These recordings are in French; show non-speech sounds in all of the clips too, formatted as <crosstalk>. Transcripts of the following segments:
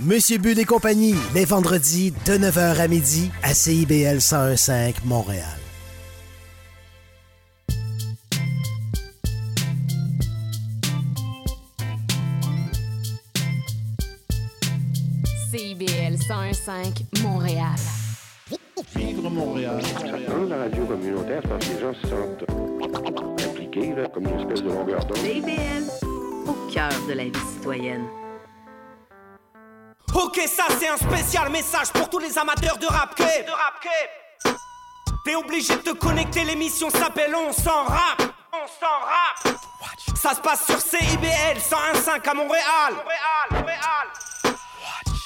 Monsieur Bull et compagnie, les vendredis de 9h à midi à CIBL 1015 Montréal. CIBL 1015 Montréal. Vivre Montréal. Dans la radio communautaire, pense que les gens se sentent impliqués, là, comme une espèce de longueur d'onde. CIBL, au cœur de la vie citoyenne. Ok, ça c'est un spécial message pour tous les amateurs de rap De rap T'es obligé de te connecter, l'émission s'appelle On s'en rap. On s'en rap. Ça se passe sur CIBL 101.5 à Montréal. Montréal, Montréal.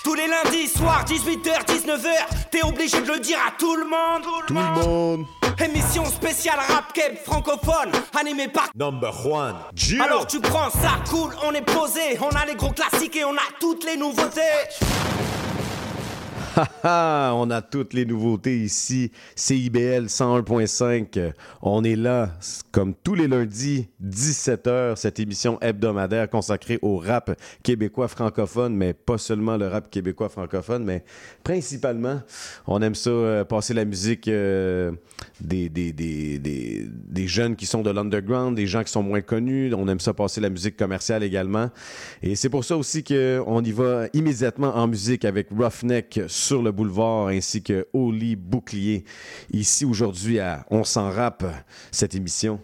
Tous les lundis soirs, 18h, 19h, t'es obligé de le dire à tout le monde. Tout le monde. Émission spéciale rap keb francophone, animée par Number one. Gio. Alors tu prends ça, cool, on est posé, on a les gros classiques et on a toutes les nouveautés. On a toutes les nouveautés ici. CIBL 101.5. On est là, comme tous les lundis, 17h, cette émission hebdomadaire consacrée au rap québécois francophone, mais pas seulement le rap québécois francophone, mais principalement, on aime ça, euh, passer la musique euh, des, des, des, des, des jeunes qui sont de l'underground, des gens qui sont moins connus. On aime ça passer la musique commerciale également. Et c'est pour ça aussi qu'on y va immédiatement en musique avec Roughneck sur le boulevard ainsi que Oli Bouclier ici aujourd'hui à On s'en rappe cette émission.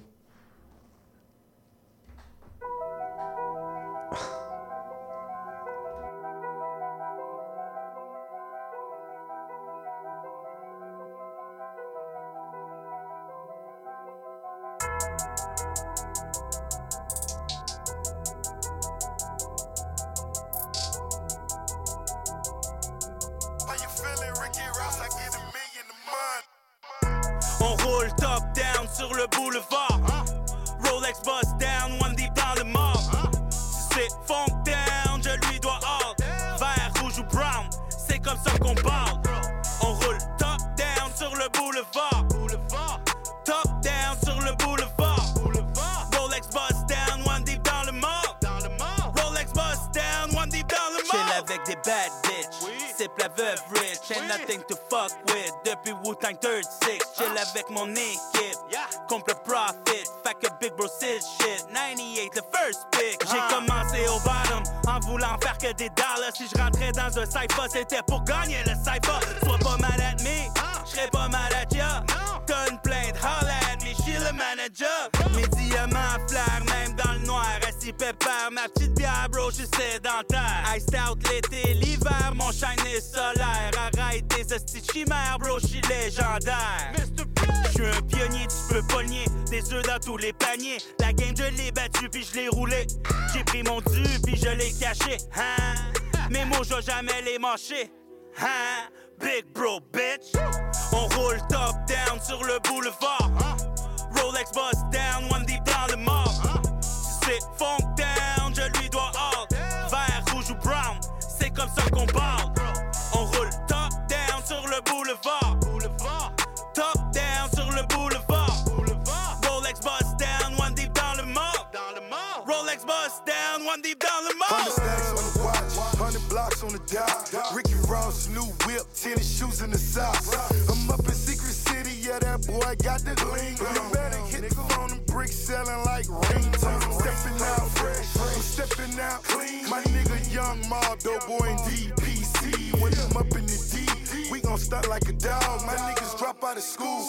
New whip, tennis shoes in the socks. I'm up in Secret City, yeah, that boy got the gleam. You better hit the phone and bricks selling like ringtones. Stepping out fresh, I'm stepping out clean. My nigga Young Mob, Mardo, boy in DPC. When I'm up in the D, we gon' start like a dog. My niggas drop out of school,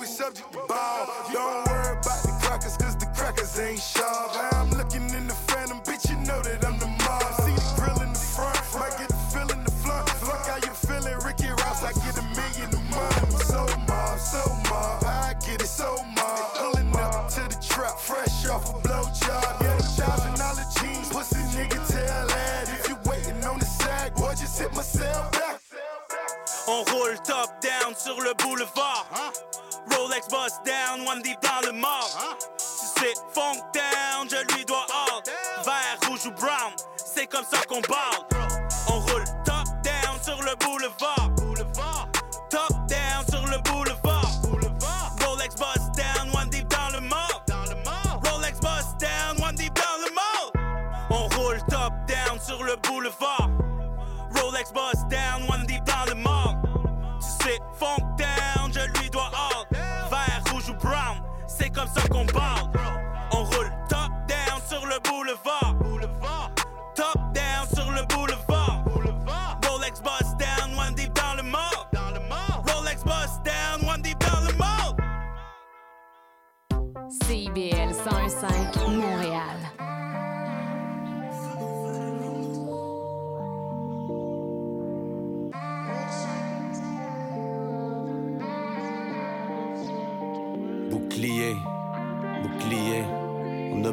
we subject to ball. Don't worry about the crackers, cause the crackers ain't sharp. I'm looking in the phantom, bitch, you know that I'm the so. Pulling up to the trap, fresh off a blow job. Yeah, the jobs and all the jeans, pussy nigga tell that. If you waiting on the sack, boy, just hit myself back. On roule top down sur le boulevard. Rolex bust down, one deep dans le mort. Si c'est funk down, je lui dois all. Vert, rouge ou brown, c'est comme ça qu'on parle. On roule Flex bus down.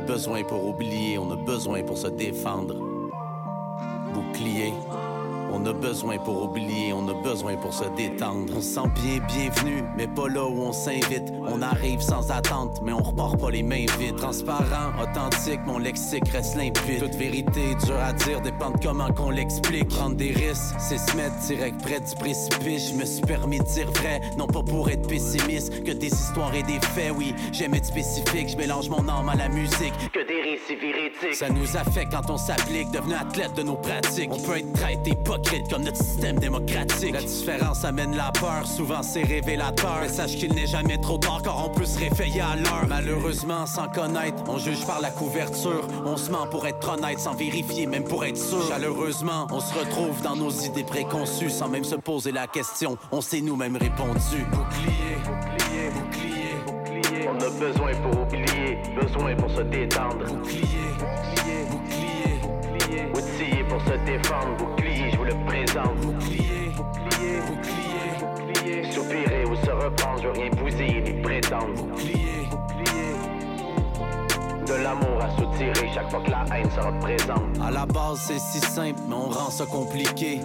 Besoin pour oublier, on a besoin pour se défendre. Bouclier. On a besoin pour oublier, on a besoin pour se détendre. On se sent bien bienvenu, mais pas là où on s'invite. On arrive sans attente, mais on repart pas les mains vides. Transparent, authentique, mon lexique reste limpide. Toute vérité, dur à dire, dépend de comment qu'on l'explique. Prendre des risques, c'est se mettre direct près du précipice. Je me suis permis de dire vrai, non pas pour être pessimiste, que des histoires et des faits, oui. J'aime être spécifique, je mélange mon âme à la musique. Que des récits véridiques. Ça nous affecte quand on s'applique, devenu athlète de nos pratiques. On peut être traité hypocrite comme notre système démocratique. La différence amène la peur, souvent c'est révélateur. Mais sache qu'il n'est jamais trop tard car on peut se réveiller à l'heure. Malheureusement, sans connaître, on juge par la couverture. On se ment pour être honnête, sans vérifier, même pour être sûr. Chaleureusement, on se retrouve dans nos idées préconçues sans même se poser la question. On s'est nous-mêmes répondu. Bouclier, bouclier, bouclier, bouclier. On a besoin pour oublier, besoin pour se détendre. Bouclier, bouclier, bouclier, bouclier. Outillé pour se défendre, bouclier, le présente. Bouclier, bouclier, bouclier, bouclier. Soupirer ou se reprendre, je veux rien bousiller ni prétendre. Bouclier, bouclier. De l'amour à soutirer chaque fois que la haine sera présente. À la base, c'est si simple, mais on rend ça compliqué.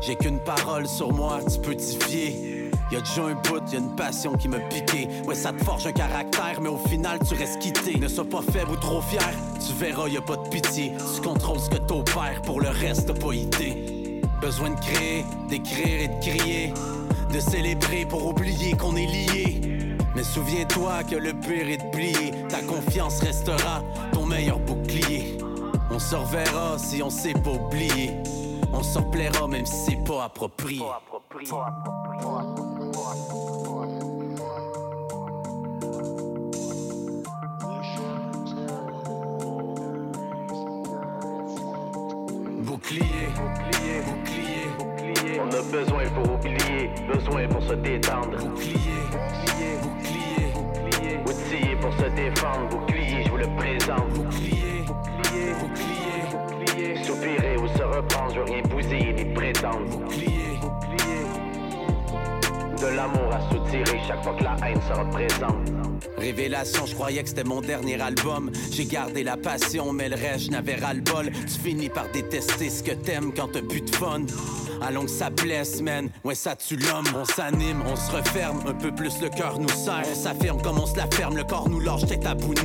J'ai qu'une parole sur moi, tu peux t'y fier. Y'a déjà un bout, y'a une passion qui me piqué. Ouais, ça te forge un caractère, mais au final, tu restes quitté. Ne sois pas faible ou trop fier, tu verras, y'a pas de pitié. Tu contrôles ce que t'opères, pour le reste, t'as pas idée. Besoin de créer, d'écrire et de crier. De célébrer pour oublier qu'on est liés. Mais souviens-toi que le pire est de plier. Ta confiance restera ton meilleur bouclier. On se reverra si on sait pas oublier. On se replaira même si c'est pas approprié. Besoin pour oublier, besoin pour se détendre. Bouclier, bouclier, bouclier, bouclier. Outillé pour se défendre, bouclier, je vous le présente. Bouclier, bouclier, bouclier, bouclier. Soupirer ou se reprendre, je veux rien bousiller ni prétendre. Bouclier, bouclier. De l'amour à soutirer chaque fois que la haine sera présente. Révélation, je croyais que c'était mon dernier album. J'ai gardé la passion, mais le reste, je n'avais ras le bol. Tu finis par détester ce que t'aimes quand t'as plus de fun. Allons que ça blesse, man. Ouais, ça tue l'homme. On s'anime, on se referme. Un peu plus le cœur nous serre. On s'affirme comme on se la ferme. Le corps nous lâche tête à bout de.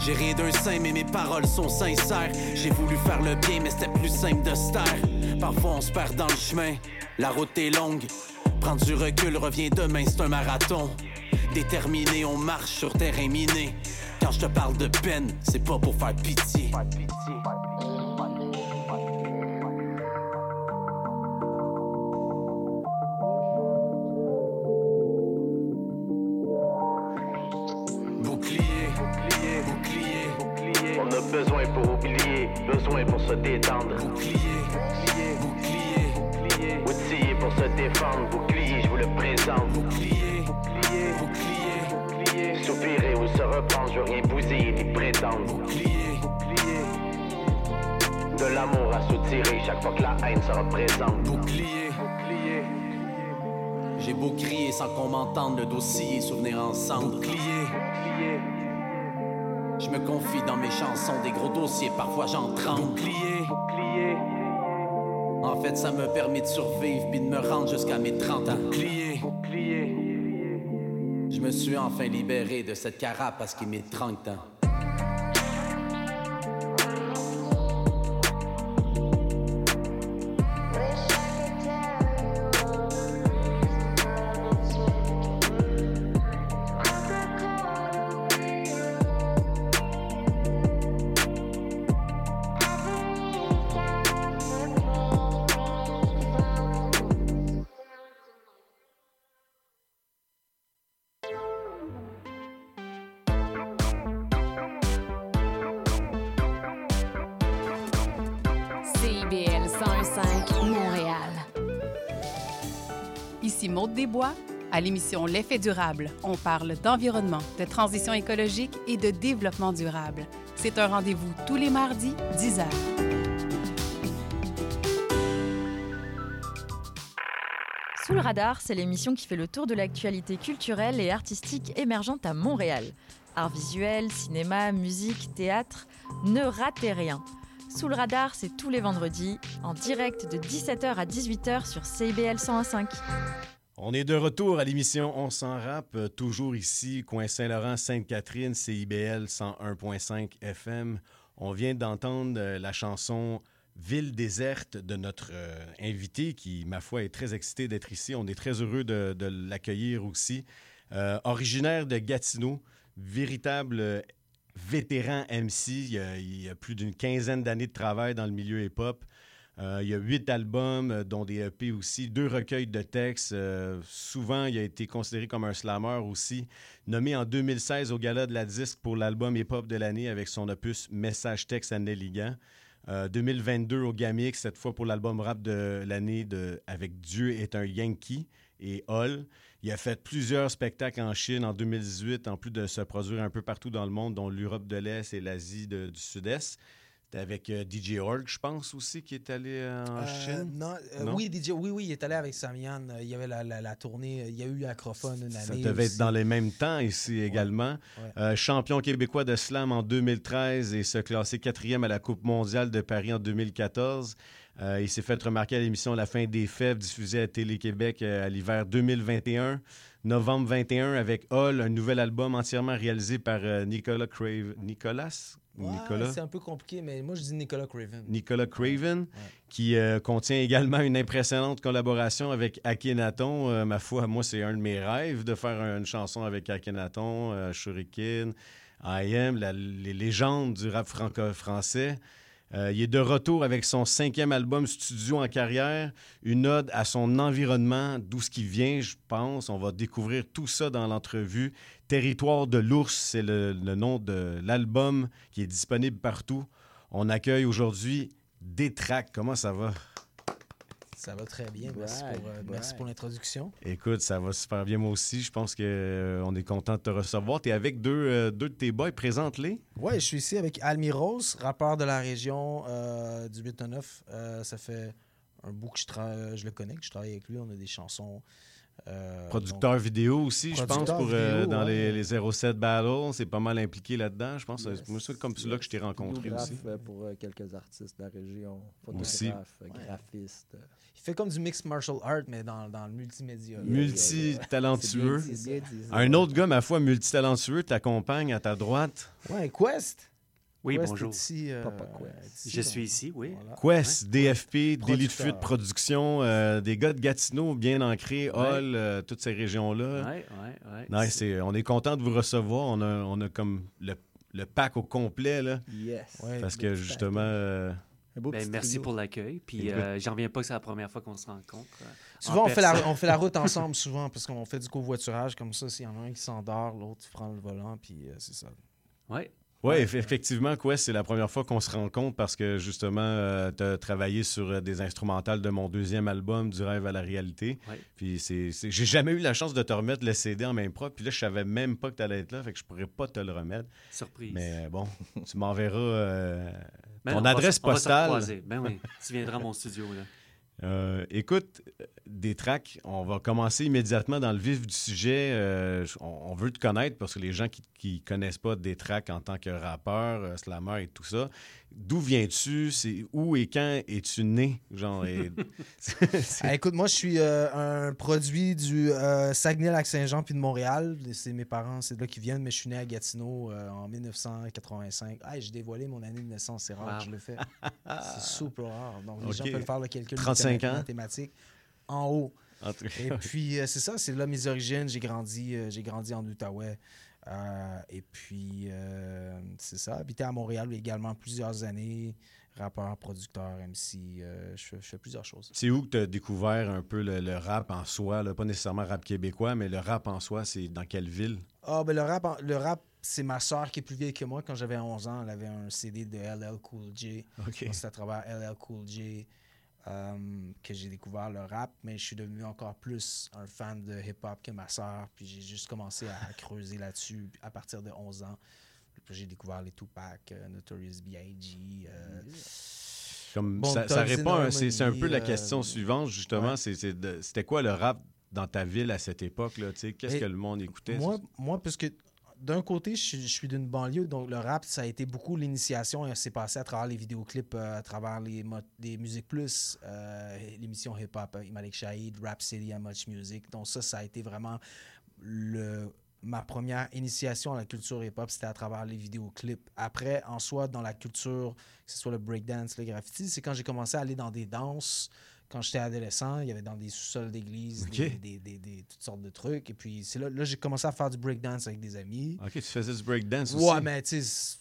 J'ai rien d'un saint, mais mes paroles sont sincères. J'ai voulu faire le bien, mais c'était plus simple de se taire. Parfois, on se perd dans le chemin. La route est longue. Prendre du recul revient demain, c'est un marathon. Déterminé, on marche sur terrain miné. Quand je te parle de peine, c'est pas pour faire pitié. Bouclier, bouclier. J'ai beau crier sans qu'on m'entende, le dossier, souvenir ensemble. Bouclier, bouclier. Je me confie dans mes chansons, des gros dossiers, parfois j'en tremble. Bouclier, bouclier. En fait, ça me permet de survivre puis de me rendre jusqu'à mes 30 ans. Bouclier, bouclier. Je me suis enfin libéré de cette carapace qui m'est 30 À l'émission L'effet durable, on parle d'environnement, de transition écologique et de développement durable. C'est un rendez-vous tous les mardis, 10 heures. Sous le radar, c'est l'émission qui fait le tour de l'actualité culturelle et artistique émergente à Montréal. Art visuel, cinéma, musique, théâtre, ne ratez rien. Sous le radar, c'est tous les vendredis, en direct de 17h à 18h sur CIBL 101.5. On est de retour à l'émission On s'en rappe, euh, toujours ici, coin Saint-Laurent, Sainte-Catherine, CIBL 101.5 FM. On vient d'entendre euh, la chanson Ville déserte de notre euh, invité qui, ma foi, est très excité d'être ici. On est très heureux de, l'accueillir aussi. Originaire de Gatineau, véritable vétéran MC. Il y a, a plus d'une quinzaine d'années de travail dans le milieu hip-hop. Euh, il y a huit albums, euh, dont des EP aussi, deux recueils de textes. Euh, souvent, il a été considéré comme un slammer aussi. Nommé en 2016 au Gala de la Disque pour l'album hip-hop de l'année avec son opus Message Texte à Nelligan. Euh, 2022 au Gamix, cette fois pour l'album rap de l'année avec Dieu est un Yankee et Hall. Il a fait plusieurs spectacles en Chine en 2018, en plus de se produire un peu partout dans le monde, dont l'Europe de l'Est et l'Asie du Sud-Est. Avec euh, DJ Org, je pense aussi, qui est allé euh, en Euh, Chine? non, euh, Non? Oui, DJ, oui, oui, il est allé avec Samian. Il y avait la, la- la tournée, il y a eu Acrophone une année. Ça devait être dans les mêmes temps ici également. ouais. Champion québécois de slam en 2013 et se classer quatrième à la Coupe mondiale de Paris en 2014. Euh, il s'est fait remarquer à l'émission La fin des fèves diffusée à Télé-Québec à l'hiver 2021. Novembre 21 avec Hall, un nouvel album entièrement réalisé par Nicolas Crave. Nicolas? Ou Ouais, Nicolas? C'est un peu compliqué, mais moi, je dis Nicolas Craven. Nicolas Craven, qui euh, contient également une impressionnante collaboration avec Akhenaton. Euh, ma foi, moi, c'est un de mes rêves de faire une chanson avec Akhenaton, euh, Shuriken, I Am, la- les légendes du rap franco-français. Euh, il est de retour avec son cinquième album studio en carrière, une ode à son environnement, d'où ce qui vient, je pense. On va découvrir tout ça dans l'entrevue. Territoire de l'ours, c'est le, nom de l'album qui est disponible partout. On accueille aujourd'hui Détrac. Comment ça va? Ça va très bien. Merci pour, euh, merci pour l'introduction. Écoute, ça va super bien moi aussi. Je pense qu'on est content de te recevoir. Tu es avec deux, euh, deux de tes boys. Présente-les. Ouais, je suis ici avec Almiros, rappeur de la région euh, du 8-9. Euh, ça fait un bout que je, je le connais, que je travaille avec lui. On a des chansons. Euh, Producteur vidéo aussi, je pense, pour, euh, dans ouais. les, les 07 Battles. C'est pas mal impliqué là-dedans. Je pense Yes. c'est comme celui-là que je t'ai rencontré aussi. euh, pour euh, quelques artistes de la région. Aussi. Photographe, graphiste. Il fait comme du mixed martial art, mais dans, dans le multimédia. Multi-talentueux. Un autre gars, ma foi, multitalentueux, t'accompagne à ta droite. Ouais, Quest. Oui, Quest bonjour. ici, euh, Papa Quest. Je suis ici, oui. voilà. Quest, DFP, Délit de fuite, production, euh, des gars de Gatineau bien ancrés, Hall, euh, toutes ces régions-là. Ouais, ouais. Non, c'est- on est content de vous recevoir. On a, on a comme le, le pack au complet, là. Yes. Ouais. Parce que justement, euh, Ben, merci trio. pour l'accueil. Puis euh, j'en reviens pas que c'est la première fois qu'on se rencontre. euh, Souvent, en on fait, la, on fait la route <laughs> ensemble, souvent, parce qu'on fait du covoiturage comme ça. S'il y en a un qui s'endort, l'autre il prend le volant, puis euh, c'est ça. Ouais. Oui, effectivement, Quest, c'est la première fois qu'on se rencontre parce que justement, tu as travaillé sur euh, des instrumentales de mon deuxième album, Du rêve à la réalité. Ouais. Puis c'est, j'ai jamais eu la chance de te remettre le CD en même propre. Puis là, je savais même pas que tu allais être là, fait que je pourrais pas te le remettre. Surprise. Mais euh, bon, tu m'enverras euh, Ben, ton va adresse on va postale. Ben oui, tu viendras à mon studio. Là. Euh, écoute, des tracks, on va commencer immédiatement dans le vif du sujet. Euh, on, on veut te connaître parce que les gens qui ne connaissent pas des tracks en tant que rappeur, euh, slammer et tout ça, d'où viens-tu? C'est où et quand es-tu né? Genre, et- <laughs> Ah, écoute, moi, je suis euh, un produit du euh, Saguenay-Lac-Saint-Jean puis de Montréal. C'est mes parents, c'est de là qu'ils viennent, mais je suis né à Gatineau euh, en 1985. Ah, j'ai dévoilé mon année de naissance, c'est rare Wow. je le fais. c'est super rare. Donc, les Ok. gens peuvent faire le calcul 35 ans? mathématique en haut. en Et <laughs> puis, euh, c'est ça, c'est là mes origines. J'ai grandi, j'ai grandi en Outaouais. Euh, et puis, euh, c'est ça. Habité à Montréal également plusieurs années. Rappeur, producteur, MC. euh, je, fais, je fais plusieurs choses. c'est où que tu as découvert un peu le, le rap en soi? là? Pas nécessairement rap québécois, mais le rap en soi, c'est dans quelle ville? Ah, ben le rap, en- le rap c'est ma soeur qui est plus vieille que moi. Quand j'avais 11 ans, elle avait un CD de LL Cool J. OK. Donc, C'est à travers LL Cool J. euh, que j'ai découvert le rap, mais je suis devenu encore plus un fan de hip-hop que ma sœur. Puis j'ai juste commencé à <laughs> creuser là-dessus à partir de 11 ans. Puis j'ai découvert les Tupac, euh, Notorious B.I.G. euh, Comme Bon, ça, répond, c'est un peu la question euh, suivante, justement. ouais. C'était quoi le rap dans ta ville à cette époque-là? tu sais? Qu'est-ce que le monde écoutait? Moi, moi parce que d'un côté, je suis, d'une banlieue, donc le rap, ça a été beaucoup l'initiation. C'est passé à travers les vidéoclips, euh, à travers les, les Musiques Plus, euh, l'émission hip-hop, euh, Malik Shahid, Rap City, Much Music. Donc ça, ça a été vraiment ma première initiation à la culture hip-hop, c'était à travers les vidéoclips. Après, en soi, dans la culture, que ce soit le breakdance, le graffiti, c'est quand j'ai commencé à aller dans des danses. Quand j'étais adolescent, il y avait dans des sous-sols d'église, des, des- des- toutes sortes de trucs. Et puis, c'est là, là j'ai commencé à faire du breakdance avec des amis. OK, tu faisais du breakdance aussi? Ouais, mais tu sais.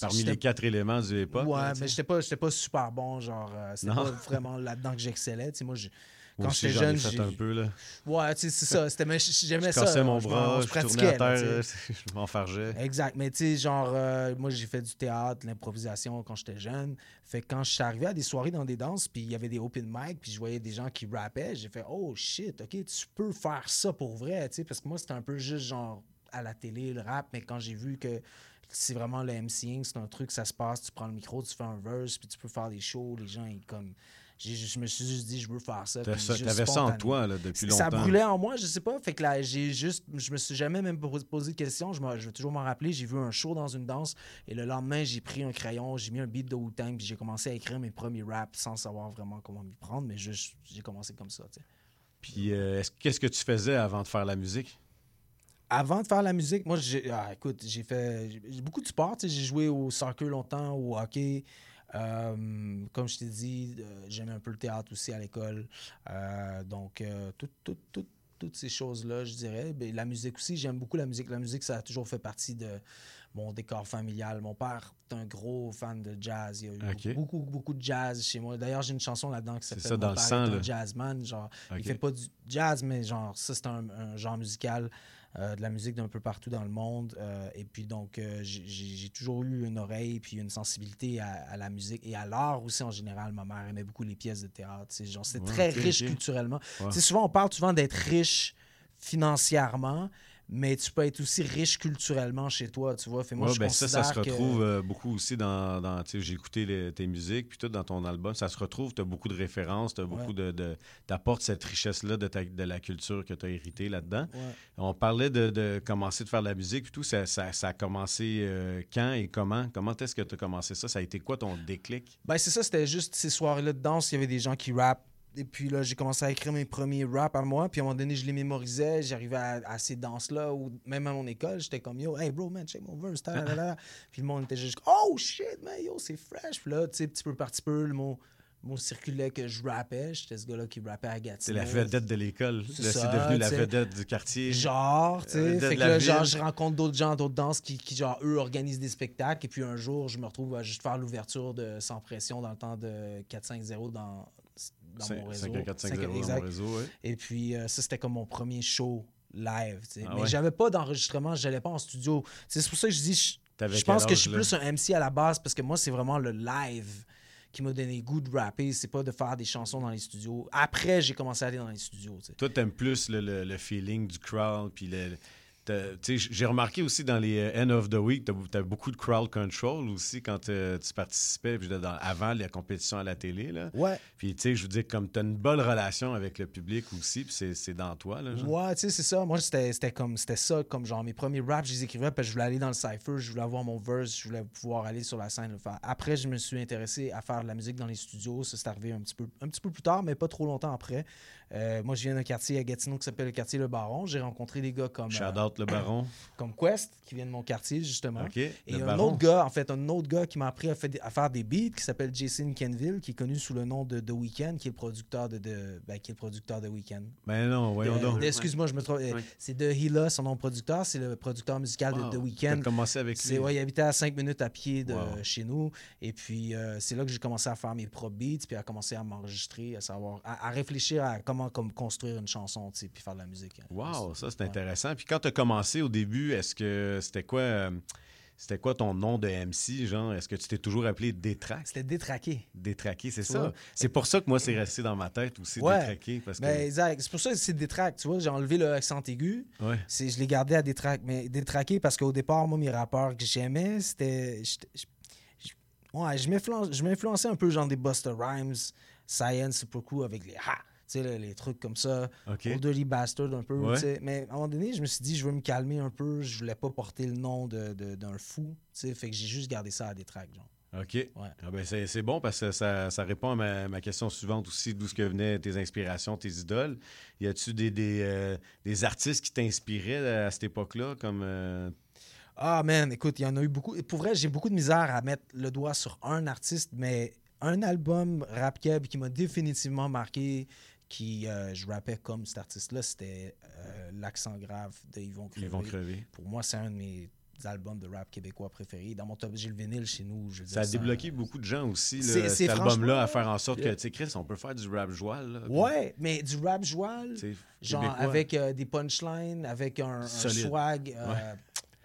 Parmi les quatre éléments du hip-hop. Ouais, là, mais j'étais pas, pas super bon. Genre, euh, c'était pas vraiment là-dedans que j'excellais. Tu sais, moi, j'ai- Moi quand j'étais jeune, fait j'ai- un peu, là. Ouais, tu sais, c'est ça. C'était, mais j'aimais Je ça. cassais mon je bras, je je tournais à terre, <laughs> je m'enfargeais. Exact. Mais tu sais, genre, euh, moi, j'ai fait du théâtre, l'improvisation quand j'étais jeune. Fait que quand je suis arrivé à des soirées dans des danses, puis il y avait des open mic, puis je voyais des gens qui rappaient, j'ai fait, oh shit, OK, tu peux faire ça pour vrai, tu sais, parce que moi, c'était un peu juste genre à la télé, le rap, mais quand j'ai vu que c'est vraiment le MCing, c'est un truc, ça se passe, tu prends le micro, tu fais un verse, puis tu peux faire des shows, les gens, ils comme. Je me suis juste dit, je veux faire ça. T'as puis ça- t'avais ça en toi, là, depuis Ça longtemps. brûlait en moi, je sais pas. Fait que là, j'ai juste. Je me suis jamais même po- posé de questions. Je, je vais toujours m'en rappeler. J'ai vu un show dans une danse et le lendemain, j'ai pris un crayon, j'ai mis un beat de Wu-Tang, puis j'ai commencé à écrire mes premiers raps sans savoir vraiment comment m'y prendre, mais juste, j'ai commencé comme ça, tu sais. Puis, euh, est-ce- qu'est-ce que tu faisais avant de faire la musique? Avant de faire la musique, moi, j'ai, ah, écoute, j'ai fait beaucoup de sport. tu sais, J'ai joué au soccer longtemps, au hockey. Euh, comme je t'ai dit, euh, j'aimais un peu le théâtre aussi à l'école. Euh, donc, tout- tout- tout- toutes ces choses-là, je dirais. Ben, la musique aussi, j'aime beaucoup la musique. La musique, ça a toujours fait partie de mon décor familial. Mon père est un gros fan de jazz. Il y a eu beaucoup, beaucoup de jazz chez moi. D'ailleurs, j'ai une chanson là-dedans qui s'appelle Mon père sang, est un jazzman. Genre, Ok. il fait pas du jazz, mais genre, ça, c'est un, un genre musical, de la musique d'un peu partout dans le monde. euh, et puis, donc, euh, j'ai- toujours eu une oreille puis une sensibilité à, à la musique et à l'art aussi en général. Ma mère aimait beaucoup les pièces de théâtre. C'est Ouais, très riche culturellement. Ouais. Souvent, on parle souvent d'être riche financièrement, mais tu peux être aussi riche culturellement chez toi, tu vois. Fait moi, Ouais, je ben ça, ça se que- retrouve euh, beaucoup aussi dans. j'ai écouté les- tes musiques, puis tout dans ton album. Ça se retrouve, tu as beaucoup de références, tu as beaucoup de. de t'apportes cette richesse-là de, ta- de la culture que tu as héritée là-dedans. Ouais. On parlait de, de commencer de faire de la musique, puis tout. Ça, ça- ça a commencé euh, quand et comment? Comment est-ce que tu as commencé ça? Ça a été quoi ton déclic? Ben, c'est ça, c'était juste ces soirées-là de danse, il y avait des gens qui rappent. Et puis là, j'ai commencé à écrire mes premiers raps à moi. Puis à un moment donné, je les mémorisais. J'arrivais à, à ces danses-là, ou même à mon école, j'étais comme yo, hey bro, man, check mon verse. <laughs> puis le monde était juste oh shit, man, yo, c'est fresh. Puis là, tu sais, petit peu par petit peu, le mot, mot circulait que je rappais. J'étais ce gars-là qui rappait à C'est Gatineau. la vedette de l'école. C'est C'est devenu la vedette du quartier. Genre, tu sais. Fait que là, genre, je rencontre d'autres gens, d'autres danses qui, qui, genre, eux, organisent des spectacles. Et puis un jour, je me retrouve à juste faire l'ouverture de Sans Pression dans le temps de 4-5-0 dans, dans mon réseau. 5 à 4, 5 Cinq- 0 dans mon exact. réseau, ouais. Et puis, euh, ça, c'était comme mon premier show live. Ah Mais ouais? j'avais pas d'enregistrement, j'allais pas en studio. C'est pour ça que je dis, je, pense que je suis plus un MC à la base parce que moi, c'est vraiment le live qui m'a donné le goût de rapper. C'est pas de faire des chansons dans les studios. Après, j'ai commencé à aller dans les studios. tu sais. Toi, t'aimes plus le, le- le feeling du crowd, puis le. J'ai remarqué aussi dans les euh, End of the Week, tu as, beaucoup de crowd control aussi quand euh, tu participais puis dans- avant la compétition à la télé. Là. Ouais. Puis tu sais, je veux dire, comme tu as une bonne relation avec le public aussi, puis c'est- dans toi. Là, genre. Ouais, tu sais, c'est ça. Moi, c'était c'était comme c'était ça, comme genre mes premiers raps, je les écrivais parce que je voulais aller dans le cypher, je voulais avoir mon verse, je voulais pouvoir aller sur la scène le faire. Après, je me suis intéressé à faire de la musique dans les studios. Ça, c'est arrivé un petit peu un petit peu plus tard, mais pas trop longtemps après. Euh, moi, je viens d'un quartier à Gatineau qui s'appelle le quartier Le Baron. J'ai rencontré des gars comme Shout euh, out le baron. comme Quest, qui vient de mon quartier, justement. Et le un Baron. autre gars, en fait, un autre gars qui m'a appris à, fait- à faire des beats, qui s'appelle Jason Kenville, qui est connu sous le nom de The Weeknd, qui est le producteur de, de ben, qui est le producteur de Weeknd. Ben non, voyons De- donc. Excuse-moi, je me trompe. euh, Oui. C'est de Hila, son nom de producteur. C'est le producteur musical Wow. de The Weeknd. T'as commencé avec C'est- lui. Ouais, il habitait à 5 minutes à pied de Wow. chez nous. Et puis, euh, c'est là que j'ai commencé à faire mes propres beats, puis à commencer à m'enregistrer, à savoir, à, à réfléchir à comment comme, construire une chanson, tu sais, puis faire de la musique. hein. Wow, ça c'est intéressant. Puis quand tu as commencé au début, est-ce que c'était quoi euh, c'était quoi ton nom de MC, genre? Est-ce que tu t'es toujours appelé Détraque? C'était détraqué. Détraqué, c'est ça. C'est pour ça que moi, c'est resté dans ma tête aussi, Ouais. Détraqué. Parce que... Ben, exact. C'est pour ça que c'est détraque. Tu vois, j'ai enlevé le accent aigu. Ouais. Je l'ai gardé à détraque. Mais détraqué parce qu'au départ, moi, mes rappeurs que j'aimais, c'était. Ouais, je m'influençais un peu, genre des Buster Rhymes, Science, beaucoup avec les ha. Sais, les trucs comme ça. OK. Old Dirty Bastard, un peu. Ouais. Mais à un moment donné, je me suis dit, je veux me calmer un peu. Je voulais pas porter le nom de- de- d'un fou. Fait que j'ai juste gardé ça à détraque, genre. OK. Ah ben c'est, bon parce que ça, ça répond à ma, ma question suivante aussi, d'où que venaient tes inspirations, tes idoles. Y a-tu des, des, euh, des artistes qui t'inspiraient à cette époque-là, comme... euh, Ah, man, écoute, il y en a eu beaucoup. Pour vrai, j'ai beaucoup de misère à mettre le doigt sur un artiste, mais un album rap keb qui m'a définitivement marqué, qui euh, je rappais comme cet artiste-là, c'était euh, L'accent grave de Yvon Crevé. Yvon Crevé. Pour moi, c'est un de mes albums de rap québécois préférés. Dans mon top, j'ai le vinyle chez nous. Je Ça a débloqué beaucoup de gens aussi, là, cet album-là, à faire en sorte que, tu sais, Chris, on peut faire du rap joual. là, puis- Ouais, mais du rap joual, genre québécois. avec euh, des punchlines, avec un, swag, Ouais.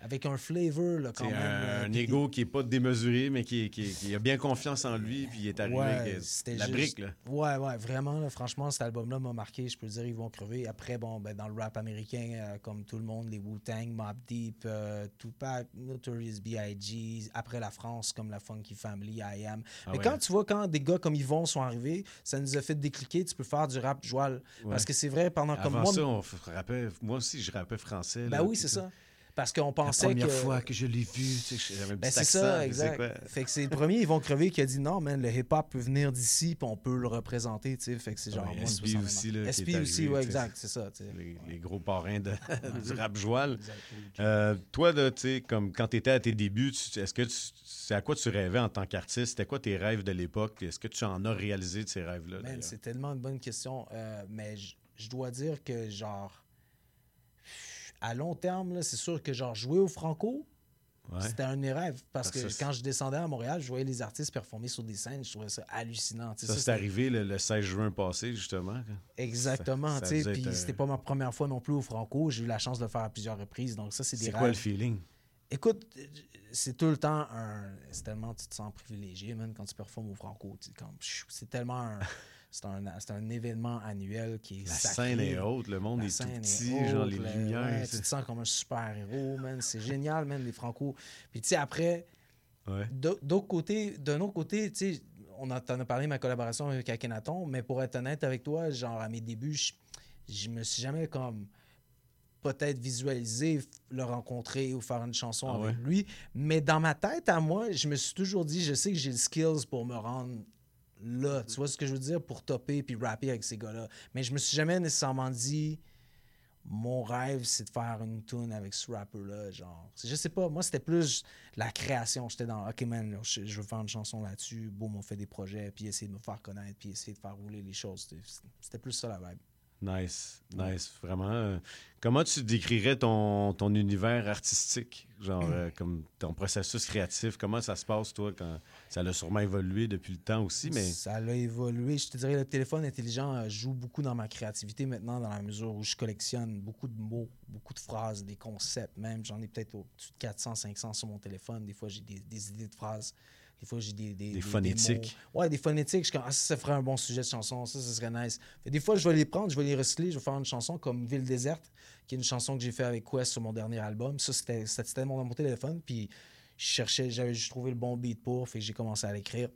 Avec un flavor là, quand même. un, euh, un ego qui est pas démesuré, mais qui, qui- qui a bien confiance en lui, puis il est arrivé Ouais, avec c'était la juste- brique. Là. Ouais, ouais, vraiment, là, franchement, cet album-là m'a marqué. Je peux dire, ils vont crever. Après, bon, ben, dans le rap américain, euh, comme tout le monde, les Wu-Tang, Mob Deep, euh, Tupac, Notorious B.I.G., après la France, comme la Funky Family, I Am. Ah Mais ouais. quand tu vois, quand des gars comme Yvon sont arrivés, ça nous a fait décliquer, tu peux faire du rap joual. Ouais. Parce que c'est vrai, pendant comme moi. ça, on rappait, moi aussi, je rappais français. Ben là, oui, puis c'est ça. Parce qu'on La pensait première que... fois que je l'ai vu, tu sais, j'avais un Ben, petit c'est accent, ça, exact. quoi. Fait que c'est le premier, ils vont crever, qui a dit non, man, le hip-hop peut venir d'ici, puis on peut le représenter, tu sais. Fait que c'est genre. Ouais, moi, SB ça me aussi, là, est aussi, ouais, exact, c'est ça, tu sais. Les, les gros parrains de- du rap joual. Euh, toi, tu sais, comme quand tu étais à tes débuts, tu- est-ce que tu- c'est à quoi tu rêvais en tant qu'artiste? C'était quoi tes rêves de l'époque? Est-ce que tu en as réalisé de ces rêves-là? Man, c'est tellement une bonne question. euh, mais je dois dire que, genre, à long terme, c'est sûr que, genre, jouer au Franco, Ouais. c'était un de mes rêves. Parce que quand je descendais à Montréal, je voyais les artistes performer sur des scènes, je trouvais ça hallucinant. Ça, c'est arrivé le, le 16 juin passé, justement. Exactement, Puis être, c'était pas ma première fois non plus au Franco. J'ai eu la chance de le faire à plusieurs reprises. Donc, ça, c'est des C'est quoi le feeling? Écoute, c'est tout le temps un. C'est tellement. Tu te sens privilégié, man, quand tu performes au Franco. C'est tellement un. <laughs> C'est un, c'est un événement annuel qui est La sacré. scène est haute, le monde La est tout petit, haute, genre les lumières. ouais, tu te sens comme un super-héros, man. C'est génial, man, les Franco. Puis, tu sais, après, Ouais. d'autre côté, d'un autre côté, tu sais, on a, t'en as parlé de ma collaboration avec Akhenaton, mais pour être honnête avec toi, genre, à mes débuts, je, je me suis jamais comme peut-être visualisé f- le rencontrer ou faire une chanson Ah avec ouais? lui. Mais dans ma tête, à moi, je me suis toujours dit, je sais que j'ai le skills pour me rendre là. Tu vois ce que je veux dire? Pour topper puis rapper avec ces gars-là. Mais je me suis jamais nécessairement dit, mon rêve, c'est de faire une tune avec ce rapper-là. Genre, je sais pas, moi, c'était plus la création. J'étais dans, OK, man, je, je veux faire une chanson là-dessus. Boum, on fait des projets, puis essayer de me faire connaître, puis essayer de faire rouler les choses. C'était- C'était plus ça la vibe. Nice, nice, vraiment. euh, comment tu décrirais ton, ton univers artistique, genre euh, <clears throat> comme ton processus créatif? Comment ça se passe, toi, quand ça a sûrement évolué depuis le temps aussi, mais Ça a évolué. Je te dirais, le téléphone intelligent euh, joue beaucoup dans ma créativité maintenant, dans la mesure où je collectionne beaucoup de mots, beaucoup de phrases, des concepts même. J'en ai peut-être au-dessus de 400, 500 sur mon téléphone. Des fois, j'ai des, des idées de phrases. Des fois, j'ai des, des, Des phonétiques. mots. Ouais, des phonétiques. Je suis comme, ah, ça, ça ferait un bon sujet de chanson. Ça, ça serait nice. Fait des fois, je vais les prendre, je vais les recycler. Je vais faire une chanson comme Ville déserte, qui est une chanson que j'ai fait avec Quest sur mon dernier album. Ça, c'était c'était- c'était mon, téléphone. Puis je cherchais, j'avais juste trouvé le bon beat pour, fait j'ai commencé à l'écrire.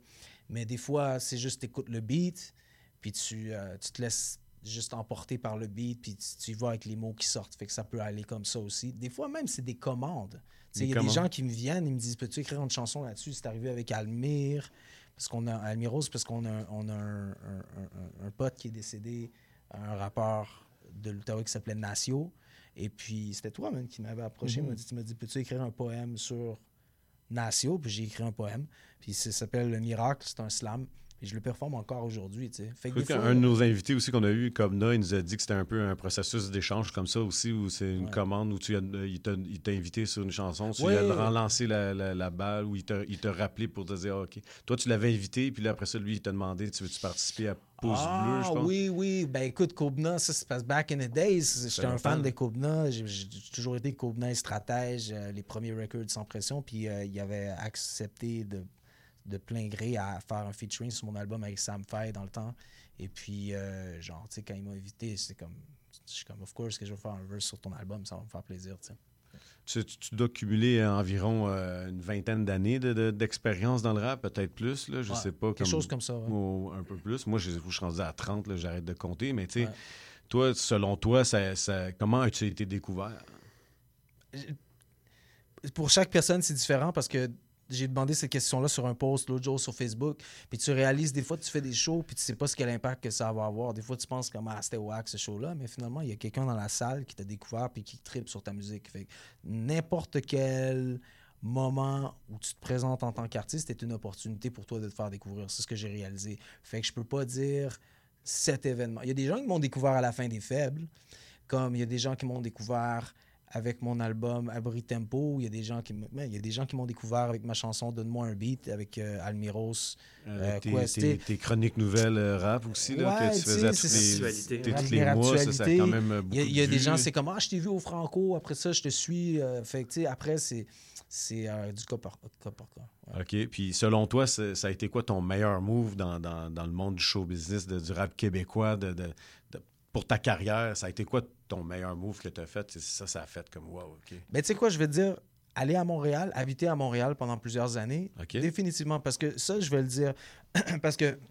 Mais des fois, c'est juste écoutes le beat, puis tu, euh, tu te laisses juste emporter par le beat, puis tu, tu y vas avec les mots qui sortent. Fait que ça peut aller comme ça aussi. Des fois, même, c'est des commandes. Il y a des gens qui me viennent, ils me disent Peux-tu écrire une chanson là-dessus? C'est arrivé avec Almir, parce qu'on a Almirose, parce qu'on a, on a un, un- un- un- un pote qui est décédé, un rappeur de l'Outaouais qui s'appelait Nacio. Et puis, c'était toi, même, qui m'avais approché. Mhm. m'a dit, Tu m'as dit Peux-tu écrire un poème sur Nacio, puis j'ai écrit un poème. Puis ça s'appelle Le Miracle, c'est un slam. Et je le performe encore aujourd'hui, tu sais. Fait que fois- qu'un de nos invités aussi qu'on a eu, comme il nous a dit que c'était un peu un processus d'échange comme ça aussi, où c'est une Ouais. commande où tu as- il t'a invité sur une chanson, tu lui as relancé la, la- la balle, ou il t'a il t'a rappelé pour te dire Ah, OK. Toi, tu l'avais invité, puis là, après ça, lui, il t'a demandé Tu veux-tu participer à Pouce ah, Bleu, je pense? oui, oui. Ben écoute, Kobna, ça se passe back in the days. J'étais un fan là. de Kobna. J'ai j'ai toujours été Kobna et stratège, euh, les premiers records sans pression. Puis euh, il avait accepté de, de plein gré à faire un featuring sur mon album avec Sam Fay dans le temps. Et puis, euh, genre, tu sais, quand il m'a invité, c'est comme. Je suis comme, of course, que je vais faire un verse sur ton album, ça va me faire plaisir, tu sais. Tu, dois cumuler environ euh, une vingtaine d'années de- de- d'expérience dans le rap, peut-être plus, là, je Ouais, sais pas. quelque chose comme ça, ouais. ou un peu plus. Moi, je, je suis rendu à 30, là, j'arrête de compter, mais tu sais, Ouais. toi, selon toi, ça, ça- comment as-tu été découvert? pour chaque personne, c'est différent parce que j'ai demandé cette question-là sur un post l'autre jour sur Facebook. Puis tu réalises, des fois, tu fais des shows, puis tu sais pas ce quel impact que ça va avoir. Des fois, tu penses comme, ah, c'était wack ce show-là, mais finalement, il y a quelqu'un dans la salle qui t'a découvert puis qui tripe sur ta musique. Fait que n'importe quel moment où tu te présentes en tant qu'artiste est une opportunité pour toi de te faire découvrir. C'est ce que j'ai réalisé. Fait que je peux pas dire cet événement. Il y a des gens qui m'ont découvert à la fin des faibles, comme il y a des gens qui m'ont découvert avec mon album Abri Tempo, il y a des gens qui il y a des gens qui m'ont découvert avec ma chanson Donne-moi un beat avec euh, Almiros, Euh, euh, tes, tes- tes chroniques nouvelles euh, rap aussi, là, Ouais, que tu faisais tous les, tous Rap les mois, ça, ça a quand même euh, Il y a, beaucoup il y a de des gens, c'est comme Ah, je t'ai vu au Franco, après ça, je te suis. euh, fait que, tu sais, après, c'est c'est euh, du cas par cas. par cas. Ouais. OK. Puis selon toi, ça a été quoi ton meilleur move dans, dans- dans le monde du show business, de- du rap québécois, de, de- de- pour ta carrière? Ça a été quoi ton meilleur move que tu as fait? C'est Ça, ça a fait comme wow, OK. Mais tu sais quoi, je vais te dire, aller à Montréal, habiter à Montréal pendant plusieurs années, définitivement, parce que ça, je vais le dire, <clears throat> parce que <clears throat>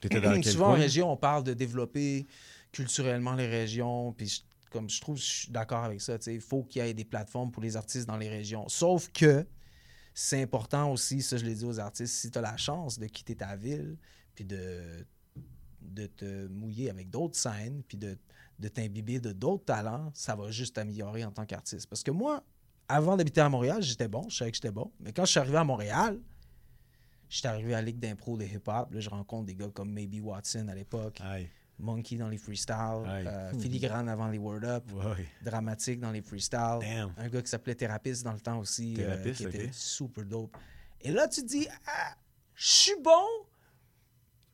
souvent en région, on parle de développer culturellement les régions, puis je- comme je trouve, je suis d'accord avec ça, tu sais, il faut qu'il y ait des plateformes pour les artistes dans les régions. Sauf que c'est important aussi, ça je l'ai dit aux artistes, si tu as la chance de quitter ta ville, puis de, de te mouiller avec d'autres scènes, puis de, de t'imbiber de d'autres talents, ça va juste t'améliorer en tant qu'artiste. Parce que moi, avant d'habiter à Montréal, j'étais bon, je savais que j'étais bon. Mais quand je suis arrivé à Montréal, j'étais arrivé à la Ligue d'impro de hip-hop. Là, je rencontre des gars comme Maybe Watson à l'époque. Monkey dans les freestyles, euh, Filigrane avant les Word Up, Ouais. Dramatique dans les freestyles. Damn. Un gars qui s'appelait Thérapeute dans le temps aussi, euh, qui était super dope. Et là, tu te dis, ah, je suis bon,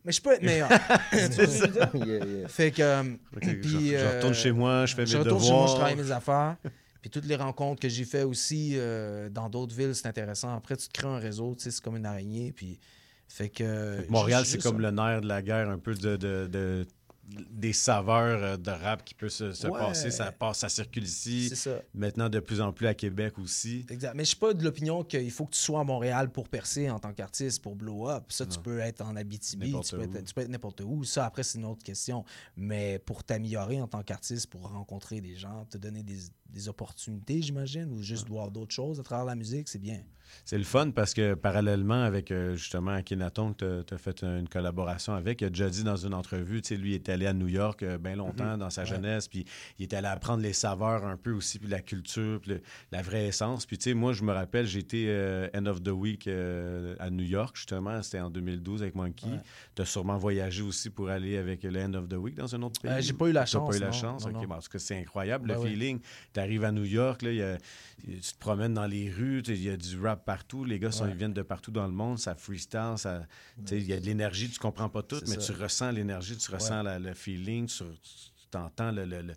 mais je peux être meilleur. <laughs> Tu vois ce que je veux dire? Yeah, yeah. Fait que. euh, Ok, je- puis, je euh, retourne chez moi, je fais je mes retourne chez moi, je devoirs. travaille mes affaires. Puis toutes les rencontres que j'ai fait aussi euh, dans d'autres villes, c'est intéressant. Après, tu te crées un réseau, tu sais, c'est comme une araignée. Puis, fait que. Fait que Montréal, c'est comme ça. le nerf de la guerre, un peu de, de- de- des saveurs euh, de rap qui peut se, se Ouais. passer. Ça passe, ça circule ici. Ça. Maintenant, de plus en plus à Québec aussi. Exact. Mais je suis pas de l'opinion qu'il faut que tu sois à Montréal pour percer en tant qu'artiste, pour blow up. Ça, tu peux être en Abitibi, tu peux, être, tu peux être n'importe où. Ça, après, c'est une autre question. Mais pour t'améliorer en tant qu'artiste, pour rencontrer des gens, te donner des, des opportunités, j'imagine, ou juste voir d'autres choses à travers la musique, c'est bien. C'est le fun parce que parallèlement avec euh, justement Akhenaton, que tu as fait une collaboration avec, il a déjà dit dans une entrevue, tu sais, lui il est allé à New York bien longtemps Mhm. dans sa jeunesse, puis il est allé apprendre les saveurs un peu aussi, puis la culture, puis le- la vraie essence. Puis tu sais, moi je me rappelle, j'étais euh, End of the Week euh, à New York justement, c'était en 2012 avec Monkey. Ouais. Tu as sûrement voyagé aussi pour aller avec le End of the Week dans un autre pays? Euh, j'ai pas eu la chance, pas eu la non, chance? non, bon, tout cas, c'est incroyable Ben le oui. feeling. Tu arrives à New York, là, il y a- tu te promènes dans les rues, il y a du rap partout, les gars sont, Ouais. ils viennent de partout dans le monde, ça freestyle, ça, il y a de l'énergie, tu comprends pas tout, mais ça. tu ressens l'énergie, tu ressens la- le feeling, tu, tu t'entends le, le- le-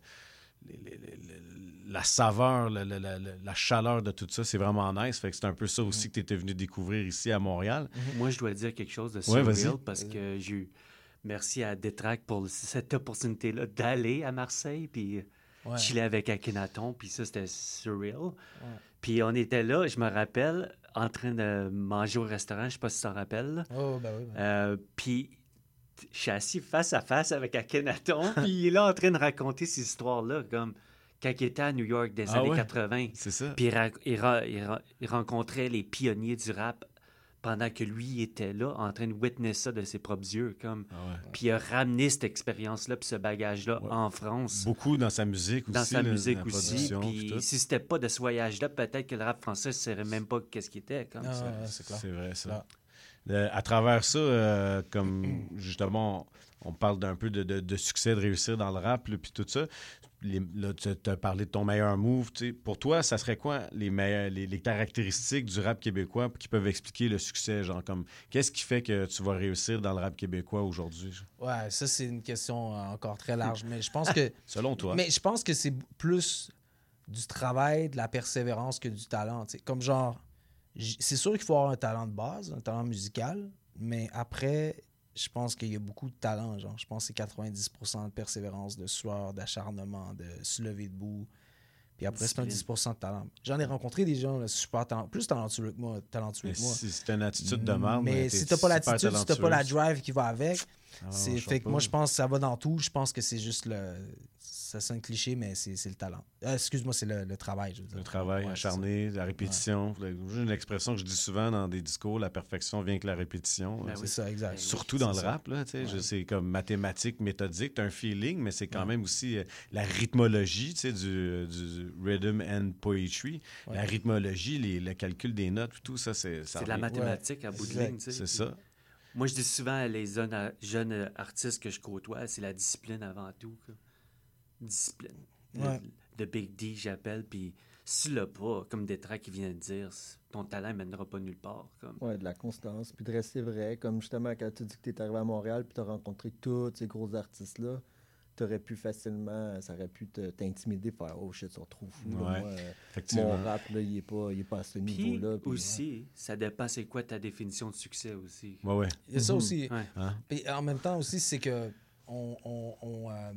le- le- le- la saveur, le- le- la chaleur de tout ça, c'est vraiment nice. Fait que c'est un peu ça Mm. aussi que tu étais venu découvrir ici à Montréal. Moi, je dois dire quelque chose de Ouais, surreal parce que j'ai eu. Merci à Détrac pour cette opportunité-là d'aller à Marseille puis Ouais. chiller avec Akhenaton. Puis ça, c'était surreal. Puis on était là, je me rappelle, en train de manger au restaurant. Je sais pas si tu t'en rappelles. Oh, ben oui. ben. Euh, puis je suis assis face à face avec Akhenaton. <laughs> puis il est là en train de raconter ces histoires-là, comme quand il était à New York des Ah années ouais? 80. C'est ça. Puis il rencontrait les pionniers du rap pendant que lui était là, en train de witness ça de ses propres yeux. Comme... Ah ouais. Puis il a ramené cette expérience-là, puis ce bagage-là Ouais. en France. Beaucoup dans sa musique aussi. Dans sa musique la aussi. puis si c'était pas de ce voyage-là, peut-être que le rap français ne saurait même pas qu'est-ce qu'il était. Comme Ah, c'est clair. C'est vrai, ça. Euh, à travers ça, euh, comme justement, on, on parle d'un peu de, de- de succès, de réussir dans le rap, là, puis tout ça. Les- là, tu as parlé de ton meilleur move. Pour toi, ça serait quoi les, meilleurs, les, les caractéristiques du rap québécois qui peuvent expliquer le succès? Genre, comme, qu'est-ce qui fait que tu vas réussir dans le rap québécois aujourd'hui? Ouais, ça, c'est une question euh, encore très large. Mais je pense que. <laughs> Selon toi. Mais je pense que c'est plus du travail, de la persévérance que du talent. Comme genre, c'est sûr qu'il faut avoir un talent de base, un talent musical, mais après, je pense qu'il y a beaucoup de talent. Genre, je pense que c'est 90% de persévérance, de sueur, d'acharnement, de se lever debout. Puis après, c'est un Discipline. 10% de talent. J'en ai rencontré des gens là, super talent, plus talentueux que moi, talentueux que moi. si c'est une attitude de merde, Mais si t'as pas l'attitude, si t'as pas la drive qui va avec, Ah, c'est fait que moi je pense que ça va dans tout. Je pense que c'est juste le. Ça sonne cliché, mais c'est c'est le talent. Euh, Excuse-moi, c'est le, le travail, je veux dire. Le travail Ouais, acharné, la répétition. J'ai une expression que je dis souvent dans des discours, la perfection vient que la répétition. Ben Euh, oui. C'est ça, exact. Surtout dans le ça. rap, là, Ouais. c'est comme mathématique, méthodique, t'as un feeling, mais c'est quand même aussi euh, la rythmologie, tu sais, du, euh, du rhythm and poetry. Ouais. La rythmologie, les- le calcul des notes, tout ça, c'est... ça C'est de la mathématique à bout de ligne. C'est ça. Moi, je dis souvent à les jeunes, à- jeunes artistes que je côtoie, c'est la discipline avant tout. quoi. Discipline. Le- Ouais. Le, Big D, j'appelle, puis si l'as pas, comme Détra qui vient de dire, ton talent ne mènera pas nulle part. Comme. Ouais, de la constance, puis de rester vrai. Comme justement, quand tu dis que tu es arrivé à Montréal, puis tu as rencontré tous ces gros artistes-là, tu aurais pu facilement, ça aurait pu te- t'intimider, faire Oh shit, ils sont trop fous. là. Ouais, mon rap, là, il est pas, il est pas à ce niveau-là. puis, aussi, ça dépend c'est quoi ta définition de succès aussi. Ouais, ouais. Il y a ça aussi. Ouais. Hein? Puis en même temps aussi, c'est que on, on, on, euh,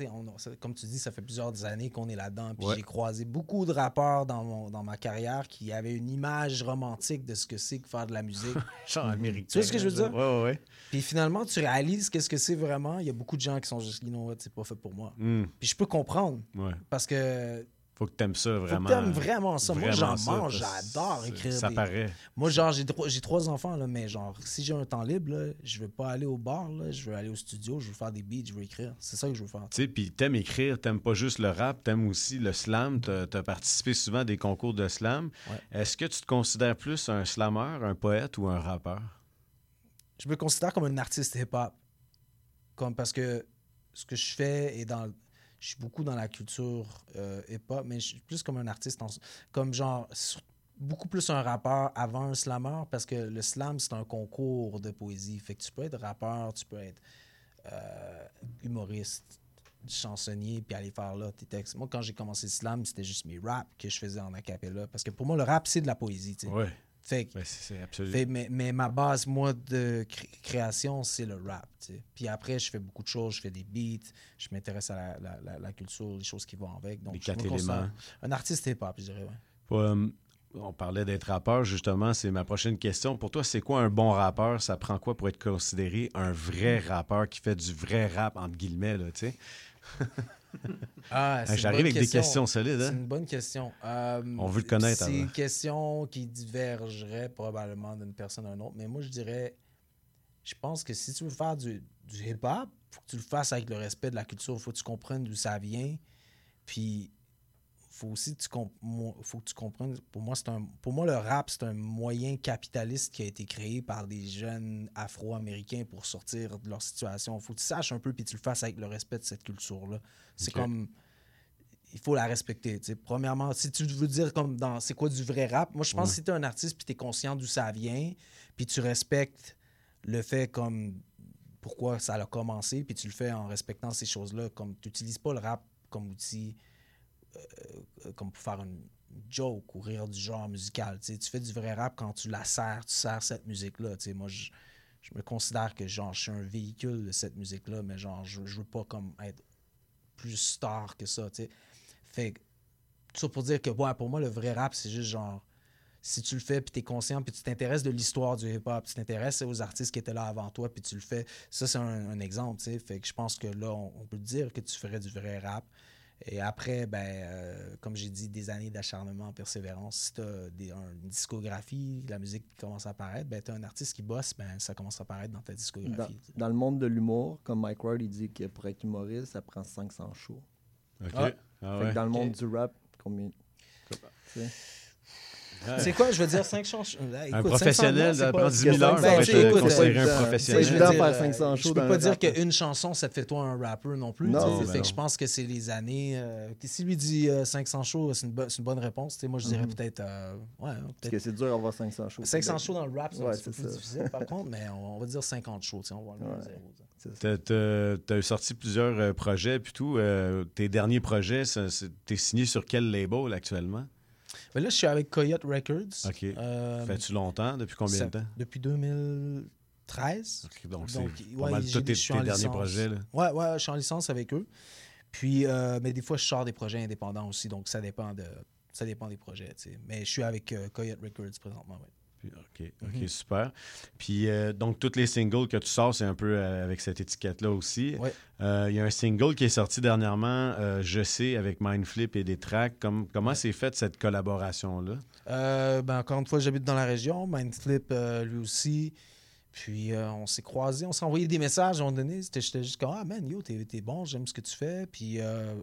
on- comme tu dis, ça fait plusieurs années qu'on est là-dedans. Puis Ouais. j'ai croisé beaucoup de rappeurs dans, mon- dans ma carrière qui avaient une image romantique de ce que c'est que faire de la musique. <laughs> Genre américain. Tu vois ce que je veux dire? Ouais, ouais. Puis finalement, tu réalises qu'est-ce que c'est vraiment. Il y a beaucoup de gens qui sont juste, what, c'est pas fait pour moi. Mm. Puis je peux comprendre. Ouais. Parce que Faut que t'aimes ça vraiment. Faut que t'aimes vraiment ça. Moi, j'en mange, j'adore écrire. Ça des- paraît. Moi, genre, j'ai trois, trois enfants, là, mais genre, si j'ai un temps libre, là, je veux pas aller au bar, là, je veux aller au studio, je veux faire des beats, je veux écrire. C'est ça que je veux faire. Tu sais, puis t'aimes écrire, t'aimes pas juste le rap, t'aimes aussi le slam. T'as as participé souvent à des concours de slam. Est-ce que tu te considères plus un slammer, un poète ou un rappeur? Je me considère comme un artiste hip-hop. Comme parce que ce que je fais est dans. Je suis beaucoup dans la culture euh, hip-hop, mais je suis plus comme un artiste, en- comme genre. beaucoup plus un rappeur avant un slammer parce que le slam, c'est un concours de poésie. Fait que tu peux être rappeur, tu peux être euh, humoriste, chansonnier, puis aller faire là tes textes. Moi, quand j'ai commencé le slam, c'était juste mes raps que je faisais en acapella. Parce que pour moi, le rap, c'est de la poésie. tu sais. Ouais. Fait absolument. mais, mais ma base, moi, de cré- création, c'est le rap. Puis après, je fais beaucoup de choses. Je fais des beats, je m'intéresse à la, la- la- la culture, les choses qui vont avec. Donc, Les je quatre éléments. Un artiste hip-hop, je dirais. Ouais. Euh, on parlait d'être rappeur, justement, c'est ma prochaine question. Pour toi, c'est quoi un bon rappeur? Ça prend quoi pour être considéré un vrai rappeur qui fait du vrai rap, entre guillemets, là, tu sais? <laughs> Ah, c'est J'arrive avec des questions solides. C'est Hein? une bonne question. Euh, On veut le connaître C'est avant. une question qui divergerait probablement d'une personne à une autre. Mais moi, je dirais, je pense que si tu veux faire du, du hip-hop, faut que tu le fasses avec le respect de la culture. faut que tu comprennes d'où ça vient. Puis, faut aussi que tu, faut que tu comprennes. Pour moi, c'est un, pour moi, le rap, c'est un moyen capitaliste qui a été créé par des jeunes afro-américains pour sortir de leur situation. faut que tu saches un peu, puis tu le fasses avec le respect de cette culture-là. C'est comme il faut la respecter. tu sais. Premièrement, si tu veux dire comme dans c'est quoi du vrai rap, moi je pense Ouais. que si tu es un artiste puis tu es conscient d'où ça vient, puis tu respectes le fait comme pourquoi ça a commencé, puis tu le fais en respectant ces choses-là, comme tu n'utilises pas le rap comme outil euh, euh, comme pour faire une joke ou rire du genre musical. tu sais. Tu fais du vrai rap quand tu la sers, tu sers cette musique-là. Moi, je, me considère que genre, je suis un véhicule de cette musique-là, mais genre, je, je veux pas comme être plus star que ça. tu sais. Fait ça pour dire que ouais, pour moi, le vrai rap, c'est juste genre. Si tu le fais, puis tu es conscient, puis tu t'intéresses de l'histoire du hip-hop, tu t'intéresses aux artistes qui étaient là avant toi, puis tu le fais, ça, c'est un, exemple, tu sais. Fait que je pense que là, on peut dire que tu ferais du vrai rap. Et après, ben, euh, comme j'ai dit, des années d'acharnement, persévérance, si tu as une discographie, la musique qui commence à apparaître, ben, tu un artiste qui bosse, ben, ça commence à apparaître dans ta discographie. dans le monde de l'humour, comme Mike Ward, il dit que pour être humoriste, ça prend 500 shows. OK. Ah. Ah Fait que dans le monde du rap, combien? Tu sais? C'est quoi, je veux dire, 500 shows? Un professionnel, ça prend 10 000 heures, ça Ben, être écoute, considéré euh, un professionnel. je veux évident dire, faire euh, 500 shows Je peux pas dire rap. qu'une chanson, ça te fait toi un rapper non plus. Ben fait que je pense que c'est les années. euh, si lui dit euh, 500 shows, c'est une, bo- c'est une bonne réponse. Moi, je dirais Mhm. peut-être. euh, ouais, Parce que c'est dur d'avoir 500 shows. 500 shows dans le rap, c'est Ouais, un petit peu c'est plus difficile par contre, mais on, on va dire 50 shows. On va zéro, tu as, sorti plusieurs euh, projets, puis tout. Euh, tes derniers projets, tu es signé sur quel label actuellement? Mais là, je suis avec Coyote Records. OK. Euh, Fais-tu longtemps? Depuis combien ça- de temps? Depuis 2013. OK, donc c'est ouais, mal tous tes, je suis tes en derniers licence. projets. Là. Ouais, ouais, je suis en licence avec eux. Puis, euh, mais des fois, je sors des projets indépendants aussi, donc ça dépend de, ça dépend des projets. Mais je suis avec euh, Coyote Records présentement, ouais. OK, OK, Mhm. super. Puis, euh, donc, tous les singles que tu sors, c'est un peu euh, avec cette étiquette-là aussi. Ouais. Euh, Il y a un single qui est sorti dernièrement, Je sais, avec Mindflip et des tracks. Comme, comment s'est faite cette collaboration-là? Ben, encore une fois, j'habite dans la région. Mindflip, lui aussi. Puis on s'est croisés, on s'est envoyé des messages à un moment donné. J'étais juste comme Ah man, yo, t'es bon, j'aime ce que tu fais. Puis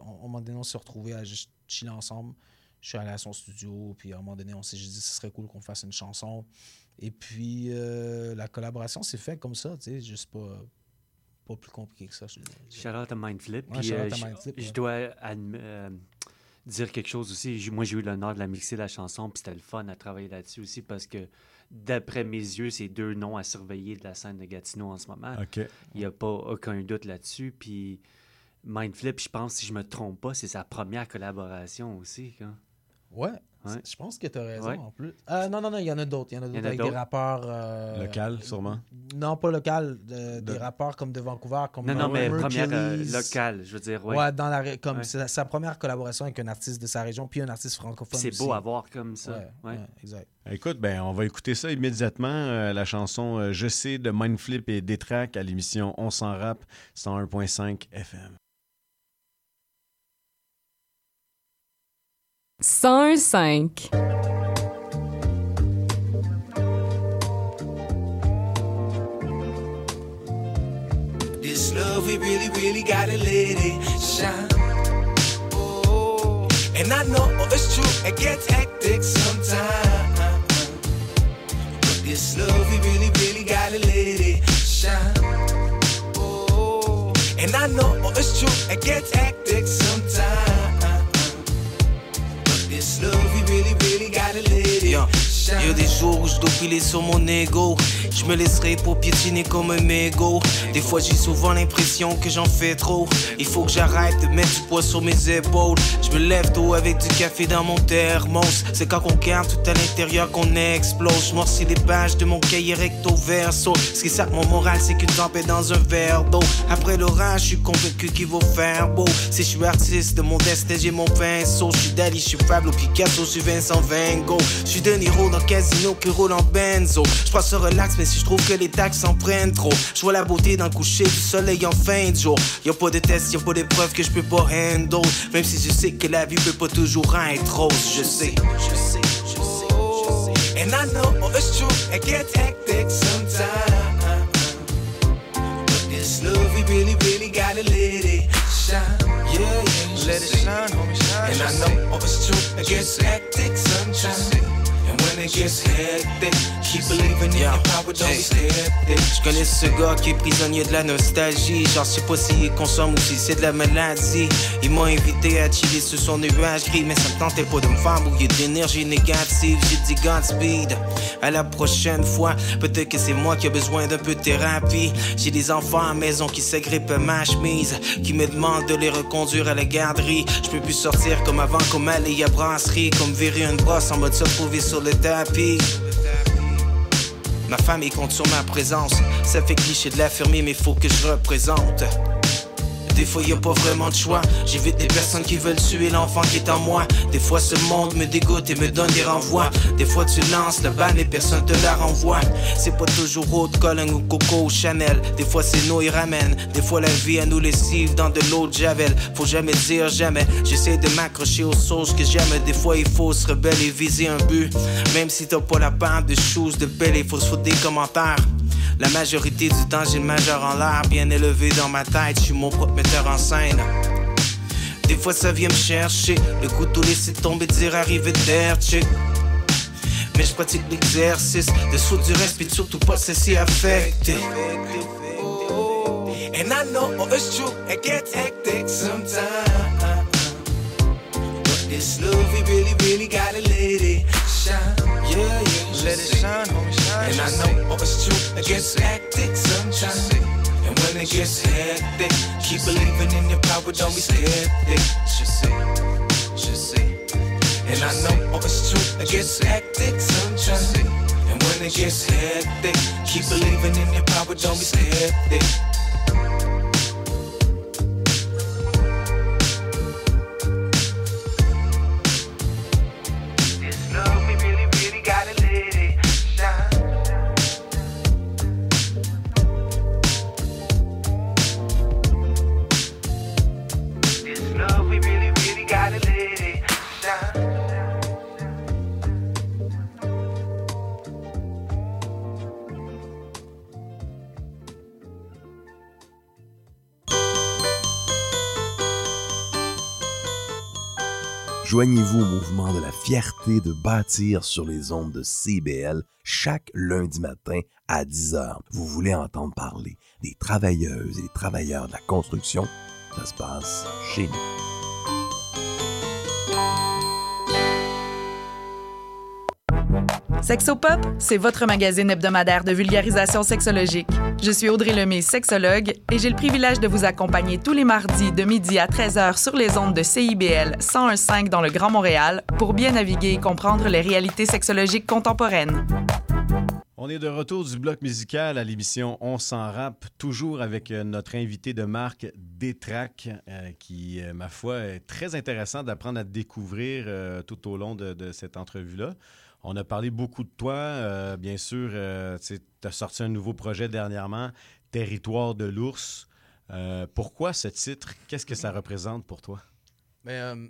on- moment donné, on s'est retrouvés à juste chiller ensemble. Je suis allé à son studio, puis à un moment donné, on s'est dit ce serait cool qu'on fasse une chanson. Et puis euh, la collaboration s'est faite comme ça, tu sais, juste pas, pas plus compliqué que ça. je te dis. Shout out à Mindflip. Ouais, Puis, euh, je- Mindflip, je ouais. dois euh, dire quelque chose aussi. Moi, j'ai eu l'honneur de la mixer, la chanson, puis c'était le fun à travailler là-dessus aussi parce que, d'après mes yeux, c'est deux noms à surveiller de la scène de Gatineau en ce moment. Il n'y a pas aucun doute là-dessus. Puis Mindflip, je pense, si je me trompe pas, c'est sa première collaboration aussi. quoi. Ouais, Ouais. je pense que tu as raison Ouais. en plus. Euh, non, non, non, il y en a d'autres. Il y en a d'autres avec des rappeurs. euh, Local, sûrement? Non, pas local. de- De- Des rappeurs comme de Vancouver, comme Non, non, mais première euh, locale, je veux dire. Ouais. Ouais, dans la comme sa première collaboration avec un artiste de sa région, puis un artiste francophone. C'est beau à voir comme ça. Ouais, Ouais. ouais, exact. Écoute, ben, on va écouter ça immédiatement. euh, la chanson euh, Je sais de Mindflip et Détrac à l'émission On s'en rap 101.5 FM. 101.5. This love, we really, really gotta let it shine. Oh, and I know oh, it's true, it gets hectic sometimes. But this love, we really, really gotta let it shine. Oh, and I know oh, it's true, it gets hectic sometimes. Love, we really, really gotta des jours où je dois sur mon ego. Je me laisserai pour piétiner comme un mégot. Des fois, j'ai souvent l'impression que j'en fais trop. Il faut que j'arrête de mettre du poids sur mes épaules. Je me lève tôt avec du café dans mon thermos. C'est quand on garde tout à l'intérieur qu'on explose. Je morcis les pages de mon cahier recto verso. Ce qui sape mon moral, c'est qu'une tempête dans un verre d'eau. Après l'orage, je suis convaincu qu'il va faire beau. Si je suis artiste de mon destin, j'ai mon pinceau. Je suis Dali, je suis Pablo Picasso, je suis Vincent Van Gogh. Je suis De Niro dans Casino qui roule en benzo. Je se relax, mais si je trouve que les taxes en prennent trop, je vois la beauté dans le coucher du soleil en fin de jour. Y a pas de test, y a pas d'épreuve que je peux pas handle. Même si je sais que la vie peut pas toujours être rose, je sais, je sais, je sais, je sais. And I know it's true, it gets hectic sometimes. But this love, we really, really gotta let it shine. Yeah, yeah, let it shine, homie, shine. And I know it's true, it gets hectic sometimes. And when it gets hectic, keep believing in your power, don't be skeptic. Je connais ce gars qui est prisonnier de la nostalgie. Genre, je sais pas s'il consomme ou si c'est de la maladie. Il m'a invité à chiller sur son nuage gris, mais ça me tentait pas de me faire bouiller d'énergie négative. J'ai dit Godspeed. À la prochaine fois, peut-être que c'est moi qui ai besoin d'un peu de thérapie. J'ai des enfants à maison qui s'agrippent à ma chemise, qui me demandent de les reconduire à la garderie. Je peux plus sortir comme avant, comme aller à brasserie, comme virer une brosse en mode se retrouver sur le tapis. Ma famille compte sur ma présence. Ça fait cliché de l'affirmer, mais faut que je représente. Des fois, y a pas vraiment de choix. J'évite des personnes qui veulent tuer l'enfant qui est en moi. Des fois, ce monde me dégoûte et me donne des renvois. Des fois, tu lances le ban et personne te la renvoie. C'est pas toujours Haute Colin ou Coco ou Chanel. Des fois, c'est nous et ramène. Des fois, la vie à nous lessive dans de l'eau de Javel. Faut jamais dire jamais. J'essaie de m'accrocher aux sauces que j'aime. Des fois, il faut se rebeller et viser un but. Même si t'as pas la part de choses de belle, il faut se foutre des commentaires. La majorité du temps, j'ai le majeur en l'air, bien élevé dans ma tête, je suis mon propre metteur en scène. Des fois, ça vient me chercher, le couteau laisser tomber, dire arriver d'air. Mais je pratique l'exercice de saut du reste, puis surtout pas laisser affecter. And I know oh, it's true, it gets hectic sometimes. But this love, we really, really gotta let it shine. Yeah, yeah, let it shine, homie, shine. And I know oh, it's true, it gets hectic sometimes. When it gets hectic, keep believing in your power, don't be skeptic. Just say, just say. And I know oh, it's true, it gets hectic sometimes. And when it gets hectic, keep believing in your power, don't be skeptic. Joignez-vous au mouvement de la fierté de bâtir sur les ondes de CBL chaque lundi matin à 10h. Vous voulez entendre parler des travailleuses et des travailleurs de la construction? Ça se passe chez nous. Sexopop, c'est votre magazine hebdomadaire de vulgarisation sexologique. Je suis Audrey Lemay, sexologue, et j'ai le privilège de vous accompagner tous les mardis de midi à 13h sur les ondes de CIBL 101.5 dans le Grand Montréal pour bien naviguer et comprendre les réalités sexologiques contemporaines. On est de retour du bloc musical à l'émission On s'en rappe, toujours avec euh, notre invité de marque Détrac, euh, qui, euh, ma foi, est très intéressant d'apprendre à découvrir tout au long de, de cette entrevue-là. On a parlé beaucoup de toi, euh, bien sûr. tu as sorti un nouveau projet dernièrement, Territoire de l'ours. Euh, pourquoi ce titre? Qu'est-ce que ça représente pour toi? Mais euh,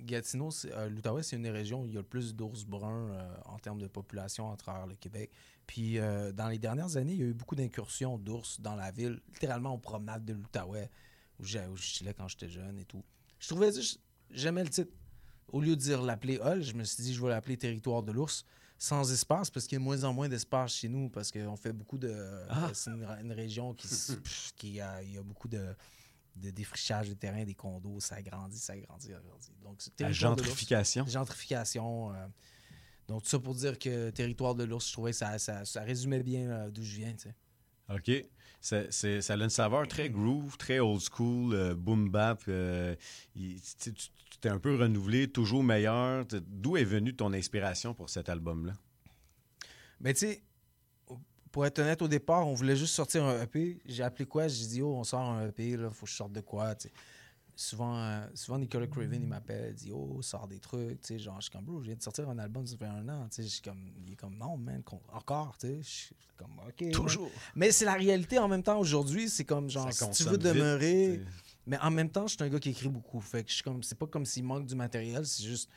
Gatineau, euh, l'Outaouais, c'est une des régions où il y a le plus d'ours bruns euh, en termes de population à travers le Québec. Puis euh, dans les dernières années, il y a eu beaucoup d'incursions d'ours dans la ville, littéralement aux promenades de l'Outaouais, où, chillais quand j'étais jeune et tout. Je trouvais juste, j'aimais le titre. Au lieu de dire l'appeler Hall, je me suis dit, je vais l'appeler Territoire de l'ours, sans espace, parce qu'il y a de moins en moins d'espace chez nous, parce qu'on fait beaucoup de. Ah. C'est une, une région qui, <laughs> pff, qui a, il y a beaucoup de de défrichage de terrain, des condos, ça grandit, ça grandit, ça grandit. Donc, c'est La territoire de gentrification. Gentrification. euh, donc, tout ça pour dire que territoire de l'ours, je trouvais que ça, ça, ça résumait bien euh, d'où je viens, tu sais. OK. C'est- c'est- ça a une saveur très groove, très old school, euh, boom bap. euh, il- tu sais, tu tu t'es un peu renouvelé, toujours meilleur. D'où est venue ton inspiration pour cet album-là? Mais tu sais, pour être honnête, au départ, on voulait juste sortir un EP. J'ai appelé quoi? J'ai dit, oh, on sort un EP, là, faut que je sorte de quoi. Souvent, euh, souvent, Nicolas Craven, il m'appelle, il dit, oh, sort des trucs, tu sais. Genre, je suis comme, bro, je viens de sortir un album, ça fait un an, tu sais. Je suis comme, il est comme, non, man, encore, tu sais. Je suis comme, OK. man. Toujours. Mais c'est la réalité en même temps aujourd'hui, c'est comme, genre, Ça si tu veux demeurer. Mais en même temps, je suis un gars qui écrit beaucoup. Fait que je suis comme, c'est pas comme s'il manque du matériel, c'est juste.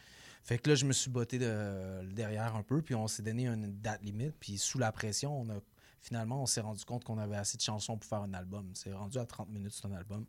Fait que là, je me suis botté de, derrière un peu, puis on s'est donné une date limite, puis sous la pression, on a finalement, on s'est rendu compte qu'on avait assez de chansons pour faire un album. C'est rendu à 30 minutes, c'est un album.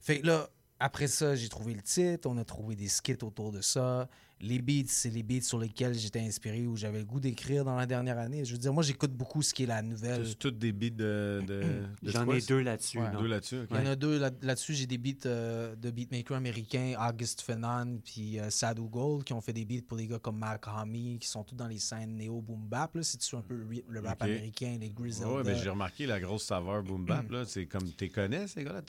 Fait que là, après ça, j'ai trouvé le titre, on a trouvé des skits autour de ça. Les beats, c'est les beats sur lesquels j'étais inspiré ou j'avais le goût d'écrire dans la dernière année. Je veux dire, moi, j'écoute beaucoup ce qui est la nouvelle. C'est toutes des beats de. de- de <clears throat> J'en ai deux là-dessus, Ouais. Deux là-dessus. Il y en a deux là- là-dessus. J'ai des beats euh, de beatmakers américains, August Fenan puis euh, Sadhu Gold, qui ont fait des beats pour des gars comme Mac Hami, qui sont tous dans les scènes néo boom bap. Là, si tu un peu le rap américain, les Griselda. Ouais, mais j'ai remarqué la grosse saveur boom bap. là. C'est comme. Tu les connais, ces gars-là?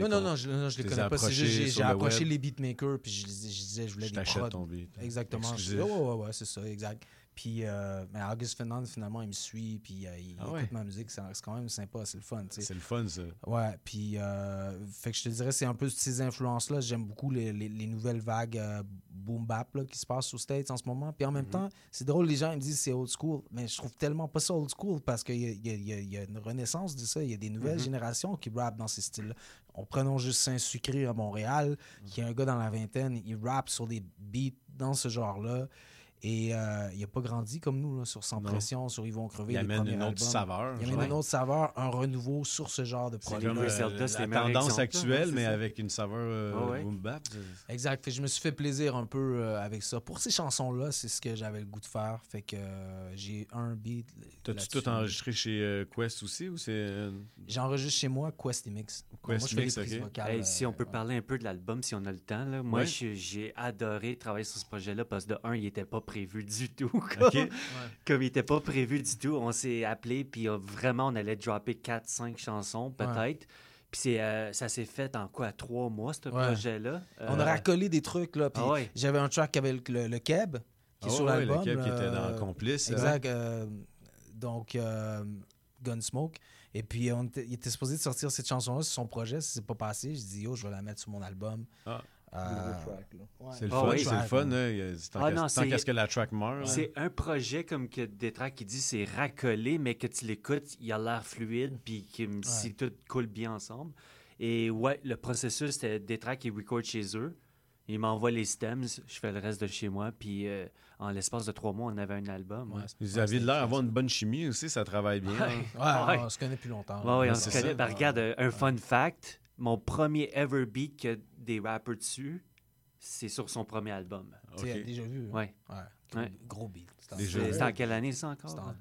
Non, non, non, je, non, je les connais pas. C'est approchés juste, j'ai, approché web. les beatmakers, puis je, les- je disais, je voulais Je des prods. ton beat. Exactement. Exclusif. ouais, ouais, ouais, c'est ça, exact. Puis, euh, mais August Fernand, finalement, il me suit, puis euh, il Ah écoute ma musique. C'est, quand même sympa, c'est le fun. C'est le fun, ça. Ouais, puis, euh, fait que je te dirais, c'est un peu ces influences-là. J'aime beaucoup les, les- les nouvelles vagues boom bap là, qui se passent aux States en ce moment. Puis en même temps, c'est drôle, les gens ils me disent c'est old school, mais je trouve tellement pas ça old school parce qu'il y y a- y y une renaissance de ça. Il y a des nouvelles Mhm. générations qui rappent dans ces styles-là. On prenons juste Saint-Sucré à Montréal, qui est un gars dans la vingtaine, il rappe sur des beats dans ce genre-là. Et euh, il n'a pas grandi comme nous, là, sur Sans Non. Pression, sur Ils vont crever. Il les amène une autre albums. saveur, Il amène ouais. une autre saveur, un renouveau sur ce genre de C'est produit. comme euh, la tendance actuelle, mais avec une saveur euh, ouais. boom bap. Exact. Fait je me suis fait plaisir un peu euh, avec ça. Pour ces chansons-là, c'est ce que j'avais le goût de faire. Fait que euh, j'ai un beat. T'as-tu tout enregistré chez euh, Quest aussi ou c'est. J'enregistre chez moi Quest et Mix. Moi, Quest je fais les Mix, vocales, Hey, euh, si on peut parler un peu de l'album, si on a le temps. Là. Moi, j'ai- j'ai adoré travailler sur ce projet-là parce que de un, il n'était pas prévu du tout. Comme, comme il n'était pas prévu du tout, on s'est appelé, puis euh, vraiment, on allait dropper 4-5 chansons, peut-être. Puis c'est, euh, ça s'est fait en quoi, trois mois, ce Ouais. projet-là? On a Euh, racolé des trucs, là. puis Ah ouais. J'avais un track avec le, le Keb, qui est Ah sur ouais, le l'album. Keb qui était dans Complice, Exact. euh, donc, euh, Gunsmoke. Et puis, on il était supposé de sortir cette chanson-là sur son projet. Ça s'est pas passé. Je dis, yo, je vais la mettre sur mon album. Ah. Ouais. C'est le fun, oui. c'est le fun. hein, Tant Ah qu'à- ce que la track meurt. là. C'est un projet comme que Détrac qui dit c'est racolé, mais que tu l'écoutes, il a l'air fluide, puis que si tout coule bien ensemble. Et ouais, le processus, c'était Détrac qui record chez eux. Il m'envoie les stems, je fais le reste de chez moi, puis euh, en l'espace de trois mois, on avait un album. ouais. Vous aviez l'air d'avoir une bonne chimie aussi, ça travaille bien. Ouais. hein. <laughs> Ouais, on se connaît depuis longtemps. Ouais, ouais, on Ouais, se connaît. ça. Ben, regarde, un fun fact mon premier ever beat que des rappers dessus, c'est sur son premier album. Tu as déjà vu? hein? Ouais. Ouais. Ouais. Gros beat. C'était en- quelle année, ça, encore? C'était en 4?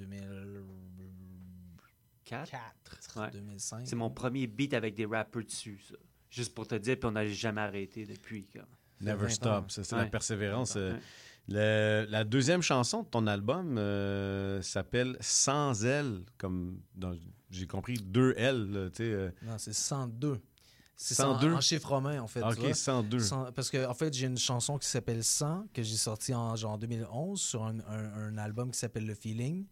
2004, 2005. C'est mon premier beat avec des rappers dessus, ça. Juste pour te dire, puis on n'a jamais arrêté depuis. Comme. Never Stop, ça, c'est la Ouais. persévérance. euh, Ouais. le- la deuxième chanson de ton album euh, s'appelle Sans elle, comme j'ai compris deux L, là, tu sais. euh, Non, c'est 102. C'est 102? 102 en, chiffre romain, en fait. tu Ok, vois. 102. Cent- parce que, en fait, j'ai une chanson qui s'appelle 100, que j'ai sortie en genre 2011 sur un, un- un album qui s'appelle Le Feeling.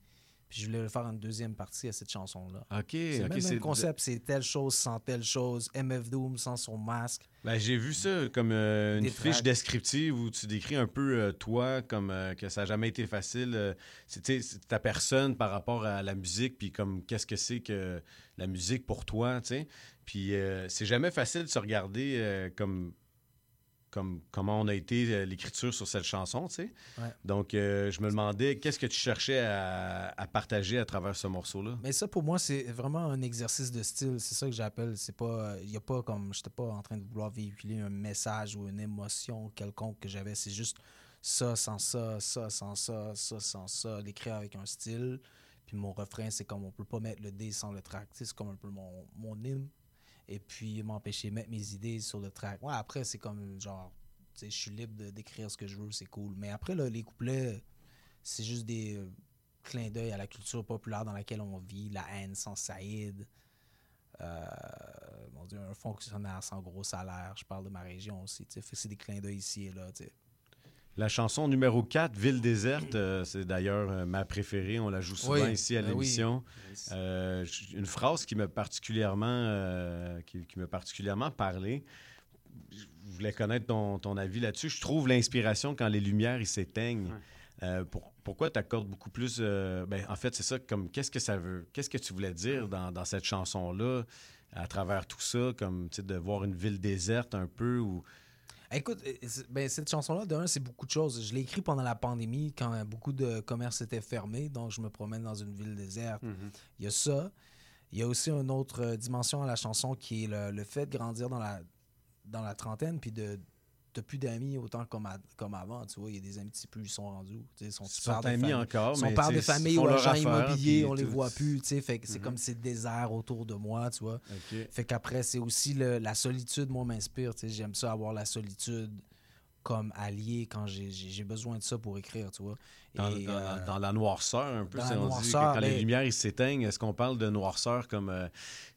Puis je voulais faire une deuxième partie à cette chanson-là. Ok, C'est le ok, même, c'est même de- concept, c'est telle chose sans telle chose. MF Doom sans son masque. Ben, j'ai vu ça comme euh, une fiche tracks. descriptive où tu décris un peu euh, toi, comme euh, que ça n'a jamais été facile. c'est ta personne par rapport à la musique, puis comme qu'est-ce que c'est que la musique pour toi, tu sais. Puis c'est jamais facile de se regarder comme, comme comment on a été euh, l'écriture sur cette chanson, tu sais. Ouais. Donc euh, je me demandais qu'est-ce que tu cherchais à, à partager à travers ce morceau-là? Mais ça, pour moi, c'est vraiment un exercice de style. C'est ça que j'appelle. C'est pas. Il y a pas comme. J'étais pas en train de vouloir véhiculer un message ou une émotion quelconque que j'avais. C'est juste ça sans ça, ça sans ça, ça sans ça. L'écrire avec un style. Puis mon refrain, c'est comme on peut pas mettre le D sans le track. Tu sais, C'est comme un peu mon, mon hymne. Et puis m'empêcher de mettre mes idées sur le track. Ouais, après, c'est comme genre. Je suis libre d'écrire ce que je veux, c'est cool. Mais après, là, les couplets, c'est juste des euh, clins d'œil à la culture populaire dans laquelle on vit, la haine sans Saïd. Euh, mon Dieu, un fonctionnaire sans gros salaire. Je parle de ma région aussi. C'est des clins d'œil ici et là. La chanson numéro 4, Ville déserte, euh, c'est d'ailleurs euh, ma préférée. On la joue souvent Oui, ici à ben l'émission. Euh, une phrase qui m'a particulièrement, qui, qui m'a particulièrement parlé. Je voulais connaître ton, ton avis là-dessus. Je trouve l'inspiration quand les lumières s'éteignent. Pour- pourquoi tu accordes beaucoup plus. ben, en fait, c'est ça, comme qu'est-ce que ça veut. Qu'est-ce que tu voulais dire dans, dans cette chanson-là, à travers tout ça, comme de voir une ville déserte un peu ou. Écoute, euh, ben, cette chanson-là, d'un, c'est beaucoup de choses. Je l'ai écrit pendant la pandémie, quand beaucoup de commerces étaient fermés, donc je me promène dans une ville déserte. Il y a ça. Il y a aussi une autre euh, dimension à la chanson qui est le, le fait de grandir dans la, dans la trentaine, puis de t'as plus d'amis autant comme, à- comme avant, tu vois, il y a des amis, sais plus ils sont rendus. Tu sais, Son Ils sont de amis famille- encore, son mais, père de famille ou leur agent affaire, immobilier, puis on les tout. voit plus, tu sais, fait que c'est Mhm. comme c'est désert autour de moi, tu vois. Fait qu'après, c'est aussi le- la solitude, moi, m'inspire. tu sais. J'aime ça, avoir la solitude comme allié quand j'ai besoin de ça pour écrire, tu vois. Dans, Et, dans- euh, dans la noirceur, un peu. on dit que quand les ben- lumières s'éteignent, est-ce qu'on parle de noirceur comme, euh,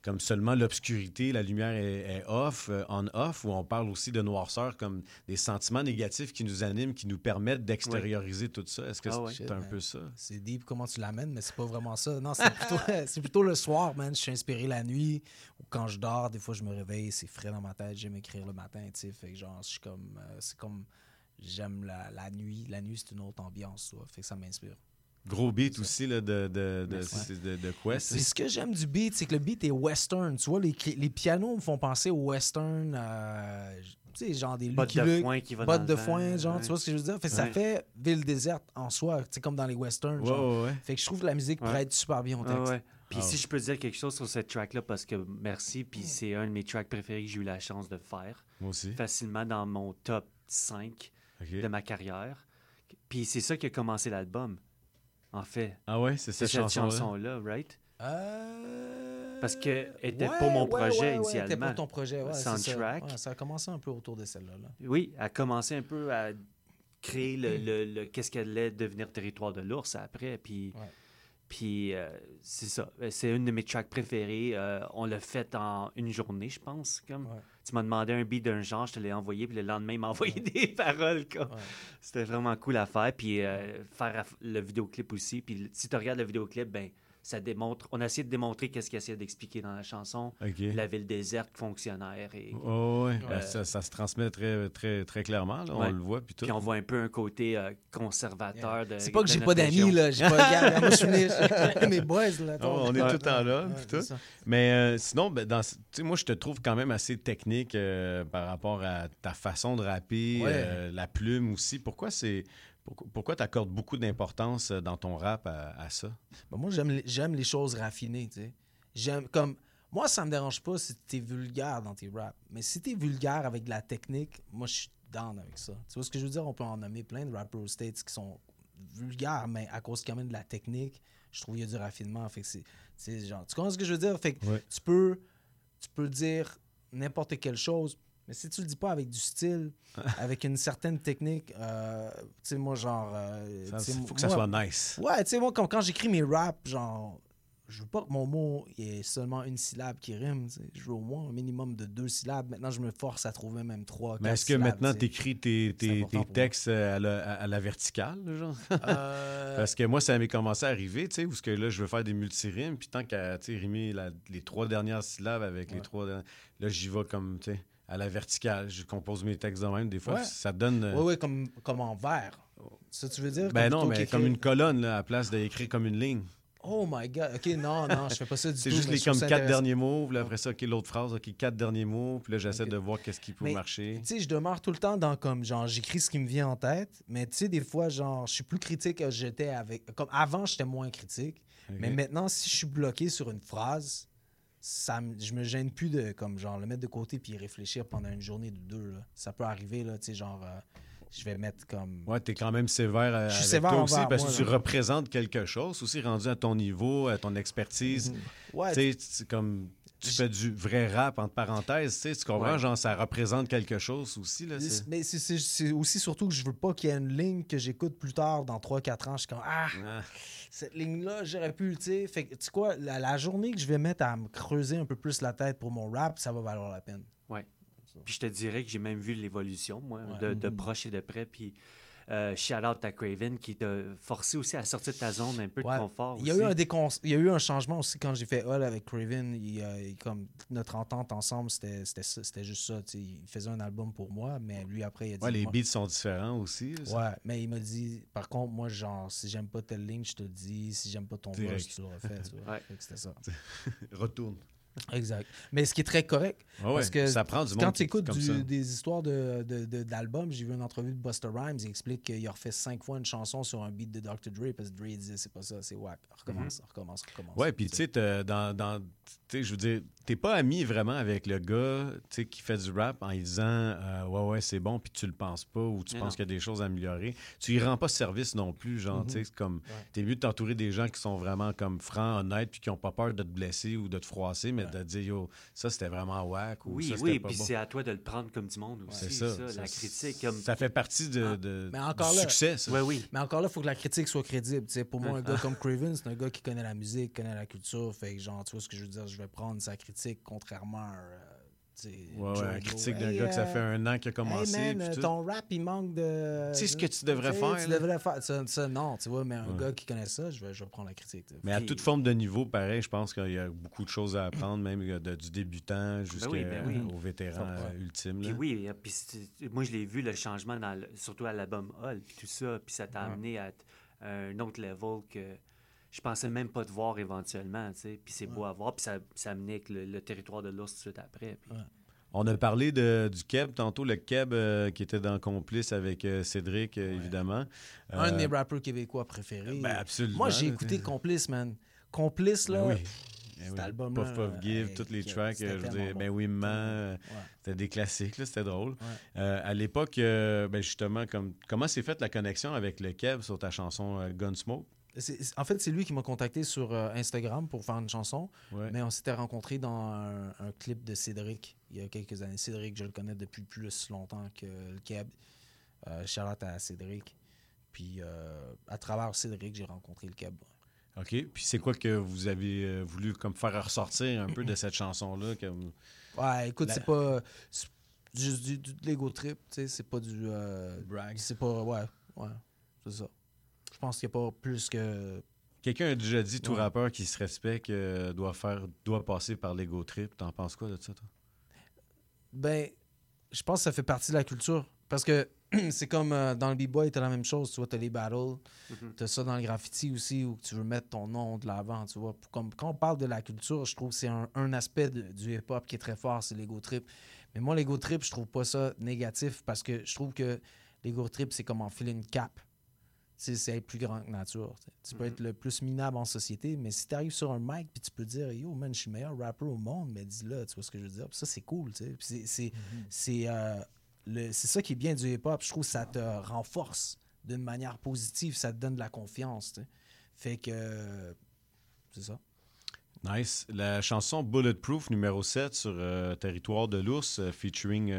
comme seulement l'obscurité, la lumière est, est off, euh, on-off, ou on parle aussi de noirceur comme des sentiments négatifs qui nous animent, qui nous permettent d'extérioriser tout ça? Est-ce que Ah c'est un Shit, peu ça? C'est deep comment tu l'amènes, mais c'est pas vraiment ça. Non, c'est plutôt, <laughs> le soir, man. Je suis inspiré la nuit. Ou quand je dors, des fois, je me réveille, c'est frais dans ma tête. J'aime écrire le matin, tu sais. Fait que genre, je suis comme. c'est comme. J'aime la, la nuit. La nuit, c'est une autre ambiance, tu vois. Fait que ça m'inspire. Gros beat aussi là, de, de, de, Merci. de, de Quest. C'est ce que j'aime du beat, c'est que le beat est western. Tu vois, les, les pianos me font penser au western. euh, tu sais, genre des Bottes de foin qui va bottes dans de le foin, genre, ouais. tu vois ce que je veux dire? Fait que ça Ouais. fait ville déserte en soi, tu sais, comme dans les westerns. Ouais, genre. ouais, ouais. Fait que je trouve que la musique pourrait Ouais. être super bien au texte. ouais. Puis Ah si ouais. je peux dire quelque chose sur cette track-là, parce que merci, puis c'est un de mes tracks préférés que j'ai eu la chance de faire. Moi aussi. Facilement dans mon top 5 De ma carrière. Puis c'est ça qui a commencé l'album, en fait. Ah ouais, c'est cette chanson-là? right? Euh, Parce qu'elle était ouais, pour mon ouais, projet ouais, ouais, initialement. était pour ton projet, ouais, c'est ça. Soundtrack. Ouais, ça a commencé un peu autour de celle-là. là. Oui, elle a commencé un peu à créer le, le- le- qu'est-ce qu'elle allait devenir territoire de l'ours après. Puis, puis euh, c'est ça. C'est une de mes tracks préférées. Euh, on l'a fait en une journée, je pense. Comme. Tu m'as demandé un beat d'un genre, je te l'ai envoyé, puis le lendemain, il m'a envoyé des paroles. comme. C'était vraiment cool à faire. Puis euh, faire le vidéoclip aussi. Puis si tu regardes le vidéoclip, ben ça démontre. On a essayé de démontrer qu'est-ce qu'il essayait d'expliquer dans la chanson. La ville déserte, fonctionnaire. Et, Oh, ouais. euh, Ben, ça, ça se transmet très, très, très clairement. là. Ouais. On le voit. Puis tout. Puis on voit un peu un côté euh, conservateur de. C'est pas que de j'ai pas d'amis, là. J'ai pas regarde, <laughs> moi, je suis venu- mes boys, là. Oh, <laughs> on est Ouais. tout le temps là. Ouais, puis c'est tout. ça. Mais euh, sinon, ben, dans, tu sais, moi, je te trouve quand même assez technique euh, par rapport à ta façon de rapper, Ouais. euh, la plume aussi. Pourquoi c'est pourquoi tu accordes beaucoup d'importance euh, dans ton rap à, à ça? Ben, moi, j'aime les, choses raffinées, tu sais. J'aime comme. Moi, ça me dérange pas si t'es vulgaire dans tes raps. Mais si t'es vulgaire avec de la technique, moi, je suis down avec ça. Tu vois ce que je veux dire? On peut en nommer plein de rappers aux States qui sont vulgaires, mais à cause quand même de la technique, je trouve qu'il y a du raffinement. Fait que genre, tu comprends ce que je veux dire? Fait que Ouais. tu peux. Tu peux dire n'importe quelle chose. Mais si tu le dis pas avec du style, <laughs> avec une certaine technique, euh, tu sais, moi, genre. euh, Ça- faut que ça soit nice. Ouais, tu sais, moi, comme quand j'écris mes raps, genre, je veux pas que mon mot ait seulement une syllabe qui rime. Je veux au moins un minimum de deux syllabes. Maintenant, je me force à trouver même trois. Mais est-ce que maintenant tu écris tes, tes- tes textes euh, à la, à la verticale, genre? Euh, <laughs> Parce que moi, ça m'est commencé à arriver, tu sais, où que là, je veux faire des multirimes, puis tant qu'à, tu sais, rimer la- les trois dernières syllabes avec les trois dernières... Là, j'y vais comme, tu sais, à la verticale. Je compose mes textes de même, des fois, Ouais. ça donne... euh, Ouais, ouais, comme, comme en vers. Ça, tu veux dire? Ben non, mais comme une colonne, là, à la place d'écrire comme une ligne. Oh my god. Ok, non, non, je fais pas ça du <laughs> tout. C'est juste les comme quatre derniers mots, puis là, après ça, OK, l'autre phrase, OK, quatre derniers mots, puis là, j'essaie de voir qu'est-ce qui peut Mais, marcher. Tu sais, je demeure tout le temps dans comme genre j'écris ce qui me vient en tête, mais tu sais des fois genre je suis plus critique que j'étais avec comme avant j'étais moins critique, mais maintenant si je suis bloqué sur une phrase, ça je me gêne plus de comme genre le mettre de côté puis réfléchir pendant une journée ou deux là. Ça peut arriver là, tu sais genre euh, je vais mettre comme Ouais, t'es quand même sévère euh, Je suis avec sévère toi aussi parce moi, que tu représentes quelque chose aussi rendu à ton niveau, à ton expertise. Mhm. Ouais, Tu sais, comme tu fais du vrai rap entre parenthèses, tu sais, tu comprends, Ouais. genre ça représente quelque chose aussi là. c'est- Mais c'est- c'est c'est aussi surtout que je veux pas qu'il y ait une ligne que j'écoute plus tard dans 3-4 ans. Je suis comme Ah, cette ligne-là, j'aurais pu, tu sais. Fait que, tu sais quoi, la, la journée que je vais mettre à me creuser un peu plus la tête pour mon rap, ça va valoir la peine. Ouais. Puis je te dirais que j'ai même vu l'évolution, moi, de, de Mhm. proche et de près. Puis euh, shout out à Craven qui t'a forcé aussi à sortir de ta zone un peu Ouais. de confort. Il y, a eu un décon- il y a eu un changement aussi quand j'ai fait Hall avec Craven. Il, euh, comme notre entente ensemble, c'était c'était ça- c'était juste ça. Il faisait un album pour moi, mais lui, après, il a dit Ouais, les moi- beats sont différents aussi. Ouais, mais il m'a dit, par contre, moi, genre, si j'aime pas telle ligne, je te le dis. Si j'aime pas ton verse, tu le refais. Ouais. C'était ça. <laughs> Retourne. Exact. Mais ce qui est très correct. Ah ouais, parce que ça prend du Quand tu écoutes des histoires de, de- de- d'albums, j'ai vu une entrevue de Buster Rhymes, il explique qu'il a refait cinq fois une chanson sur un beat de Dr. Dre parce que Dre disait c'est pas ça, c'est whack. Recommence, recommence, recommence. Ouais, puis tu sais, dans, dans, tu sais, je veux dire, t'es pas ami vraiment avec le gars, tu sais, qui fait du rap en lui disant, euh, ouais, ouais, c'est bon, puis tu le penses pas, ou tu Mais penses qu'il y a des choses à améliorer. Tu y rends pas service non plus, genre, tu sais, c'est comme, t'es mieux de t'entourer des gens qui sont vraiment comme francs, honnêtes, puis qui ont pas peur de te blesser ou de te froisser, mais de te dire, yo, ça c'était vraiment whack, ou Oui, ça c'était oui, pas puis bon. c'est à toi de le prendre comme du monde aussi. C'est ça. la Ça- critique. Comme... Ça fait partie de, de- Mais encore du là, succès, ça. Mais encore là, il faut que la critique soit crédible. tu sais. pour moi, Ouais. un gars <laughs> comme Craven, c'est un gars qui connaît la musique, connaît la culture. Fait que, genre, tu vois ce que je veux dire, je vais prendre sa critique contrairement à. euh, Ouais, ouais, la Blow. critique d'un Hey, gars que ça fait un an qu'il a commencé. Hey man, puis tout. ton rap, il manque de. Tu sais ce que tu devrais faire, Tu là? devrais faire. Ça, ça, non, tu vois, mais un Ouais. gars qui connaît ça, je vais, je vais prendre la critique. Mais à toute forme de niveau, pareil, je pense qu'il y a beaucoup de choses à apprendre, même de- du débutant jusqu'au oui, ben oui. vétéran euh, ultime. Puis oui, euh, puis moi je l'ai vu le changement dans le- surtout à l'album Hall puis tout ça, puis ça t'a Ouais. amené à un autre level que je pensais même pas te voir éventuellement, tu sais. Puis c'est beau à voir, puis ça, ça amenait avec le, le territoire de l'ours tout de suite après. puis- On a parlé de, du Keb tantôt, le Keb euh, qui était dans Complice avec euh, Cédric, euh, évidemment. Un de mes rappeurs québécois préférés. Ben, absolument. Moi, j'ai écouté Complice, man. Complice, là. Ben oui. pff, Ben cet oui. album-là. Puff Puff Give, hey, tous les tracks, c'était je veux tellement dire, bon. ben oui, man, Ouais. c'était des classiques, là, c'était drôle. Ouais. Euh, à l'époque, euh, ben justement, comme, comment s'est faite la connexion avec le Keb sur ta chanson Gunsmoke? En fait, c'est lui qui m'a contacté sur euh, Instagram pour faire une chanson. Ouais. Mais on s'était rencontrés dans un, un clip de Cédric il y a quelques années. Cédric, je le connais depuis plus longtemps que le Keb. Euh, shout out à Cédric. Puis euh, à travers Cédric, j'ai rencontré le Keb. OK. Puis c'est quoi que vous avez euh, voulu comme faire ressortir un peu de cette <clears throat> chanson-là? Comme... Ouais, écoute, La- c'est pas. C'est juste du, du- de l'ego trip, tu sais. C'est pas du. euh, C'est pas. Ouais, ouais. C'est ça. Je pense qu'il n'y a pas plus que. Quelqu'un a déjà dit, tout Ouais. rappeur qui se respecte euh, doit faire doit passer par l'ego trip. T'en penses quoi de ça, toi? Ben, je pense que ça fait partie de la culture. Parce que <clears throat> c'est comme euh, dans le b-boy, t'as la même chose. Tu vois, t'as les battles. Mhm. T'as ça dans le graffiti aussi où tu veux mettre ton nom de l'avant, tu vois. Comme, quand on parle de la culture, je trouve que c'est un, un aspect de- du hip-hop qui est très fort, c'est l'ego trip. Mais moi, l'ego trip, je trouve pas ça négatif parce que je trouve que l'ego trip, c'est comme enfiler une cape. C'est être plus grand que nature. tu peux Mhm. être le plus minable en société, mais si tu arrives sur un mic puis tu peux dire Yo, man, je suis le meilleur rappeur au monde, mais dis-le, tu vois ce que je veux dire? Ça, c'est cool. c'est- c'est, euh, c'est ça qui est bien du hip-hop. Je trouve que ça te renforce d'une manière positive, ça te donne de la confiance. Fait que. euh, c'est ça. Nice. La chanson Bulletproof numéro 7 sur euh, Territoire de l'ours euh, featuring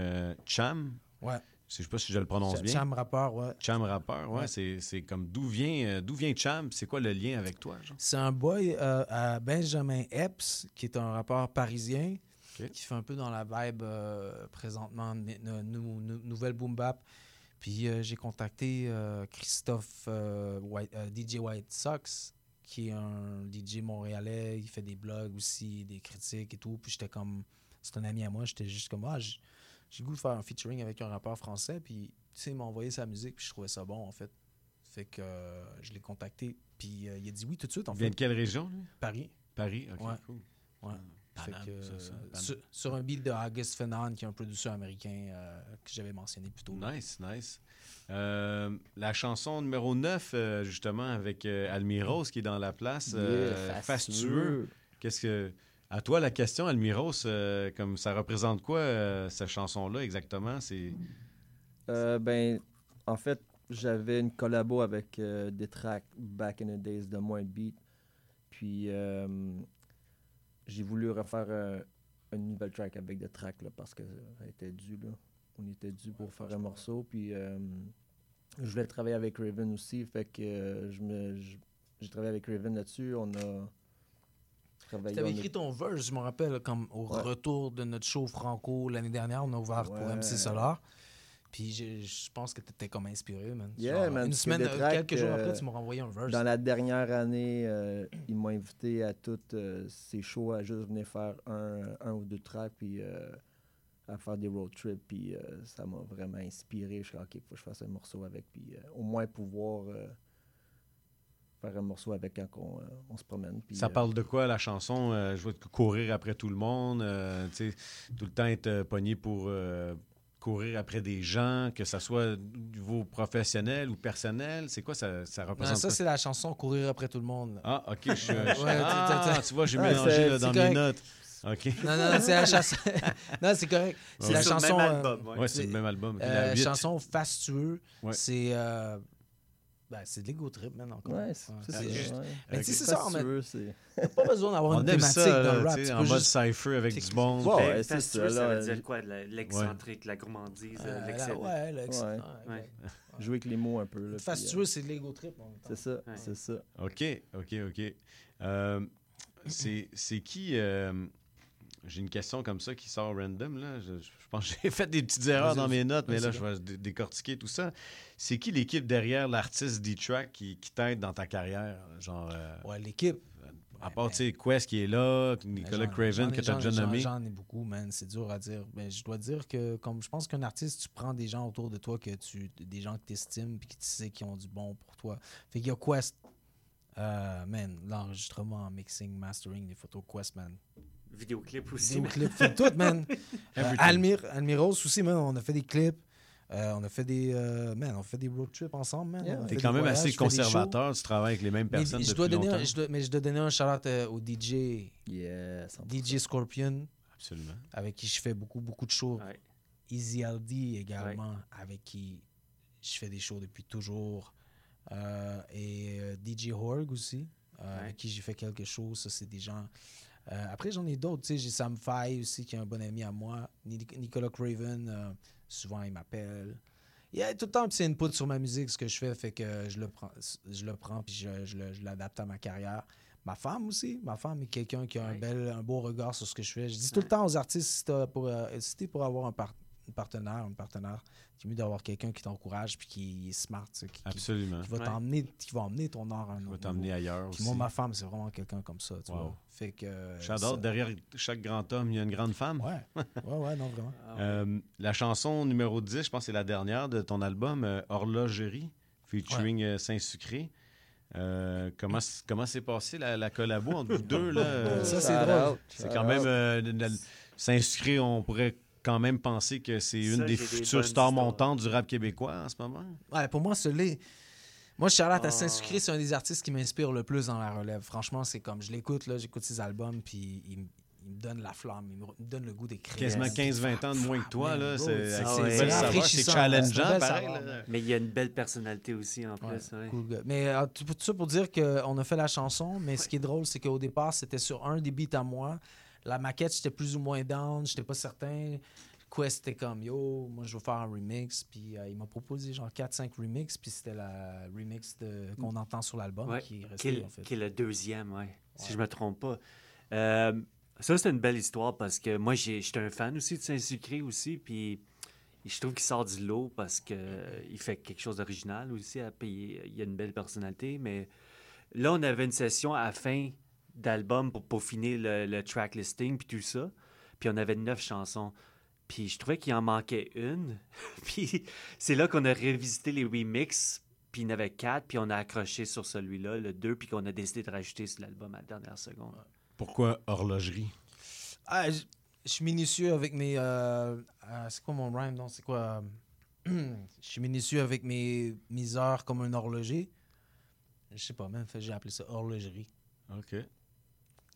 Cham. Ouais. Je sais pas si je le prononce Ch- bien. Cham rappeur, ouais. Cham rappeur, ouais. Ouais. C'est, comme d'où vient, euh, d'où vient Cham? C'est quoi le lien avec toi? C'est un boy euh, à Benjamin Epps, qui est un rappeur parisien, qui fait un peu dans la vibe euh, présentement nouvelle boom bap. Puis j'ai contacté Christophe White- DJ White Sox, qui est un DJ montréalais. Il fait des blogs aussi, des critiques et tout. Puis j'étais comme, c'est un ami à moi. J'étais juste comme, ah, j'ai le goût de faire un featuring avec un rappeur français. Puis tu sais, il m'a envoyé sa musique. Puis je trouvais ça bon en fait. Fait que euh, je l'ai contacté. Puis euh, il a dit oui tout de suite en Il fait. vient de quelle région, lui? Paris. Paris, ok, Ouais. cool. Ouais. Fait Paname, que, ça, ça, Paname. sur, sur un beat de August Fenan, qui est un producteur américain euh, que j'avais mentionné plus tôt. Nice, nice. Euh, la chanson numéro 9, euh, justement, avec euh, Almiros qui est dans la place, euh, Yeah, fastueux. fastueux. Qu'est-ce que. À toi, la question, Almiros, euh, comme ça représente quoi, euh, cette chanson-là, exactement? C'est. Euh, ben, en fait, j'avais une collabo avec des tracks back in the days de moins beat. Puis, j'ai voulu refaire une nouvelle track avec des tracks là, parce qu'elle était due. Là. On était dû pour faire un morceau. Puis, je voulais travailler avec Raven aussi. Fait que je me, j'ai travaillé avec Raven là-dessus. On a travaillé. Tu avais écrit ton verse, je me rappelle, comme au Ouais. retour de notre show Franco l'année dernière, on a ouvert pour. MC Solar. Puis je pense que tu étais comme inspiré, man. Yeah, Genre, man, Une semaine, euh, tracks, quelques jours après, euh, tu m'as renvoyé un verse. Dans la dernière année, euh, ils m'ont invité à toutes euh, ces shows à juste venir faire un, un ou deux tracks, puis euh, à faire des road trips. Puis ça m'a vraiment inspiré. Je suis OK, il faut que je fasse un morceau avec, puis au moins pouvoir faire un morceau avec quand on, euh, on se promène. Puis, Ça euh, parle de quoi, la chanson? Euh, je veux courir après tout le monde, euh, tu sais, tout le temps être euh, pogné pour euh, courir après des gens, que ça soit au niveau professionnel ou personnel. C'est quoi ça, ça Non, représente? ça, quoi? c'est la chanson Courir après tout le monde. Ah, OK. Je, <laughs> ouais, ah, tu- vois, j'ai mélangé là, dans mes notes. OK. Non, non, non, c'est la chanson. <laughs> non, c'est correct. C'est la C'est sur le chanson. même album, ouais. Ouais, c'est le même album. euh, La chanson fastueux. Ouais. C'est. euh, ben, c'est de l'ego trip, man, encore. Ouais, c'est- juste- ouais. Mais tu sais, c'est ça, on T'as pas besoin d'avoir une thématique ça, dans le rap. en mode juste- cypher avec C'est- du bon. Ouais, ouais, c'est fastueux, ça, ça là, veut dire quoi? L'excentrique, la gourmandise, Euh, l'excès. ouais, l'ex- Ouais. ouais, Ouais. <laughs> Jouer avec les mots un peu. là, Fastueux, euh, c'est de l'ego trip. C'est ça, c'est ça. OK, OK, OK. Euh, c'est c'est qui... euh, j'ai une question comme ça qui sort random. Là. Je, je pense que j'ai <laughs> fait des petites erreurs dans mes notes, mais là, je vais dé- décortiquer tout ça. C'est qui l'équipe derrière l'artiste D-Track qui, qui t'aide dans ta carrière? Genre, euh, Ouais, l'équipe. à part, tu sais, Quest qui est là, Nicolas Craven que tu as déjà nommé. J'en ai beaucoup, man. C'est dur à dire. Mais je dois dire que, comme je pense qu'un artiste, tu prends des gens autour de toi, que tu, des gens que tu estimes puis que tu sais qui ont du bon pour toi. Fait qu'il y a Quest. Euh, man, l'enregistrement, mixing, mastering des photos Quest, man. Vidéoclip aussi. Vidéoclip, fait tout, man. <laughs> Euh. Almir, Almiros aussi, man, on a fait des clips. Euh, on a fait des euh, man, on fait des road trips ensemble, man. A T'es quand même voyages, assez conservateur, tu travailles avec les mêmes Mais personnes je depuis dois donner un- longtemps. je dois- mais je dois donner un shout-out euh, au DJ. DJ Scorpion. Absolument. Avec qui je fais beaucoup, beaucoup de shows. Easy LD également, avec qui je fais des shows depuis toujours. Euh, et euh, DJ Horg aussi, euh, avec qui j'ai fait quelques choses. Ça, c'est des gens. Euh, après, j'en ai d'autres. tu sais, J'ai Sam Fay aussi, qui est un bon ami à moi. Ni- Nicolas Craven, euh, souvent, il m'appelle. Il y a tout le temps un petit input sur ma musique, ce que je fais, fait que je le prends, je le prends puis je, je le- je l'adapte à ma carrière. Ma femme aussi, ma femme est quelqu'un qui a un bel, un beau regard sur ce que je fais. Je dis tout le temps aux artistes, si pour, euh, si t'es pour avoir un, par- un partenaire, une partenaire, c'est mieux d'avoir quelqu'un qui t'encourage puis qui est smart, tu sais, qui, qui- Absolument. qui va Ouais. t'emmener, qui va emmener ton art à un va autre t'emmener ailleurs Puis moi, aussi. ma femme, c'est vraiment quelqu'un comme ça, tu Wow. vois. Fait que euh, J'adore, ça- derrière chaque grand homme, il y a une grande femme. Ouais, <laughs> ouais, ouais, non, vraiment. Euh, la chanson numéro 10, je pense que c'est la dernière de ton album, euh, Horlogerie, featuring Saint-Sucré. Euh, comment comment s'est passé la, la collabo entre vous <laughs> deux? Là? Euh, Ça, c'est drôle. C'est quand même... euh, Saint-Sucré, on pourrait quand même penser que c'est une Ça, des futures stars montantes du rap québécois en ce moment? Ouais, pour moi, ce l'est. Moi, Charlotte à Saint-Sucré, c'est un des artistes qui m'inspire le plus dans la relève. Franchement, c'est comme je l'écoute, là, j'écoute ses albums, puis il, me donne la flamme, il me, il me donne le goût d'écrire. Quasiment 15-20 ans de moins que toi, là, c'est Ah ouais. c'est challengeant, pareil. là. Mais il y a une belle personnalité aussi en plus. Ouais, ouais. cool gars. Mais euh, tout, tout ça pour dire qu'on a fait la chanson, mais ce qui est drôle, c'est qu'au départ, c'était sur un des beats à moi. La maquette, j'étais plus ou moins down, j'étais pas certain. Quest était comme yo, moi je veux faire un remix. Puis euh, il m'a proposé genre 4-5 remix, puis c'était la remix qu'on entend sur l'album Ouais, qui est qui, resté est, en fait. qui est le deuxième, ouais, si je me trompe pas. Euh, ça, c'est une belle histoire parce que moi, j'étais un fan aussi de Saint-Sucré aussi, puis je trouve qu'il sort du lot parce qu'il fait quelque chose d'original aussi à payer. Il a une belle personnalité, mais là, on avait une session à la fin d'album pour peaufiner le, le track listing puis tout ça, puis on avait neuf chansons. Puis je trouvais qu'il en manquait une. <laughs> puis c'est là qu'on a révisité les remixes. Puis il y en avait quatre. Puis on a accroché sur celui-là, le deux. Puis qu'on a décidé de rajouter sur l'album à la dernière seconde. Pourquoi horlogerie? Ah, je je suis minutieux avec mes. euh, euh, c'est quoi mon rhyme? Non, c'est quoi? euh, <clears throat> je suis minutieux avec mes, mes heures comme un horloger. Je sais pas, même, j'ai appelé ça horlogerie. OK.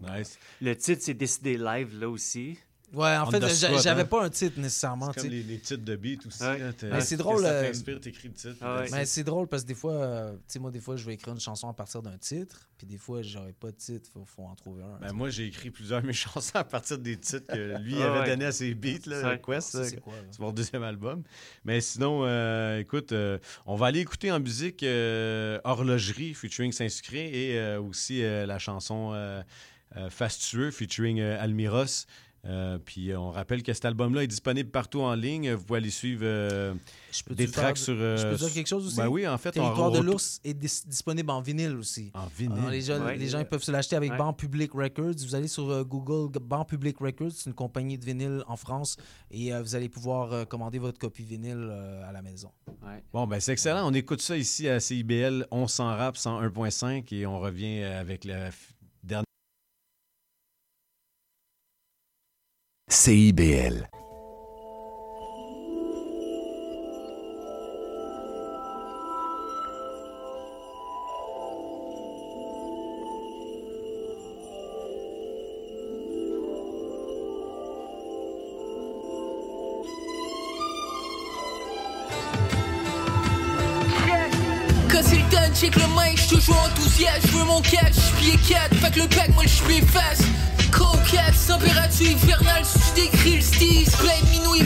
Nice. Le titre, c'est Décidé live, là aussi. Ouais, en On fait, spot, j'avais hein? pas un titre nécessairement. C'est comme tu sais. les, les titres de beats aussi. Ouais. là, Mais c'est drôle. que Ça euh, t'inspire, t'écris le titre. Ah ouais. Mais c'est drôle parce que des fois, euh, tu sais, moi, des fois, je vais écrire une chanson à partir d'un titre, puis des fois, j'aurais pas de titre, faut, faut en trouver un. Ben, moi, j'ai écrit plusieurs de mes <laughs> chansons à partir des titres que lui Ah avait ouais. donné à ses beats, là, Ouais. Quest. Là, c'est quoi, là? c'est mon deuxième album. Mais sinon, euh, écoute, euh, on va aller écouter en musique euh, Horlogerie featuring Saint-Sucré et euh, aussi euh, la chanson Fastueux featuring euh, Almiros. Euh, puis euh, on rappelle que cet album-là est disponible partout en ligne. Vous pouvez aller suivre euh, des tracks de- sur. euh, je peux dire quelque chose aussi? Ben oui, en fait, on Territoire de on- l'ours est dis- disponible en vinyle aussi. En vinyle. Alors, les gens, Ouais. les gens peuvent se l'acheter avec Ouais. Ban Public Records. Vous allez sur euh, Google, Ban Public Records, c'est une compagnie de vinyle en France, et euh, vous allez pouvoir euh, commander votre copie vinyle euh, à la maison. Ouais. Bon, ben c'est excellent. On écoute ça ici à CIBL 1100 rap 101.5 et on revient avec la f- dernière. CIBL. Quand c'est le temps, check le mic, j'suis toujours enthousiaste, j'veux mon cash, j'pied 4, fait que le pack, moi j'pied face. Coquette, température hivernale, style, plein minuit,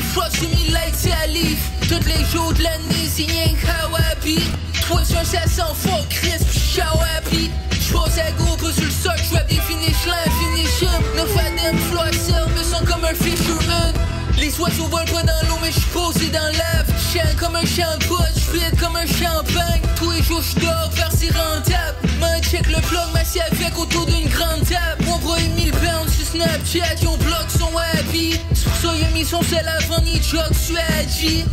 à livre. Tous les jours de l'année, c'est rien qu'Hawaii. Toi sur ça sent fort, crisp, shawapi. J'pose à go, sur le sol, j'rap des finish line, finish him. No floisseur, me comme un fisherman. Les oiseaux volent pas dans l'eau, mais j'suis posé dans l'ave. Chien comme un chien de pote, j'fide comme un champagne. Tous les jours j'dors, vers si rentable. Man, check le plug, m'assieds avec autour d'une grande table. Mon bro est 1000 pounds, juste Snapchat, yon bloque son happy. C'est pour ça y'a mis son sel avant ni jog, suis agi.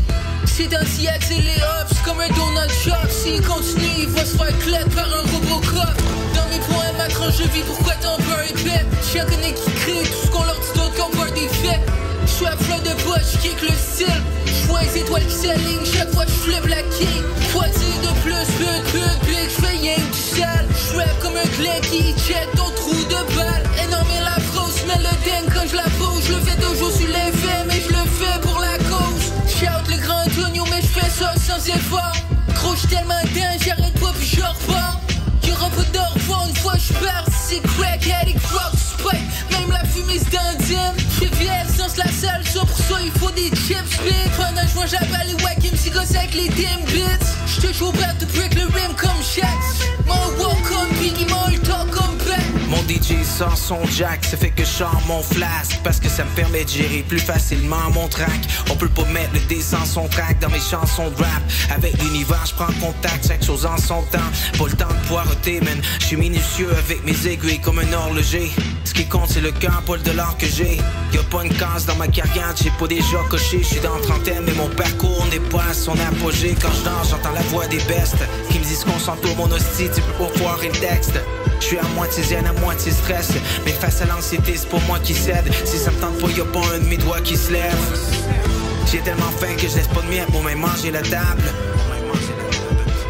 C'est ainsi les hops comme un donut shop. S'il continue, il va se faire clap par un Robocop. Dans mes points, ma tranche de vie, pourquoi t'en veux un épais? Chien connaît chaque fois que j'flip la key. Fois de plus, but, but, big, j'fais rien que du. J'rap comme un clé qui check ton trou de balle. Et la grosse, mais le ding quand j'la pose. J'le fais toujours sur les faits, mais j'le fais pour la cause. Shout le grand oignon, mais j'fais ça sans effort. Gros, j'suis tellement dingue, j'arrête pas puis j'en repars. Y'aura pas d'or une fois j'pars, c'est crack, addict, rock, spike. Même la fumée. J'fais vieille sans la salle, ça pour ça il faut des chips big. Pendant j'mange la balle et wack, gosse avec les damn bits. J'te chaud prêt de break le rim comme Shaq. Mon walk comme Biggie, Beck. Mon DJ sans son jack, ça fait que je mon flasque. Parce que ça me permet de gérer plus facilement mon track. On peut pas mettre le D sans son track dans mes chansons de rap. Avec l'univers, je prends contact, chaque chose en son temps. Pas le temps de poireauter, man. Je suis minutieux avec mes aiguilles comme un horloger. Ce qui compte c'est le cœur, pas le dollar que j'ai. Y'a pas une case dans ma carrière, j'ai pas déjà coché. Je suis dans trentaine, mais mon parcours n'est pas à son apogée. Quand je danse, j'entends la voix des bestes Qui me disent qu'on s'entoure mon hostie, tu peux pas texte je suis à moitié zen, à moitié stress. Mais face à l'anxiété, c'est pour moi qui cède. Si ça me tente pas, y'a pas un de mes doigts qui se lève. J'ai tellement faim que je laisse pas de miettes pour même manger la table.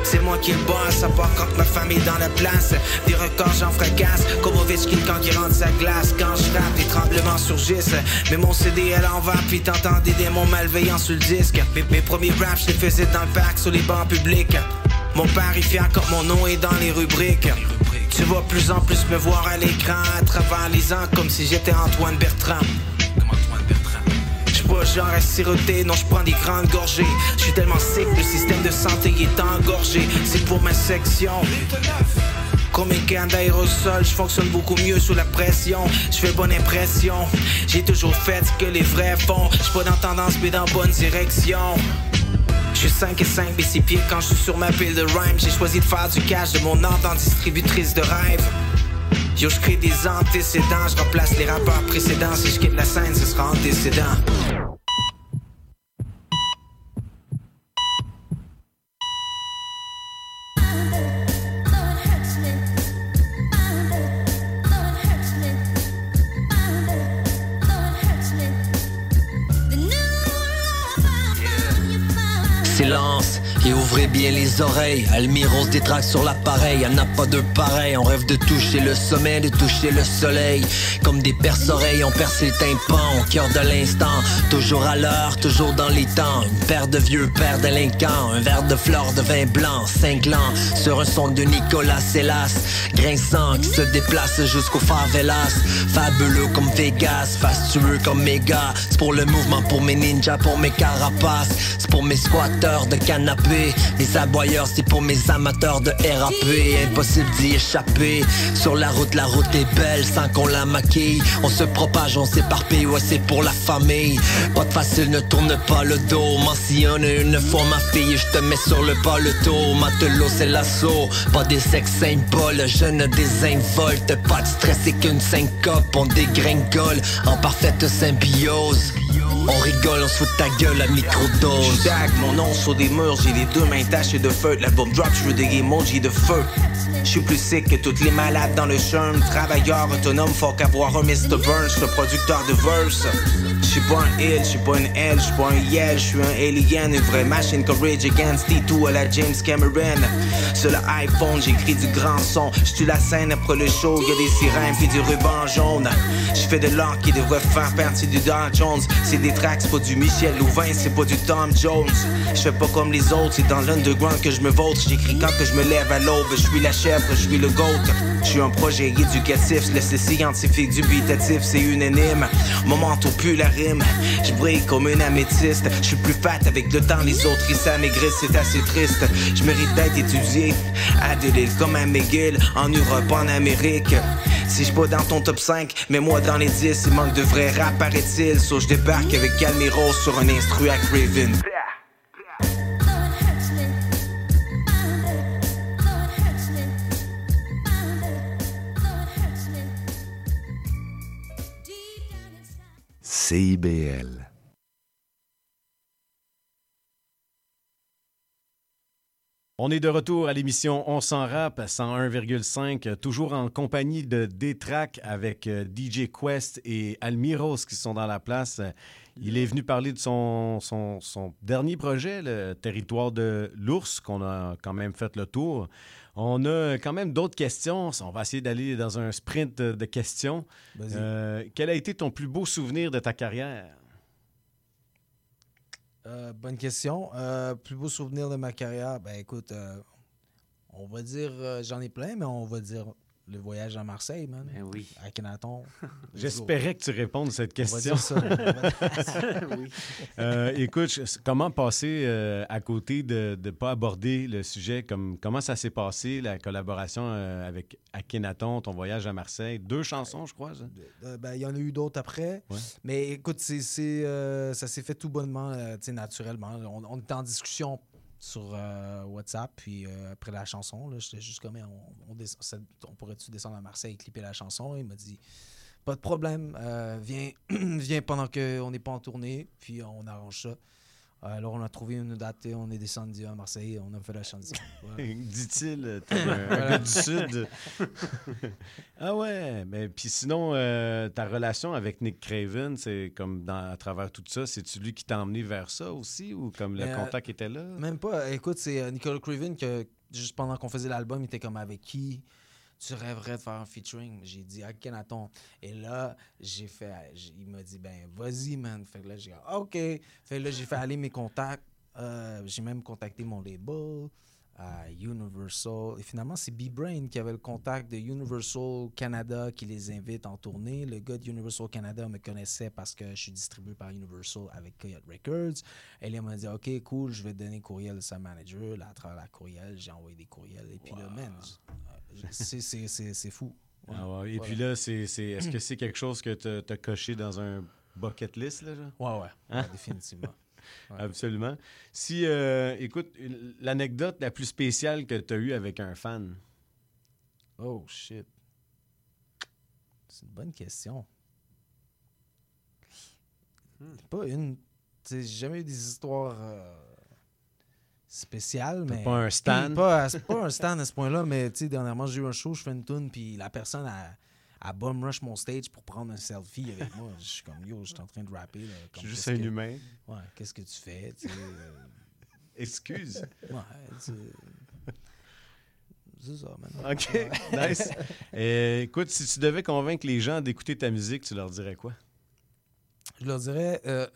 C'est moi qui le boss, à part quand ma famille est dans la place. Des records j'en fracasse, comme Ovechkin quand il rentre sa glace. Quand je rappe, les tremblements surgissent. Mais mon CD à l'envers, puis t'entends des démons malveillants sur le disque. Mes, mes premiers raps, je les faisais dans le parc, sur les bancs publics. Mon père, il fier quand mon nom est dans les rubriques. Tu vas plus en plus me voir à l'écran à travers les ans comme si j'étais Antoine Bertrand. J'suis pas genre à siroter, non je prends des grandes gorgées. J'suis tellement sick, le système de santé est engorgé. C'est pour ma section. Comme une canne d'aérosol, je fonctionne beaucoup mieux sous la pression. Je fais bonne impression. J'ai toujours fait ce que les vrais font. J'suis pas dans tendance, mais dans bonne direction. Je suis 5 et 5 et 6 pieds quand je suis sur ma pile de rhyme. J'ai choisi de faire du cash de mon art en distributrice de rêve. Yo, je crée des antécédents, je remplace les rappeurs précédents. Si je quitte la scène, ce sera antécédent. Ouvrez bien les oreilles. Almiros détraque sur l'appareil, y'en a pas de pareil. On rêve de toucher le sommet, de toucher le soleil. Comme des perce-oreilles, on perce le tympan au cœur de l'instant. Toujours à l'heure, toujours dans les temps. Une paire de vieux pères délinquants, un verre de fleurs de vin blanc, cinglant. Sur un son de Nicolas Hélas, grinçant qui se déplace jusqu'au favelas. Fabuleux comme Vegas, fastueux comme méga. C'est pour le mouvement, pour mes ninjas, pour mes carapaces. C'est pour mes squatteurs de canapé. Les aboyeurs, c'est pour mes amateurs de RAP. Impossible d'y échapper. Sur la route, la route est belle sans qu'on la maquille. On se propage, on s'éparpille, ouais, c'est pour la famille. Pas de facile, ne tourne pas le dos. Mentionne une fois ma fille, je te mets sur le pas le dos. Matelot, c'est l'assaut. Pas des sex symboles, je ne désinvolte. Pas de stress, c'est qu'une syncope. On dégringole en parfaite symbiose. On rigole, on se fout de ta gueule à microdose. J'tag mon nom sur des murs, j'ai les deux mains tachées de feu. L'album drop, je veux des emojis de feu. Je suis plus sick que toutes les malades dans le churn. Travailleur autonome, faut qu'avoir un Mr. Burns, le producteur de verse. Je suis pas un il, je suis pas une L, je suis pas un yel, je suis un alien, une vraie machine courage against T2 à la James Cameron. Sur le iPhone, j'écris du grand son. J'tue la scène après le show, y a des sirènes puis du ruban jaune. Je fais de l'or qui devrait faire partie du Don Jones. C'est des tracks, c'est pas du Michel Louvain, c'est pas du Tom Jones. Je fais pas comme les autres, c'est dans l'underground que je me vote. J'écris quand que je me lève à l'aube, je suis la chèvre, je suis le goat. Je suis un projet éducatif, les scientifique dubitatif, c'est unanime. Moment au plus la je brille comme une améthyste. Je suis plus fat avec le temps, les autres ils s'amaigrissent, c'est assez triste. Je mérite d'être étudié à Delille comme à McGill, en Europe, en Amérique. Si je pas dans ton top 5, mais moi dans les 10, il manque de vrai rap, paraît-il. So je débarque avec Calmiro sur un instru à Craven. CIBL. On est de retour à l'émission On s'en rap 101,5, toujours en compagnie de D-Track avec euh, DJ Quest et Almiros qui sont dans la place. Il est venu parler de son dernier projet, le territoire de l'ours, qu'on a quand même fait le tour. On a quand même d'autres questions. On va essayer d'aller dans un sprint de questions. Euh, quel a été ton plus beau souvenir de ta carrière? Euh, bonne question. Euh, plus beau souvenir de ma carrière, ben écoute, on va dire, j'en ai plein, mais on va dire le voyage à Marseille, man. Ben oui. À Kenaton. <laughs> J'espérais que tu répondes à cette On va question. dire ça. <laughs> Oui. Euh, écoute, comment passer euh, à côté de ne pas aborder le sujet? Comme, comment ça s'est passé, la collaboration euh, avec Akhenaton, ton voyage à Marseille? Deux chansons, je crois. Euh, ben, il y en a eu d'autres après. Ouais. Mais écoute, c'est, euh, ça s'est fait tout bonnement, euh, naturellement. On, on était en discussion sur euh, WhatsApp, puis euh, après la chanson, j'étais juste comme, on, on pourrait-tu descendre à Marseille et clipper la chanson? Il m'a dit, pas de problème, euh, viens, <clears throat> viens pendant qu'on n'est pas en tournée, puis on arrange ça. Alors, on a trouvé une date et on est descendu à Marseille et on a fait la chanson. <laughs> Dit-il, euh, <laughs> Voilà. du Sud. <laughs> ah ouais, mais puis sinon, euh, ta relation avec Nick Craven, c'est comme dans, à travers tout ça, c'est-tu lui qui t'a emmené vers ça aussi ou comme le euh, contact était là? Même pas. Écoute, c'est euh, Nicole Craven que juste pendant qu'on faisait l'album, il était comme avec qui? Tu rêverais de faire un featuring? J'ai dit à Kenaton. Et là, j'ai fait. Il m'a dit ben vas-y man. Fait que là j'ai dit OK. Fait que là j'ai fait aller mes contacts. Euh, j'ai même contacté mon label. à Universal. Et finalement, c'est B-Brain qui avait le contact de Universal Canada qui les invite en tournée. Le gars de Universal Canada me connaissait parce que je suis distribué par Universal avec Coyote Records. Et là, il m'a dit OK, cool, je vais te donner courriel de sa manager. Là, à travers la courriel, j'ai envoyé des courriels. Et puis là, man, c'est- fou. Ouais. Ah ouais, Et Voilà. puis là, c'est, c'est- est-ce que c'est quelque chose que tu as coché dans un bucket list? Là, genre? Ouais, ouais. Hein? Définitivement. <laughs> Ouais. Absolument. Si, euh, écoute, l'anecdote la plus spéciale que tu as eue avec un fan? Oh, shit. C'est une bonne question. Pas une. Tu sais, j'ai jamais eu des histoires euh, spéciales, T'as mais. pas un stan? Pas, c'est pas un stan à ce point-là, mais tu sais, dernièrement, j'ai eu un show, je fais une tune, puis la personne a. a bum rush mon stage pour prendre un selfie avec moi. Je suis comme yo, je suis en train de rapper. Là, comme, suis juste un que- humain. Ouais, qu'est-ce que tu fais? tu sais, euh, <laughs> Excuse. Ouais, tu C'est ça, man. OK, Ouais. <laughs> nice. Euh, écoute, si tu devais convaincre les gens d'écouter ta musique, tu leur dirais quoi? Je leur dirais, euh,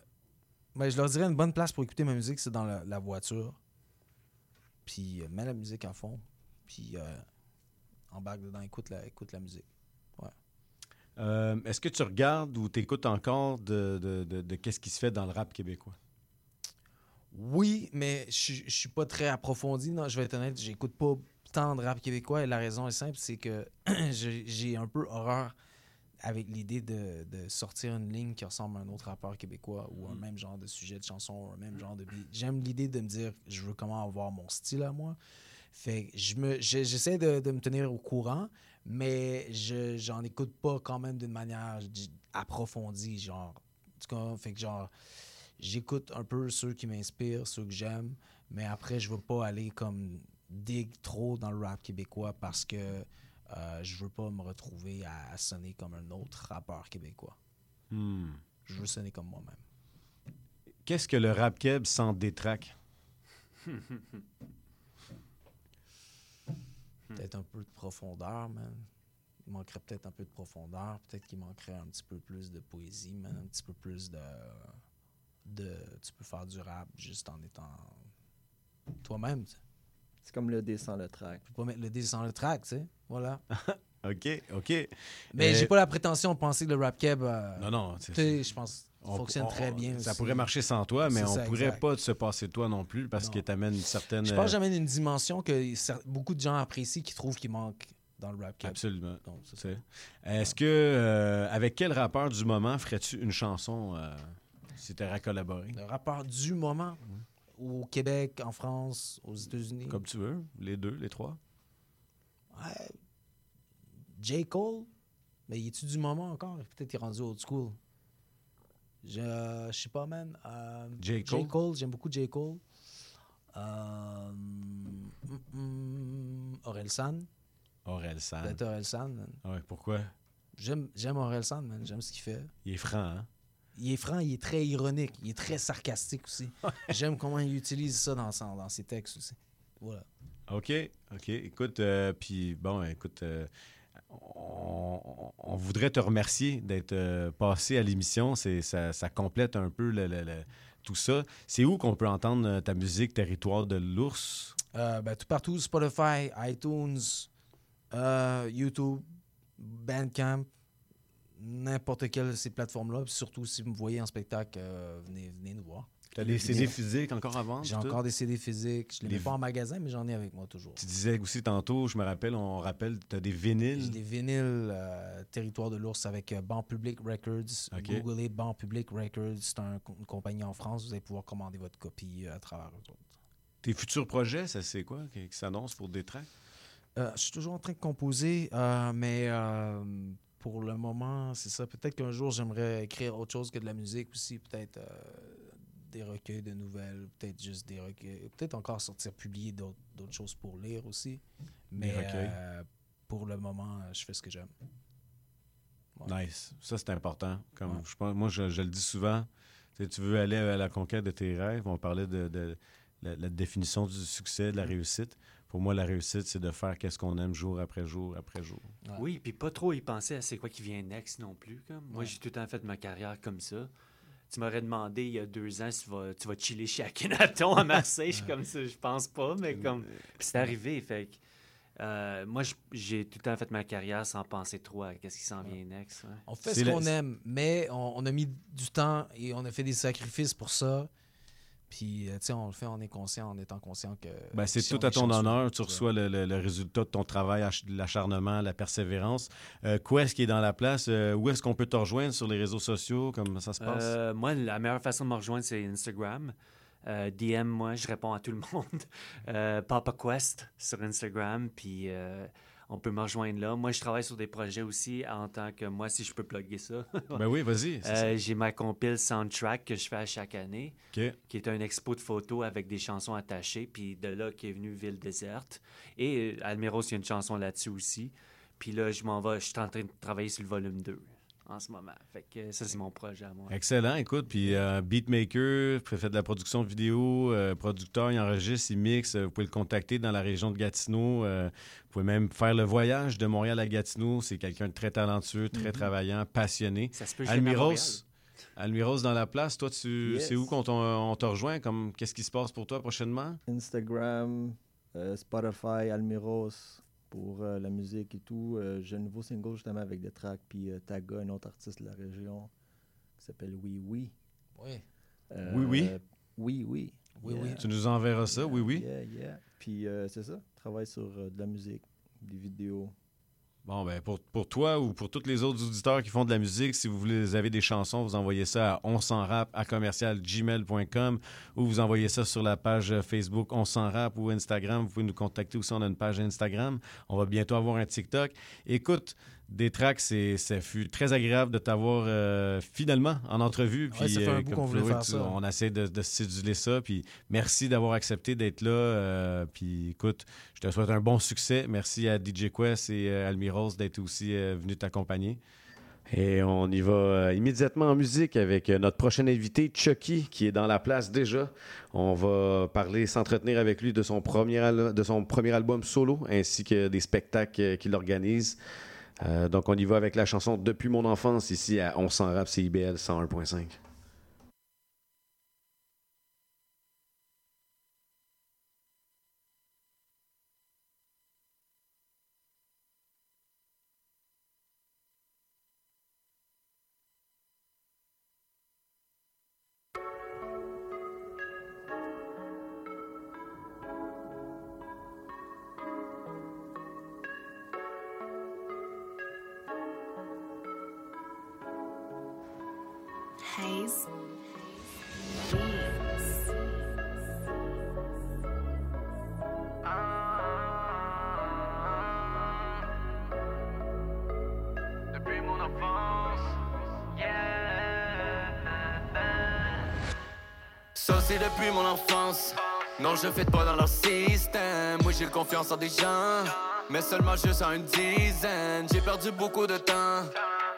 ben, je leur dirais une bonne place pour écouter ma musique, c'est dans la, la voiture. Puis euh, mets la musique à fond. Puis euh, embarque dedans, écoute la, écoute la musique. Ouais. Euh, Est-ce que tu regardes ou t'écoutes encore de, de, de- de qu'est-ce qui se fait dans le rap québécois? Oui, mais je suis- je suis pas très approfondi. Non, je vais être honnête, j'écoute pas tant de rap québécois et la raison est simple, c'est que <clears throat> j'ai un peu horreur avec l'idée de, de sortir une ligne qui ressemble à un autre rappeur québécois ou un même genre de sujet de chanson ou un même genre de beat. J'aime l'idée de me dire je veux comment avoir mon style à moi. Fait que je me je- j'essaie de, de me tenir au courant, mais je j'en écoute pas quand même d'une manière approfondie, genre. En tout cas, fait que genre j'écoute un peu ceux qui m'inspirent, ceux que j'aime, mais après, je veux pas aller comme dig trop dans le rap québécois parce que euh, je veux pas me retrouver à, à sonner comme un autre rappeur québécois. Hmm. Je veux sonner comme moi-même. Qu'est-ce que le rap keb sans détraque? <laughs> Peut-être un peu de profondeur, man. Il manquerait peut-être un peu de profondeur. Peut-être qu'il manquerait un petit peu plus de poésie, man. Un petit peu plus de. de tu peux faire du rap juste en étant toi-même. C'est comme le descend le track. Tu peux pas mettre le dé sans le track, tu sais. Voilà. <laughs> OK, OK. Mais Euh, j'ai pas la prétention de penser que le rap keb. euh, Non, non, c'est- tu sais, je pense on- fonctionne on- très bien. Ça aussi. pourrait marcher sans toi, mais on ça, pourrait exact. pas se passer de toi non plus parce Non. que t'amènes une certaine... Je pense que euh, j'amène une dimension que beaucoup de gens apprécient, qui trouvent qu'il manque dans le rap keb. Absolument. Donc, c'est Tu sais. Est-ce que, euh, avec quel rappeur du moment ferais-tu une chanson euh, si tu à collaborer? Le rappeur du moment, au Québec, en France, aux États-Unis. Comme tu veux, les deux, les trois. Ouais. J. Cole, mais il est-tu du moment encore? Peut-être qu'il est rendu old school. Je euh, je sais pas, man. Euh, J. Cole? J'aime beaucoup J. Cole. Euh, mm, mm, Aurel San. Aurel San. Peut-être Aurel San, man. Ouais, pourquoi? J'aime j'aime Aurel San, man. J'aime ce qu'il fait. Il est franc, hein? Il est franc, il est très ironique, il est très sarcastique aussi. <laughs> J'aime comment il utilise ça dans, son- dans ses textes aussi. Voilà. OK, OK. Écoute, euh, puis bon, écoute, euh, on, voudrait te remercier d'être euh, passé à l'émission. C'est ça, ça complète un peu le- le- le- tout ça. C'est où qu'on peut entendre ta musique Territoire de l'ours? Ben, tout partout, Spotify, iTunes, YouTube, Bandcamp, n'importe quelle de ces plateformes-là. Surtout, si vous me voyez en spectacle, euh, venez, venez nous voir. T'as des CD physiques encore à vendre? J'ai encore des CD physiques. Je ne les mets pas en magasin, mais j'en ai avec moi toujours. Tu disais aussi tantôt, je me rappelle, on rappelle, tu as des vinyles. J'ai des vinyles euh, Territoire de l'ours avec euh, Ban Public Records. Ok. Googlez Ban Public Records. C'est un- une compagnie en France. Vous allez pouvoir commander votre copie euh, à travers eux autres. Tes futurs projets, ça c'est quoi qui, qui s'annonce pour des tracks? Je suis toujours en train de composer, mais pour le moment, c'est ça. Peut-être qu'un jour, j'aimerais écrire autre chose que de la musique aussi. Peut-être euh, des recueils de nouvelles, peut-être juste des recueils. Peut-être encore sortir, publier d'autres choses pour lire aussi. Mais euh, pour le moment, je fais ce que j'aime. Nice. Ça, c'est important. Comme je pense, moi, je, je le dis souvent. Tu veux aller à la conquête de tes rêves. On parlait de, de la, la définition du succès, de la réussite. Pour moi, la réussite, c'est de faire qu'est-ce qu'on aime jour après jour après jour. Oui, puis pas trop y penser à c'est quoi qui vient next non plus. Comme. Moi, Ouais. j'ai tout le temps fait ma carrière comme ça. Tu m'aurais demandé il y a deux ans si tu vas, tu vas chiller chez Akhenaton à Marseille. Je suis comme ça, je pense pas, mais comme. Puis c'est arrivé, fait que. euh, moi, j'ai tout le temps fait ma carrière sans penser trop à qu'est-ce qui s'en vient next. ouais. On fait ce qu'on aime, mais on, on a mis du temps et on a fait des sacrifices pour ça. Puis, euh, tu sais, on le fait, on est conscient, en étant conscient que. Ben, c'est si tout à ton honneur. Tu reçois le, le- le résultat de ton travail, ach- l'acharnement, la persévérance. Euh, quoi est-ce qui est dans la place? Euh, où est-ce qu'on peut te rejoindre sur les réseaux sociaux? Comment ça se passe? Euh, moi, la meilleure façon de me rejoindre, c'est Instagram. Euh, DM, moi, je réponds à tout le <laughs> monde. Euh, Papa Quest sur Instagram, puis euh, on peut me rejoindre là. Moi, je travaille sur des projets aussi en tant que moi, si je peux plugger ça. <laughs> Ben oui, vas-y, Euh. J'ai ma compile Soundtrack que je fais à chaque année, qui est un expo de photos avec des chansons attachées, puis de là qui est venu Ville déserte. Et euh, Almiros, il y a une chanson là-dessus aussi. Puis là, je m'en vais, je suis en train de travailler sur le volume 2 en ce moment. Fait que ça, c'est mon projet à moi. Excellent, écoute. Puis euh, beatmaker, fait de la production vidéo, euh, producteur, il enregistre, il mixe. Euh, Vous pouvez le contacter dans la région de Gatineau. Euh, vous pouvez même faire le voyage de Montréal à Gatineau. C'est quelqu'un de très talentueux, très Mhm. travaillant, passionné. Ça se peut. Almiros, Almiros dans la place. Toi, tu, Yes. c'est où qu'on on te rejoint? Comme, qu'est-ce qui se passe pour toi prochainement? Instagram, euh, Spotify, Almiros pour euh, la musique et tout. Euh, J'ai un nouveau single justement avec des tracks, puis euh, Taga, un autre artiste de la région qui s'appelle Oui Oui. Oui. Euh, Oui, oui? Oui Oui. Oui, oui. Tu nous enverras ça, oui, oui? Yeah, yeah. Puis euh, c'est ça, travaille sur euh, de la musique, des vidéos. Bon, ben pour, toi ou pour tous les autres auditeurs qui font de la musique, si vous voulez, avez des chansons, vous envoyez ça à on s'en rap à commercial ou vous envoyez ça sur la page Facebook On s'en rap ou Instagram. Vous pouvez nous contacter aussi, on a une page Instagram. On va bientôt avoir un TikTok. Écoute, des tracks, c'est, ça fut très agréable de t'avoir euh, finalement en entrevue. Ouais, ça fait un bout comme qu'on voulait faire tu- ça. On essaie de, de céduler ça. Puis merci d'avoir accepté d'être là. euh, puis écoute, je te souhaite un bon succès. Merci à DJ Quest et euh, Almiros d'être aussi euh, venus t'accompagner. Et on y va euh, immédiatement en musique avec euh, notre prochain invité, Chucky, qui est dans la place déjà. On va parler, s'entretenir avec lui de son premier, de son premier album solo, ainsi que des spectacles euh, qu'il organise. Euh, donc on y va avec la chanson Depuis mon enfance, ici à On s'en rap CIBL 101.5. confiance en des gens, mais seulement juste en une dizaine. J'ai perdu beaucoup de temps.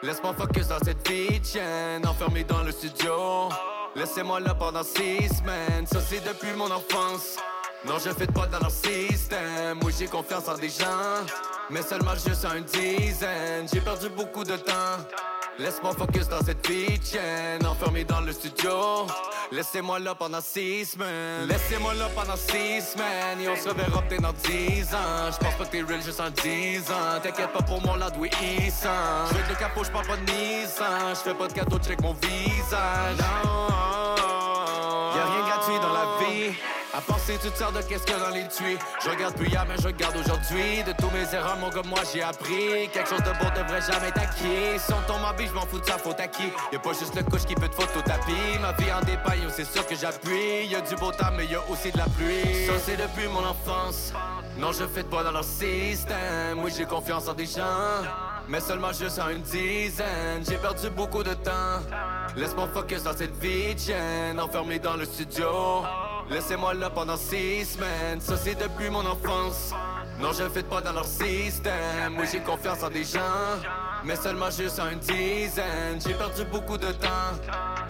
Laisse-moi focus dans cette vie tienne, enfermé dans le studio. Laissez-moi là pendant six semaines. Ça c'est depuis mon enfance. Non, je fais pas dans leur système. Moi j'ai confiance en des gens, mais seulement juste en une dizaine. J'ai perdu beaucoup de temps. Laisse-moi focus dans cette vie enfermé dans le studio. Laissez-moi là pendant six semaines. Laissez-moi là pendant six semaines. Et on se reverra peut-être dans dix ans. J'pense pas que t'es real juste en dix ans. T'inquiète pas pour mon land, oui, Issan. J'veux le capot, j'parle pas de Nissan. J'fais pas de cadeau, check mon visage. À penser toutes sortes de qu'est-ce que dans les tuyaux. Je regarde plus hier, mais je regarde aujourd'hui. De tous mes erreurs, mon gars, moi j'ai appris. Quelque chose de beau devrait jamais être acquis. Si on tombe en vie, je m'en fous de sa faute à qui. Y'a pas juste le couche qui peut te foutre au tapis. Ma vie en dépaille, c'est sûr que j'appuie. Y'a du beau temps, mais y'a aussi de la pluie. Ça, c'est depuis mon enfance. Non, je fais de pas dans leur système. Oui, j'ai confiance en des gens. Mais seulement juste en une dizaine. J'ai perdu beaucoup de temps. Laisse-moi focus dans cette vie. Enfermé dans le studio. Laissez-moi là pendant six semaines. Ça, c'est depuis mon enfance. Non, je fais pas dans leur système. Oui, j'ai confiance en des gens. Mais seulement juste en une dizaine. J'ai perdu beaucoup de temps.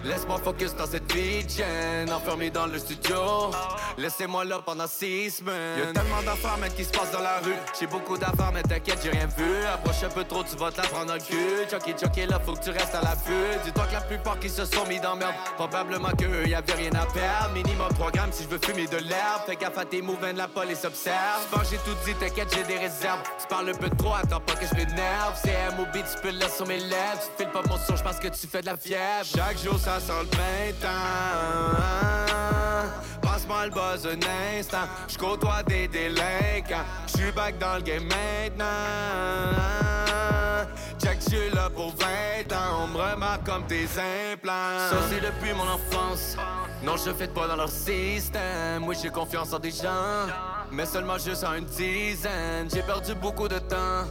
Laisse-moi focus dans cette vie tienne. Enfermé dans le studio. Laissez-moi là pendant six semaines. Y'a tellement d'affaires, mais qui se passent dans la rue. J'ai beaucoup d'affaires, mais t'inquiète, j'ai rien vu. Approche un peu trop, tu vas te la prendre dans cul. Chucky, chucky, là, faut que tu restes à l'affût. Dis-toi que la plupart qui se sont mis dans merde. Probablement qu'eux, y'avait rien à perdre. Minimum 3 grammes si je veux fumer de l'herbe. Fais gaffe à tes mouvements, la police observe. J'pense j'ai tout dit, t'inquiète, j'ai des réserves. Tu parles un peu trop, attends pas que je m'énerve. C'est MOB, tu peux le sur mes lèvres. Tu files pas mon son, j'pense que tu fais de la fièvre. Chaque jour, ça sent le printemps. Passe-moi le buzz un instant. J'côtoie des délinquants. J'suis back dans le game maintenant. Check, j'suis là pour 20 ans. On me remarque comme tes implants. Ça, c'est depuis mon enfance. Non, je fais pas dans leur système. Oui, j'ai confiance en des gens. Mais seulement juste en une dizaine. J'ai perdu beaucoup de temps.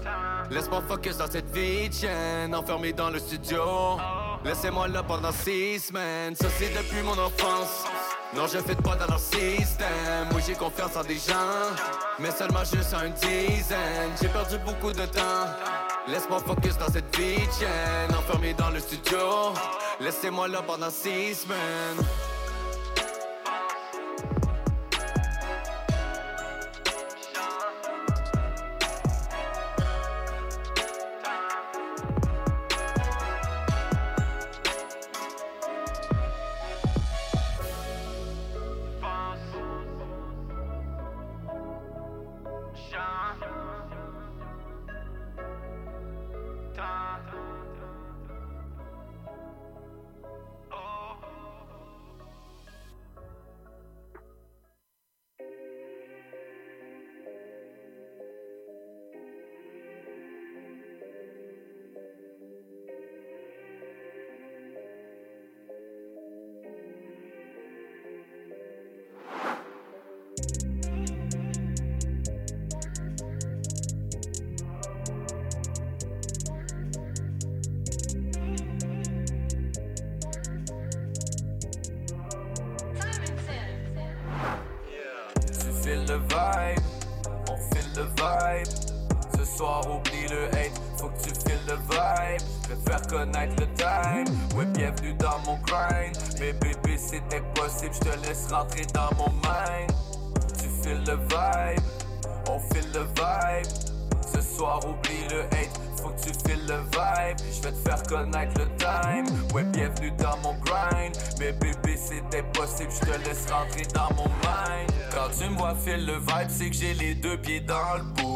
Laisse-moi focus dans cette vie. Enfermé dans le studio. Laissez-moi là pendant six semaines. C'est depuis mon enfance. Non, je fais pas dans leur système. Oui, j'ai confiance en des gens. Mais seulement juste en une dizaine. J'ai perdu beaucoup de temps. Laisse-moi focus dans cette vie tienne. Enfermé dans le studio. Laissez-moi là pendant six semaines. Ouais, bienvenue dans mon grind. Mais bébé, c'était possible, je te laisse rentrer dans mon mind. Tu files le vibe, on file le vibe. Ce soir, oublie le hate, faut que tu files le vibe. Je vais te faire connaître le time. Ouais, bienvenue dans mon grind. Mais bébé, c'était possible, je te laisse rentrer dans mon mind. Quand tu me vois filer le vibe, c'est que j'ai les deux pieds dans le boot.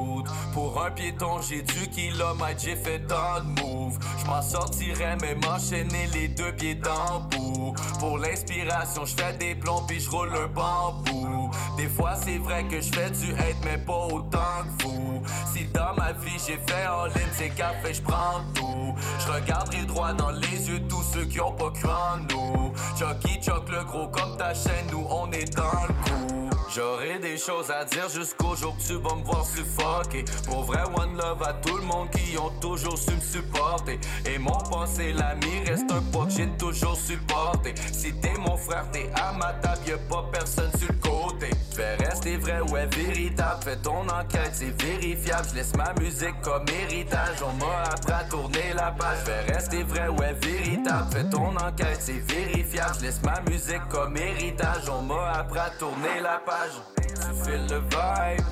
Pour un piéton, j'ai du kilomètre, j'ai fait tant de moves. Je m'en sortirais, mais m'enchaîner les deux pieds dans bout. Pour l'inspiration, je fais des plombs puis je roule un bambou. Des fois, c'est vrai que je fais du hate, mais pas autant que vous. Si dans ma vie j'ai fait en ligne, c'est café, je prends tout. Je regarderai droit dans les yeux tous ceux qui ont pas cru en nous. Chucky Chuck le gros comme ta chaîne, nous on est dans le coup. J'aurai des choses à dire jusqu'au jour que tu vas me voir suffoquer. Pour vrai, one love à tout le monde qui ont toujours su me supporter. Et mon passé, l'ami, reste un poids que j'ai toujours supporté. Si t'es mon frère, t'es à ma table, y'a pas personne sur le côté. Fais rester vrai, ouais, véritable. Fais ton enquête, c'est vérifiable. Je laisse ma musique comme héritage. On m'a appris à tourner la page. Fais rester vrai, ouais, véritable. Fais ton enquête, c'est vérifiable. Je laisse ma musique comme héritage. On m'a appris à tourner la page. Tu fais le vibe,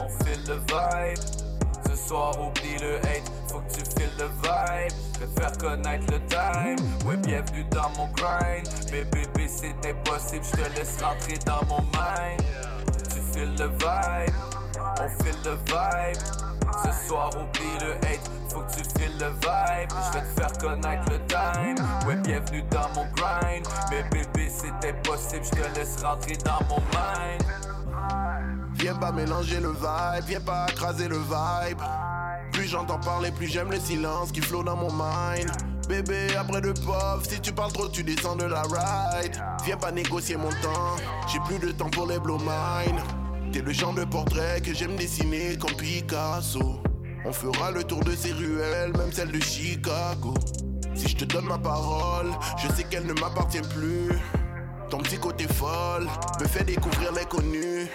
on file le vibe. Ce soir, oublie le hate, faut que tu files le vibe. Je faire connaître le time. Ouais, bienvenue dans mon grind. Mais bébé, c'est impossible, je te laisse rentrer dans mon mind. Tu files le vibe, on file le vibe. Ce soir, oublie le hate, faut que tu files le vibe. Je vais te faire connaître le time. Ouais, bienvenue dans mon grind. Mais bébé, c'est impossible, je te laisse rentrer dans mon mind. Viens pas mélanger le vibe, viens pas écraser le vibe. Plus j'entends parler, plus j'aime le silence qui flot dans mon mind. Bébé, après le pop, si tu parles trop, tu descends de la ride. Viens pas négocier mon temps, j'ai plus de temps pour les blow mine. T'es le genre de portrait que j'aime dessiner comme Picasso. On fera le tour de ces ruelles, même celle de Chicago. Si je te donne ma parole, je sais qu'elle ne m'appartient plus. Ton petit côté folle me fait découvrir l'inconnu.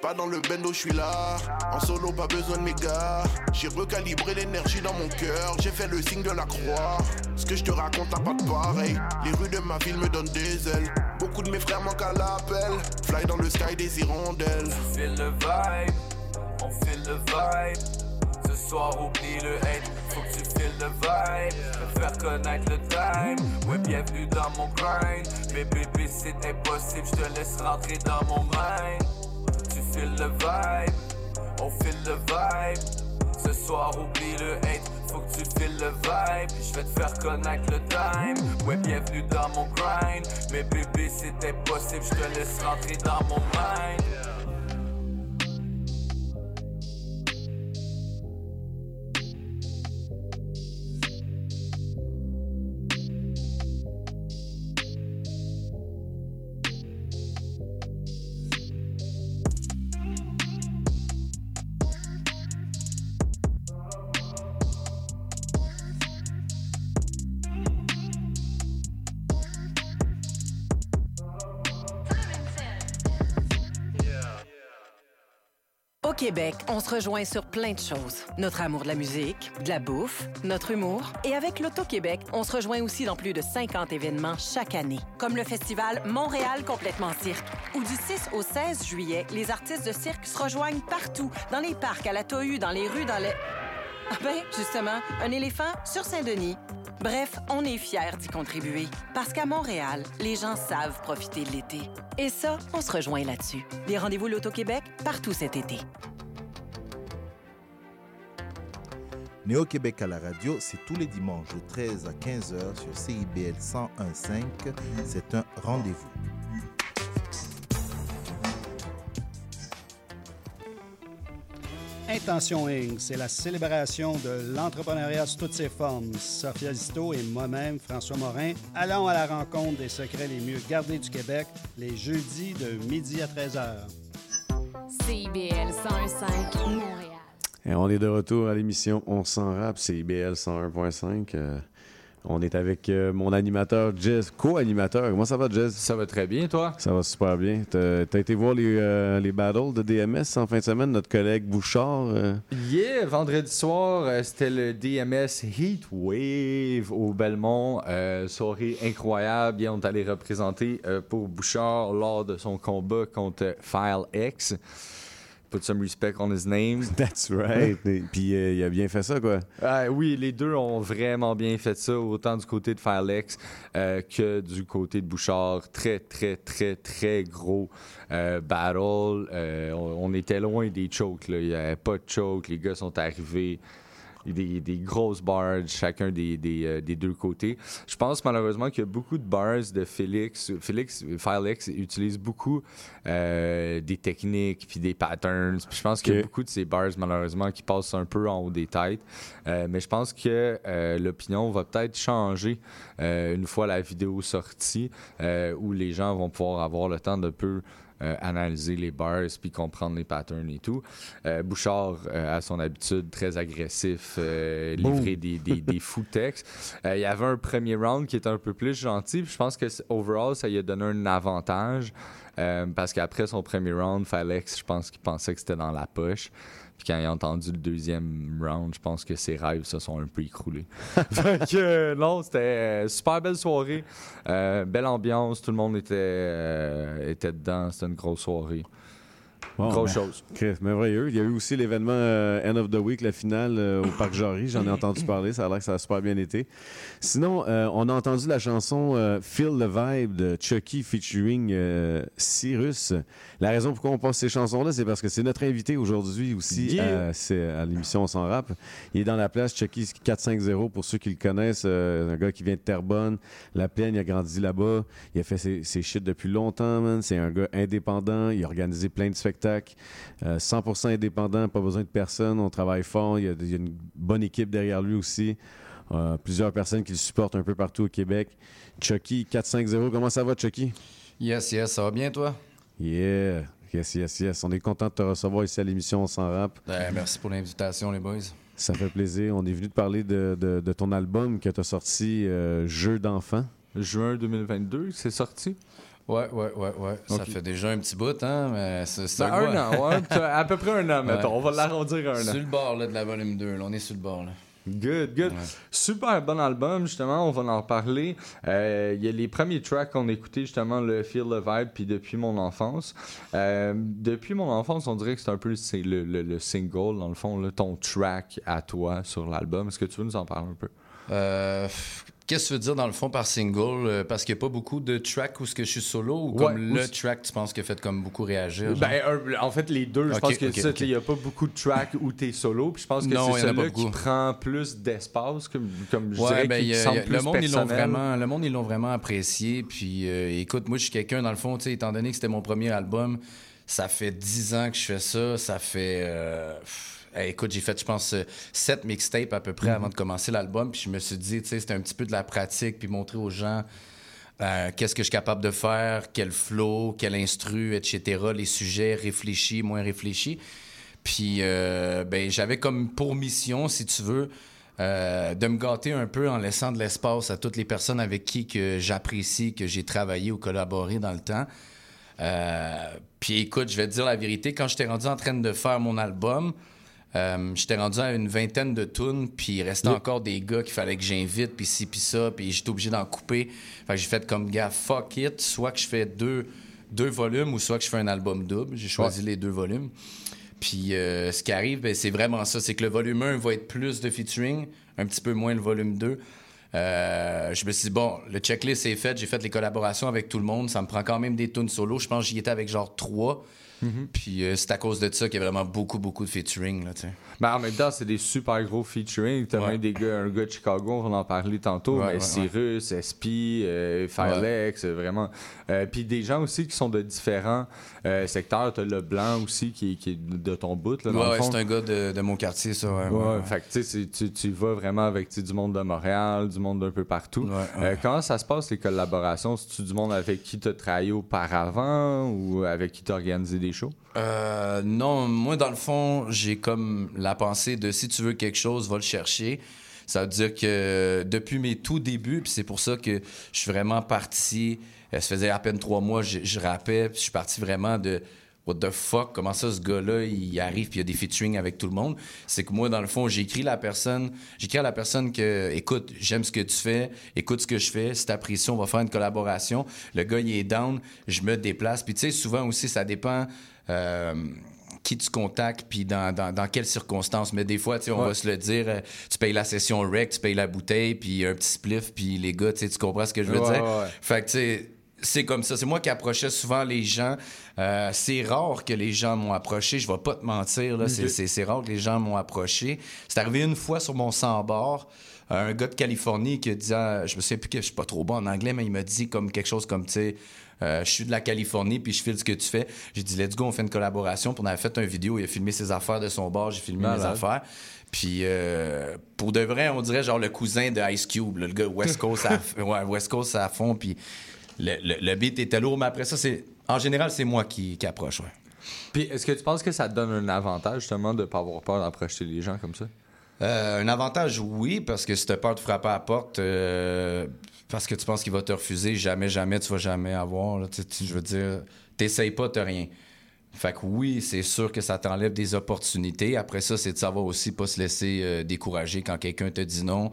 Pas dans le bendo, je suis là. En solo, pas besoin de mes gars. J'ai recalibré l'énergie dans mon cœur. J'ai fait le signe de la croix. Ce que je te raconte n'a pas de pareil. Les rues de ma ville me donnent des ailes. Beaucoup de mes frères manquent à l'appel. Fly dans le sky des hirondelles. Feel le vibe, on feel le vibe. Ce soir, oublie le hate, faut que tu files le vibe. Faire connaître le time, ouais, bienvenue dans mon grind. Mais bébé, c'est impossible, je te laisse rentrer dans mon mind. Tu files le vibe, on file le vibe. Ce soir, oublie le hate, faut que tu files le vibe. Je vais te faire connaître le time, ouais, bienvenue dans mon grind. Mais bébé, c'est impossible, je te laisse rentrer dans mon mind. Québec, on se rejoint sur plein de choses. Notre amour de la musique, de la bouffe, notre humour. Et avec l'Auto-Québec, on se rejoint aussi dans plus de 50 événements chaque année. Comme le festival Montréal Complètement Cirque, où du 6 au 16 juillet, les artistes de cirque se rejoignent partout, dans les parcs, à la Tohu, dans les rues, dans les... Ah ben, justement, un éléphant sur Saint-Denis. Bref, on est fiers d'y contribuer. Parce qu'à Montréal, les gens savent profiter de l'été. Et ça, on se rejoint là-dessus. Les rendez-vous L'Auto-Québec, partout cet été. Néo-Québec à la radio, c'est tous les dimanches de 13 à 15h sur CIBL 101.5. C'est un rendez-vous. Intention Inc., c'est la célébration de l'entrepreneuriat sous toutes ses formes. Sophia Zito et moi-même, François Morin, allons à la rencontre des secrets les mieux gardés du Québec les jeudis de midi à 13h. CIBL 101.5 Montréal. Et on est de retour à l'émission On s'en rap, c'est IBL 101.5. Euh, on est avec euh, mon animateur Jess, co-animateur. Comment ça va, Jess? Ça va très bien, toi? Ça va super bien. T'as as été voir les, euh, les battles de DMS en fin de semaine, notre collègue Bouchard. euh? Yeah, vendredi soir, euh, c'était le DMS Heat Wave au Belmont. Soirée incroyable. Ils ont allé représenter pour Bouchard lors de son combat contre File X. Put some respect on his name. <laughs> That's right. <laughs> Puis euh, il a bien fait ça, quoi. Ah, oui, les deux ont vraiment bien fait ça, autant du côté de Firex euh, que du côté de Bouchard. Très, très, très, très gros euh, battle. Euh, on, on était loin des chokes. Là. Il n'y avait pas de choke. Les gars sont arrivés. Des, des grosses bars, chacun des, des, euh, des deux côtés. Je pense malheureusement qu'il y a beaucoup de bars de Félix. Félix, Filex utilise beaucoup euh, des techniques puis des patterns. Puis je pense qu'il y a beaucoup de ces bars malheureusement qui passent un peu en haut des têtes. Euh, mais je pense que euh, l'opinion va peut-être changer une fois la vidéo sortie, où les gens vont pouvoir avoir le temps de peu euh, analyser les bars puis comprendre les patterns et tout. Euh, Bouchard euh, a son habitude très agressif, euh, livrer des, des, des fous textes. Euh, il y avait un premier round qui était un peu plus gentil. je pense que overall, ça lui a donné un avantage. euh, parce qu'après son premier round, Falex, je pense qu'il pensait que c'était dans la poche. Puis quand il a entendu le deuxième round, je pense que ses rêves se sont un peu écroulés. <laughs> fait que euh, non, c'était euh, super belle soirée. Euh, belle ambiance, tout le monde était, euh, était dedans. C'était une grosse soirée. Bon, Grosse ben, chose. Chris, merveilleux. Il y a eu aussi l'événement euh, End of the Week, la finale euh, au Parc Jory. J'en ai entendu <coughs> parler. Ça a l'air que ça a super bien été. Sinon, euh, on a entendu la chanson Feel the Vibe de Chucky featuring Cyrus. La raison pourquoi on passe ces chansons-là, c'est parce que c'est notre invité aujourd'hui aussi Yeah. à, l'émission On s'en rap. Il est dans la place Chucky 450 pour ceux qui le connaissent. un gars qui vient de Terrebonne. La Plaine, il a grandi là-bas. Il a fait ses, ses shit depuis longtemps, man. C'est un gars indépendant. Il a organisé plein de spectacles. Euh, 100% indépendant, pas besoin de personne. On travaille fort. Il y a, il y a une bonne équipe derrière lui aussi. Euh, plusieurs personnes qui le supportent un peu partout au Québec. Chucky 450, comment ça va, Chucky? Yes, yes, ça va bien, toi? Yeah, yes, yes, yes. On est content de te recevoir ici à l'émission On s'en rap. Ben, merci pour l'invitation, les boys. Ça fait plaisir. On est venu te parler de, de- de ton album que tu as sorti, euh, Jeu d'enfant. Juin 2022, c'est sorti? Ouais, ouais, ouais, ouais. Ça fait déjà un petit bout, hein, mais c'est Ben, un, an, ouais. <laughs> À peu près un an, mettons. On va l'arrondir à un an. Sur le bord là, de la volume 2, là. on est sur le bord. Là. Good, good. Super bon album, justement, on va en reparler. Euh, Il y a les premiers tracks qu'on a écoutés, justement, le Feel the Vibe, puis Depuis mon enfance. Euh, depuis mon enfance, on dirait que c'est un peu c'est le, le- le single, dans le fond, là, ton track à toi sur l'album. Est-ce que tu veux nous en parler un peu? Euh, Qu'est-ce que tu veux dire dans le fond par single? Euh, Parce qu'il n'y a pas beaucoup de tracks où ce que je suis solo ou Ouais, comme le track, tu penses, qui a fait comme beaucoup réagir? genre? Ben, en fait, les deux. Je pense que ok, ça, ok. il n'y a pas beaucoup de tracks où t'es solo. Puis je pense que c'est celui-là qui prend plus d'espace, comme, comme je Ouais, dirais, ben, qui a- semble y a- plus le monde, ils vraiment, le monde, ils l'ont vraiment apprécié. Puis, euh, écoute, moi, je suis quelqu'un, dans le fond, tu sais, étant donné que c'était mon premier album, ça fait 10 ans que je fais ça. Ça fait. euh, pff, écoute, j'ai fait, je pense, 7 mixtapes à peu près Mhm. avant de commencer l'album. Puis, je me suis dit, tu sais, c'était un petit peu de la pratique, puis montrer aux gens. euh, qu'est-ce que je suis capable de faire, quel flow, quel instru, etc., les sujets réfléchis, moins réfléchis. Puis, euh, ben, j'avais comme pour mission, si tu veux, euh, de me gâter un peu en laissant de l'espace à toutes les personnes avec qui que j'apprécie, que j'ai travaillé ou collaboré dans le temps. Euh, puis écoute, je vais te dire la vérité, quand j'étais rendu en train de faire mon album, euh, j'étais rendu à une vingtaine de tunes, puis il restait encore des gars qu'il fallait que j'invite, puis ci, puis ça, puis j'étais obligé d'en couper. Fait que j'ai fait comme gars, fuck it, soit que je fais deux, deux volumes ou soit que je fais un album double. J'ai choisi les deux volumes. Puis euh, ce qui arrive, ben, c'est vraiment ça. C'est que le volume 1 va être plus de featuring, un petit peu moins le volume 2. Euh, je me suis dit, bon, le checklist est fait, j'ai fait les collaborations avec tout le monde, ça me prend quand même des tunes solo. Je pense que j'y étais avec genre trois. Puis euh, c'est à cause de ça qu'il y a vraiment beaucoup, beaucoup de featuring. Là. Ben, en même temps, c'est des super gros featuring. T'as même des gars, un gars de Chicago, on en parler tantôt, Ouais, mais ouais, Cyrus, SP, euh, Firelex, vraiment. Euh, Puis des gens aussi qui sont de différents euh, secteurs. T'as le blanc aussi qui, est- qui est de ton bout. Là, Ouais, ouais, c'est un gars de, de mon quartier, ça. Ouais, Ouais, ouais, ouais. fait que tu c'est- tu, vas vraiment avec du monde de Montréal, du monde d'un peu partout. Comment ça se passe les collaborations? C'est-tu du monde avec qui tu as travaillé auparavant ou avec qui tu as organisé des Euh, non, moi, dans le fond, j'ai comme la pensée de si tu veux quelque chose, va le chercher. Ça veut dire que depuis mes tout débuts, puis c'est pour ça que je suis vraiment parti. euh, Ça faisait à peine trois mois, je, je puis je suis parti vraiment de What the fuck, comment ça ce gars-là, il arrive, puis il y a des featuring avec tout le monde? C'est que moi, dans le fond, j'écris la personne, j'écris à la personne que, écoute, j'aime ce que tu fais, écoute ce que je fais, si t'apprécies, on va faire une collaboration. Le gars, il est down, je me déplace. Puis tu sais, souvent aussi, ça dépend. euh, qui tu contactes, puis dans, dans, dans quelles circonstances. Mais des fois, tu sais, on Ouais. va se le dire, euh, tu payes la session rec, tu payes la bouteille, puis un petit spliff, puis les gars, tu sais, tu comprends ce que je veux Ouais, dire? ouais, ouais. Fait que, tu sais, c'est comme ça. C'est moi qui approchais souvent les gens. Euh, c'est rare que les gens m'ont approché. Je vais pas te mentir. là. C'est- Ok. C'est c'est rare que les gens m'ont approché. C'est arrivé une fois sur mon sans-bord. Un gars de Californie qui a dit, ah, je me souviens plus que je suis pas trop bon en anglais, mais il m'a dit comme quelque chose comme, tu sais, euh, je suis de la Californie puis je file ce que tu fais. J'ai dit, let's go, on fait une collaboration. Puis on avait fait une vidéo. Il a filmé ses affaires de son bar. J'ai filmé mes affaires. Puis euh, pour de vrai, on dirait genre le cousin de Ice Cube, là, le gars West Coast à, <laughs> ouais, West Coast à fond. Puis le, le- le beat était lourd, mais après ça, c'est en général, c'est moi qui, qui approche. Ouais. Puis est-ce que tu penses que ça te donne un avantage justement de pas avoir peur d'approcher les gens comme ça? Euh, un avantage, oui, parce que si tu peur de frapper à la porte, euh, parce que tu penses qu'il va te refuser, jamais, jamais, tu vas jamais avoir. là. Tu- tu- je veux dire, t'essayes pas, t'as rien. Fait que oui, c'est sûr que ça t'enlève des opportunités. Après ça, c'est de savoir aussi pas se laisser euh, décourager quand quelqu'un te dit non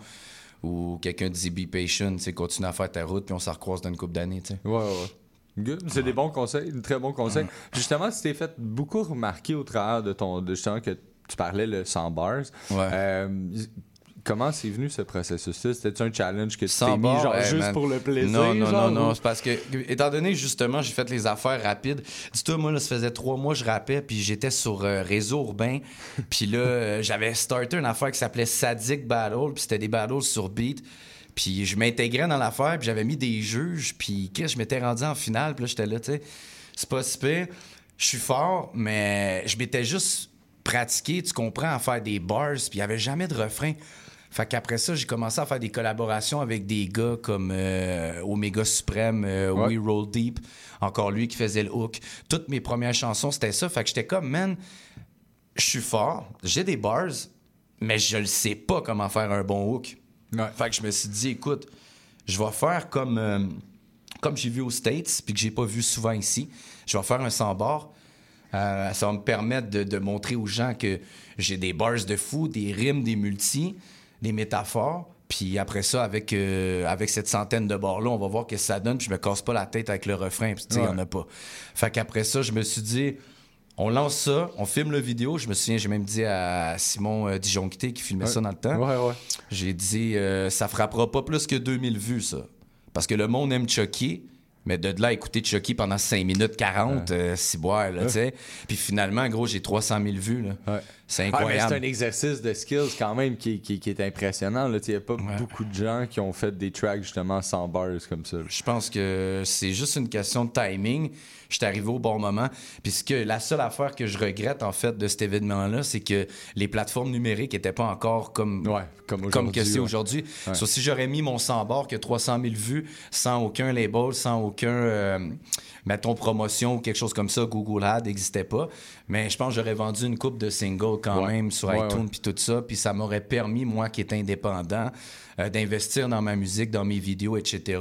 ou quelqu'un dit be patient, continue à faire ta route puis on s'en recroise dans une couple d'années, tu sais. Ouais, ouais. Good. C'est des bons conseils, des très bons conseils. Puis justement, tu t'es fait beaucoup remarquer au travers de ton. De justement, que tu parlais le 100 bars. Euh, comment c'est venu ce processus-là? C'était-tu un challenge que tu t'es mis bord, genre, hey, juste man. pour le plaisir? Non, non, genre, non, non. ou- C'est parce que, étant donné justement, j'ai fait les affaires rapides, dis-toi, moi, là, ça faisait trois mois, je rappais, puis j'étais sur euh, Réseau Urbain. <laughs> Puis là, euh, j'avais starté une affaire qui s'appelait Sadic Battle, puis c'était des battles sur beat. Puis je m'intégrais dans l'affaire, puis j'avais mis des juges, puis Chris, je m'étais rendu en finale, puis là, j'étais là, tu sais, c'est pas si pire. Je suis fort, mais je m'étais juste pratiqué, tu comprends, à faire des bars, puis il y avait jamais de refrain. Fait qu'après ça, j'ai commencé à faire des collaborations avec des gars comme euh, Omega Supreme, euh, We Roll Deep, encore lui qui faisait le hook. Toutes mes premières chansons, c'était ça. Fait que j'étais comme, man, je suis fort, j'ai des bars, mais je ne sais pas comment faire un bon hook. Fait que je me suis dit, écoute, je vais faire comme, euh, comme j'ai vu aux States, puis que j'ai pas vu souvent ici. Je vais faire un sans bar. Euh, ça va me permettre de, de montrer aux gens que j'ai des bars de fou, des rimes, des multis, des métaphores. Puis après ça, avec, euh, avec cette centaine de bars-là, on va voir que ça donne. Puis je me casse pas la tête avec le refrain. Puis tu sais, il y en a pas. Fait qu'après ça, je me suis dit, on lance ça, on filme le vidéo. Je me souviens, j'ai même dit à Simon euh, Dijonquité qui filmait Ouais. ça dans le temps. Ouais, ouais. J'ai dit, euh, ça frappera pas plus que 2000 vues, ça. Parce que le monde aime Chucky, mais de là écouter Chucky pendant 5 minutes 40, euh, si boire, là, Ouais. tu sais. Puis finalement, gros, j'ai 300 000 vues, là. C'est Ah, incroyable. c'est un exercice de skills quand même qui, qui- qui est impressionnant. Il n'y a pas beaucoup de gens qui ont fait des tracks justement sans bars comme ça. Je pense que c'est juste une question de timing. Je suis arrivé au bon moment. Puis ce que, la seule affaire que je regrette, en fait, de cet événement-là, c'est que les plateformes numériques n'étaient pas encore comme, comme, comme que c'est ouais. aujourd'hui. So, si j'aurais mis mon 100 bord que 300 000 vues, sans aucun label, sans aucun, euh, mettons, promotion ou quelque chose comme ça, Google Ad n'existait pas. Mais je pense que j'aurais vendu une coupe de singles quand Ouais. même sur Ouais, iTunes puis tout ça. Puis ça m'aurait permis, moi qui étais indépendant, euh, d'investir dans ma musique, dans mes vidéos, etc.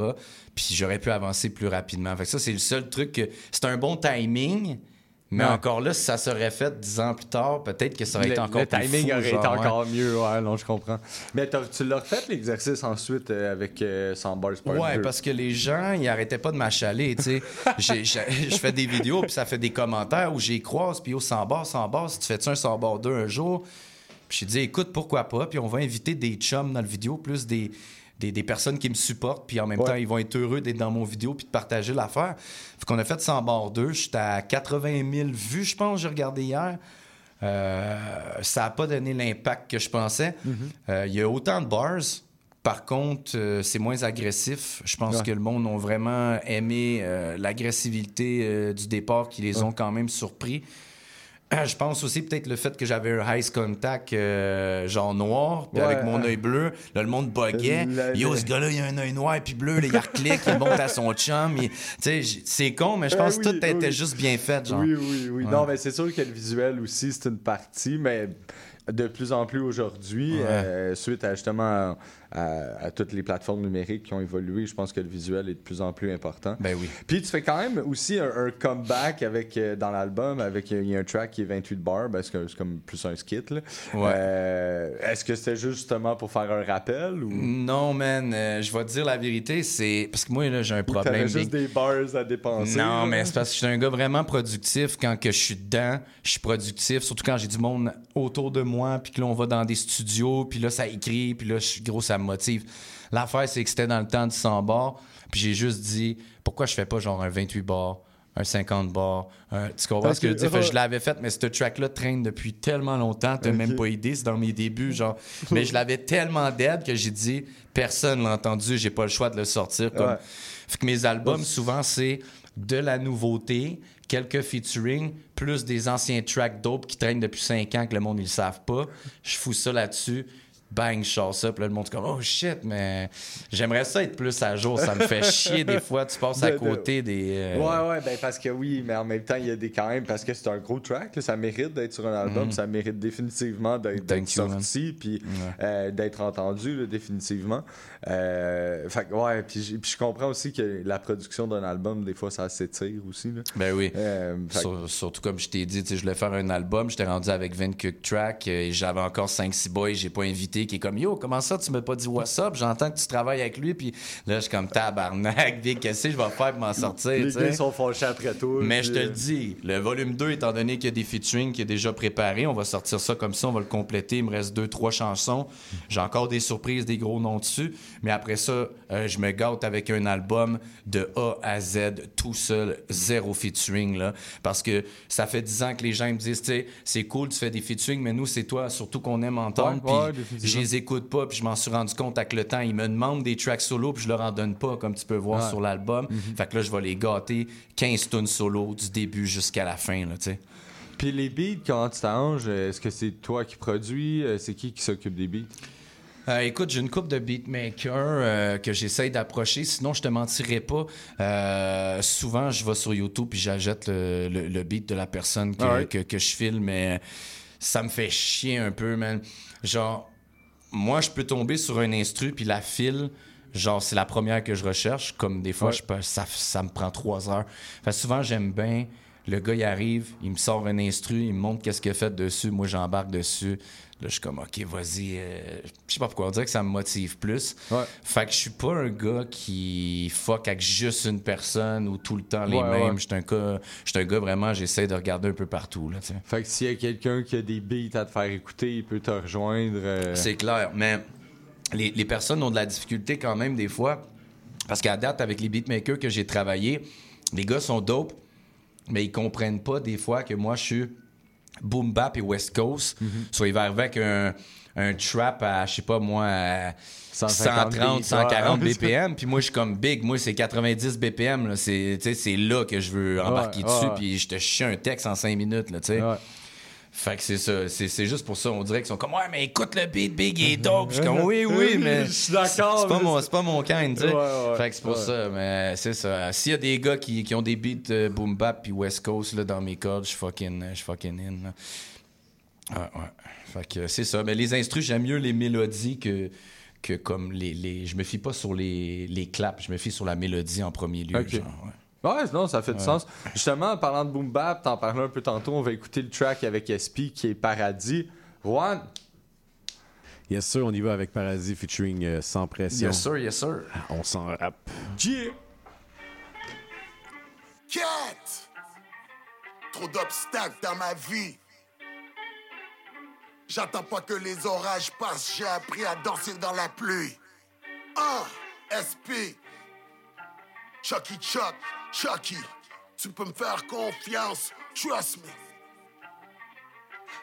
Puis j'aurais pu avancer plus rapidement. Fait que ça, c'est le seul truc que... C'est un bon timing, mais Ouais. encore là, si ça serait fait dix ans plus tard, peut-être que ça aurait le, été encore le plus timing fou, aurait genre, été ouais. encore mieux, ouais, non, je comprends. Mais tu l'as refait l'exercice ensuite euh, avec euh, sans bars Ouais, 2. parce que les gens, ils arrêtaient pas de m'achaler, tu sais. <laughs> Je fais des vidéos, puis ça fait des commentaires où j'y croise, puis au 100 bars, 100 bars, si tu fais-tu un 100 bars 2 un jour? Puis j'ai dit, écoute, pourquoi pas? Puis on va inviter des chums dans le vidéo, plus des, des, des personnes qui me supportent, puis en même Ouais. temps, ils vont être heureux d'être dans mon vidéo, puis de partager l'affaire. Fait qu'on a fait 100 bars 2, j'étais à 80 000 vues, je pense, j'ai regardé hier. Euh, ça n'a pas donné l'impact que je pensais. Euh, Il y a autant de bars. Par contre, euh, c'est moins agressif. Je pense Ouais. que le monde a vraiment aimé l'agressivité du départ qui les ont quand même surpris. <clears throat> Je pense aussi peut-être le fait que j'avais un ice contact euh, genre noir, puis Ouais, avec mon œil bleu, là, le monde buguait. Yo, ce gars-là, il a un œil noir puis bleu, là, il reclique, il monte à son chum. c'est con, mais je pense Ah que oui, tout était juste bien fait. Genre. Oui, oui, oui. Ouais. Non, mais c'est sûr que le visuel aussi, c'est une partie, mais de plus en plus aujourd'hui, Ouais. euh, suite à justement à, à toutes les plateformes numériques qui ont évolué, je pense que le visuel est de plus en plus important. Ben oui. Puis tu fais quand même aussi un, un comeback avec, euh, dans l'album, avec il y a un track qui est 28 bars, parce que c'est comme plus un skit. là. Ouais. Euh, Est-ce que c'était justement pour faire un rappel ou? Non, man, euh, je vais te dire la vérité, c'est. Parce que moi, là, j'ai un problème. juste des bars à dépenser? Non, là? mais c'est parce que je suis un gars vraiment productif. Quand que je suis dedans, je suis productif. Surtout quand j'ai du monde autour de moi, puis que là, on va dans des studios, puis là, ça écrit, puis là, je suis gros, ça me motive. L'affaire, c'est que c'était dans le temps du 100 bar, puis j'ai juste dit, pourquoi je fais pas genre un 28 bar, un 50 bar, un... tu comprends Parce ce que je veux dire? Que je l'avais fait, mais ce track-là traîne depuis tellement longtemps, t'as Ok. même pas idée, c'est dans mes débuts, genre. mais je l'avais tellement dead que j'ai dit, personne l'a entendu, j'ai pas le choix de le sortir. Comme... Ouais. Fait que mes albums, souvent, c'est de la nouveauté, quelques featuring, plus des anciens tracks dope qui traînent depuis 5 ans que le monde ne le savent pas. Je fous ça là-dessus. Bang, je sors ça. Puis là, le monde est comme, oh shit, mais j'aimerais ça être plus à jour. Ça me fait <laughs> chier des fois. Tu passes à côté des. euh, Ouais, ouais, ben parce que oui, mais en même temps, il y a des quand même, parce que c'est un gros track, là, ça mérite d'être sur un album, Mhm. ça mérite définitivement d'être sorti, puis euh, d'être entendu, là, définitivement. Euh, fait que, ouais, puis je comprends aussi que la production d'un album, des fois, ça s'étire aussi. Là. Ben oui. Euh, Sur- surtout comme je t'ai dit, tu sais, je voulais faire un album, j'étais rendu avec 20 Cook Track, euh, et j'avais encore 5-6 boys, j'ai pas invité, qui est comme Yo, comment ça, tu m'as pas dit what's up? J'entends que tu travailles avec lui, puis là, je suis comme tabarnak, qu'est-ce que je vais faire pour m'en sortir? les gars sont fâchés après tout. Mais puis, je te le euh, dis, le volume 2, étant donné qu'il y a des featuring qui est déjà préparé, on va sortir ça comme ça, on va le compléter. Il me reste deux, trois chansons. J'ai encore des surprises, des gros noms dessus. Mais après ça, euh, je me gâte avec un album de A à Z, tout seul, zéro featuring. Là, parce que ça fait dix ans que les gens me disent, tu sais, c'est cool, tu fais des featuring, mais nous, c'est toi surtout qu'on aime entendre. Puis je les écoute pas, puis je m'en suis rendu compte avec le temps. Ils me demandent des tracks solo, puis je leur en donne pas, comme tu peux voir Ouais. sur l'album. Fait que là, je vais les gâter 15 tunes solo du début jusqu'à la fin, là, tu sais. Puis les beats, quand tu t'arranges, est-ce que c'est toi qui produis? Euh, C'est qui qui s'occupe des beats? Euh, écoute, j'ai une coupe de beatmakers euh, que j'essaye d'approcher. Sinon, je te mentirais pas. Euh, souvent, je vais sur YouTube puis j'achète le, le- le beat de la personne que, que, que je filme, mais ça me fait chier un peu, man. Genre, moi, je peux tomber sur un instru puis la file. Genre, c'est la première que je recherche. Comme des fois, Ouais. je peux- ça, ça me prend trois heures. Fait souvent, j'aime bien. Le gars, il arrive, il me sort un instru, il me montre qu'est-ce qu'il a fait dessus. Moi, j'embarque dessus. Là, je suis comme, OK, vas-y. euh, Je sais pas pourquoi. On dirait que ça me motive plus. Fait que je suis pas un gars qui fuck avec juste une personne ou tout le temps les Ouais, ouais. mêmes. Je suis un, gars- un gars, vraiment, j'essaie de regarder un peu partout. Là. Fait que s'il y a quelqu'un qui a des beats à te faire écouter, il peut te rejoindre. euh, C'est clair, mais les, les personnes ont de la difficulté quand même des fois. Parce qu'à date, avec les beatmakers que j'ai travaillé, les gars sont dope, mais ils comprennent pas des fois que moi, je suis boom bap et West Coast. Soit il va arriver avec un, un trap à, je sais pas moi, à 150 130, beats, 140 ouais. <laughs> BPM. Puis moi, je suis comme big. Moi, c'est 90 BPM. C'est là que je veux embarquer Ouais, dessus. Puis je te chie un texte en 5 minutes. Là, tu sais. Fait que c'est ça. C'est c'est juste pour ça. On dirait qu'ils sont comme, ouais, mais écoute le beat, big, il est dope. Je suis comme, oui, oui, mais. Je suis d'accord, C'est pas, mon- c'est- pas mon kind, tu sais. Ouais, ouais, fait que c'est pour ouais. ça. Mais c'est ça. S'il y a des gars qui, qui ont des beats euh, boom bap puis West Coast là, dans mes cordes, je suis fucking, je fucking in. là. Ouais, ouais. Fait que c'est ça. Mais les instrus, j'aime mieux les mélodies que. Que comme les, les. Je me fie pas sur les, les claps, je me fie sur la mélodie en premier lieu. Ok. genre, ouais. Ouais, non, ça fait du Ouais. sens. Justement, en parlant de Boom Bap, t'en parlais un peu tantôt, on va écouter le track avec SP qui est Paradis. Juan, Yes, sir, on y va avec Paradis featuring euh, Sans Pression. Yes, sir, yes, sir. On s'en rappe. Yeah. Quête Trop d'obstacles dans ma vie. J'attends pas que les orages passent, j'ai appris à danser dans la pluie. 1. SP. Chucky Chuck, Chucky. Tu peux me faire confiance, trust me.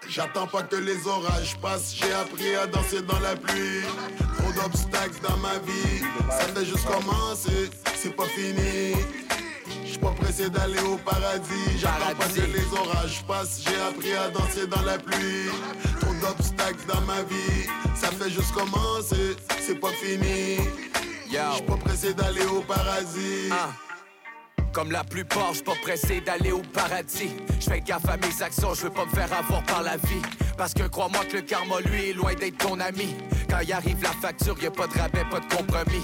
J'attends pas que les orages passent, j'ai appris à danser dans la pluie. Trop d'obstacles dans ma vie, ça fait juste commencer, c'est pas fini. J'suis pas pressé d'aller au paradis, j'attends pas que les orages passent, j'ai appris à danser dans la pluie. Trop d'obstacles dans ma vie, ça fait juste commencer, c'est pas fini. J'suis pas pressé d'aller au paradis. Comme la plupart, je pas pressé d'aller au paradis. Je fais gaffe à mes actions, je veux pas me faire avoir par la vie. Parce que crois-moi que le karma, lui, est loin d'être ton ami. Quand y arrive la facture, y a pas de rabais, pas de compromis.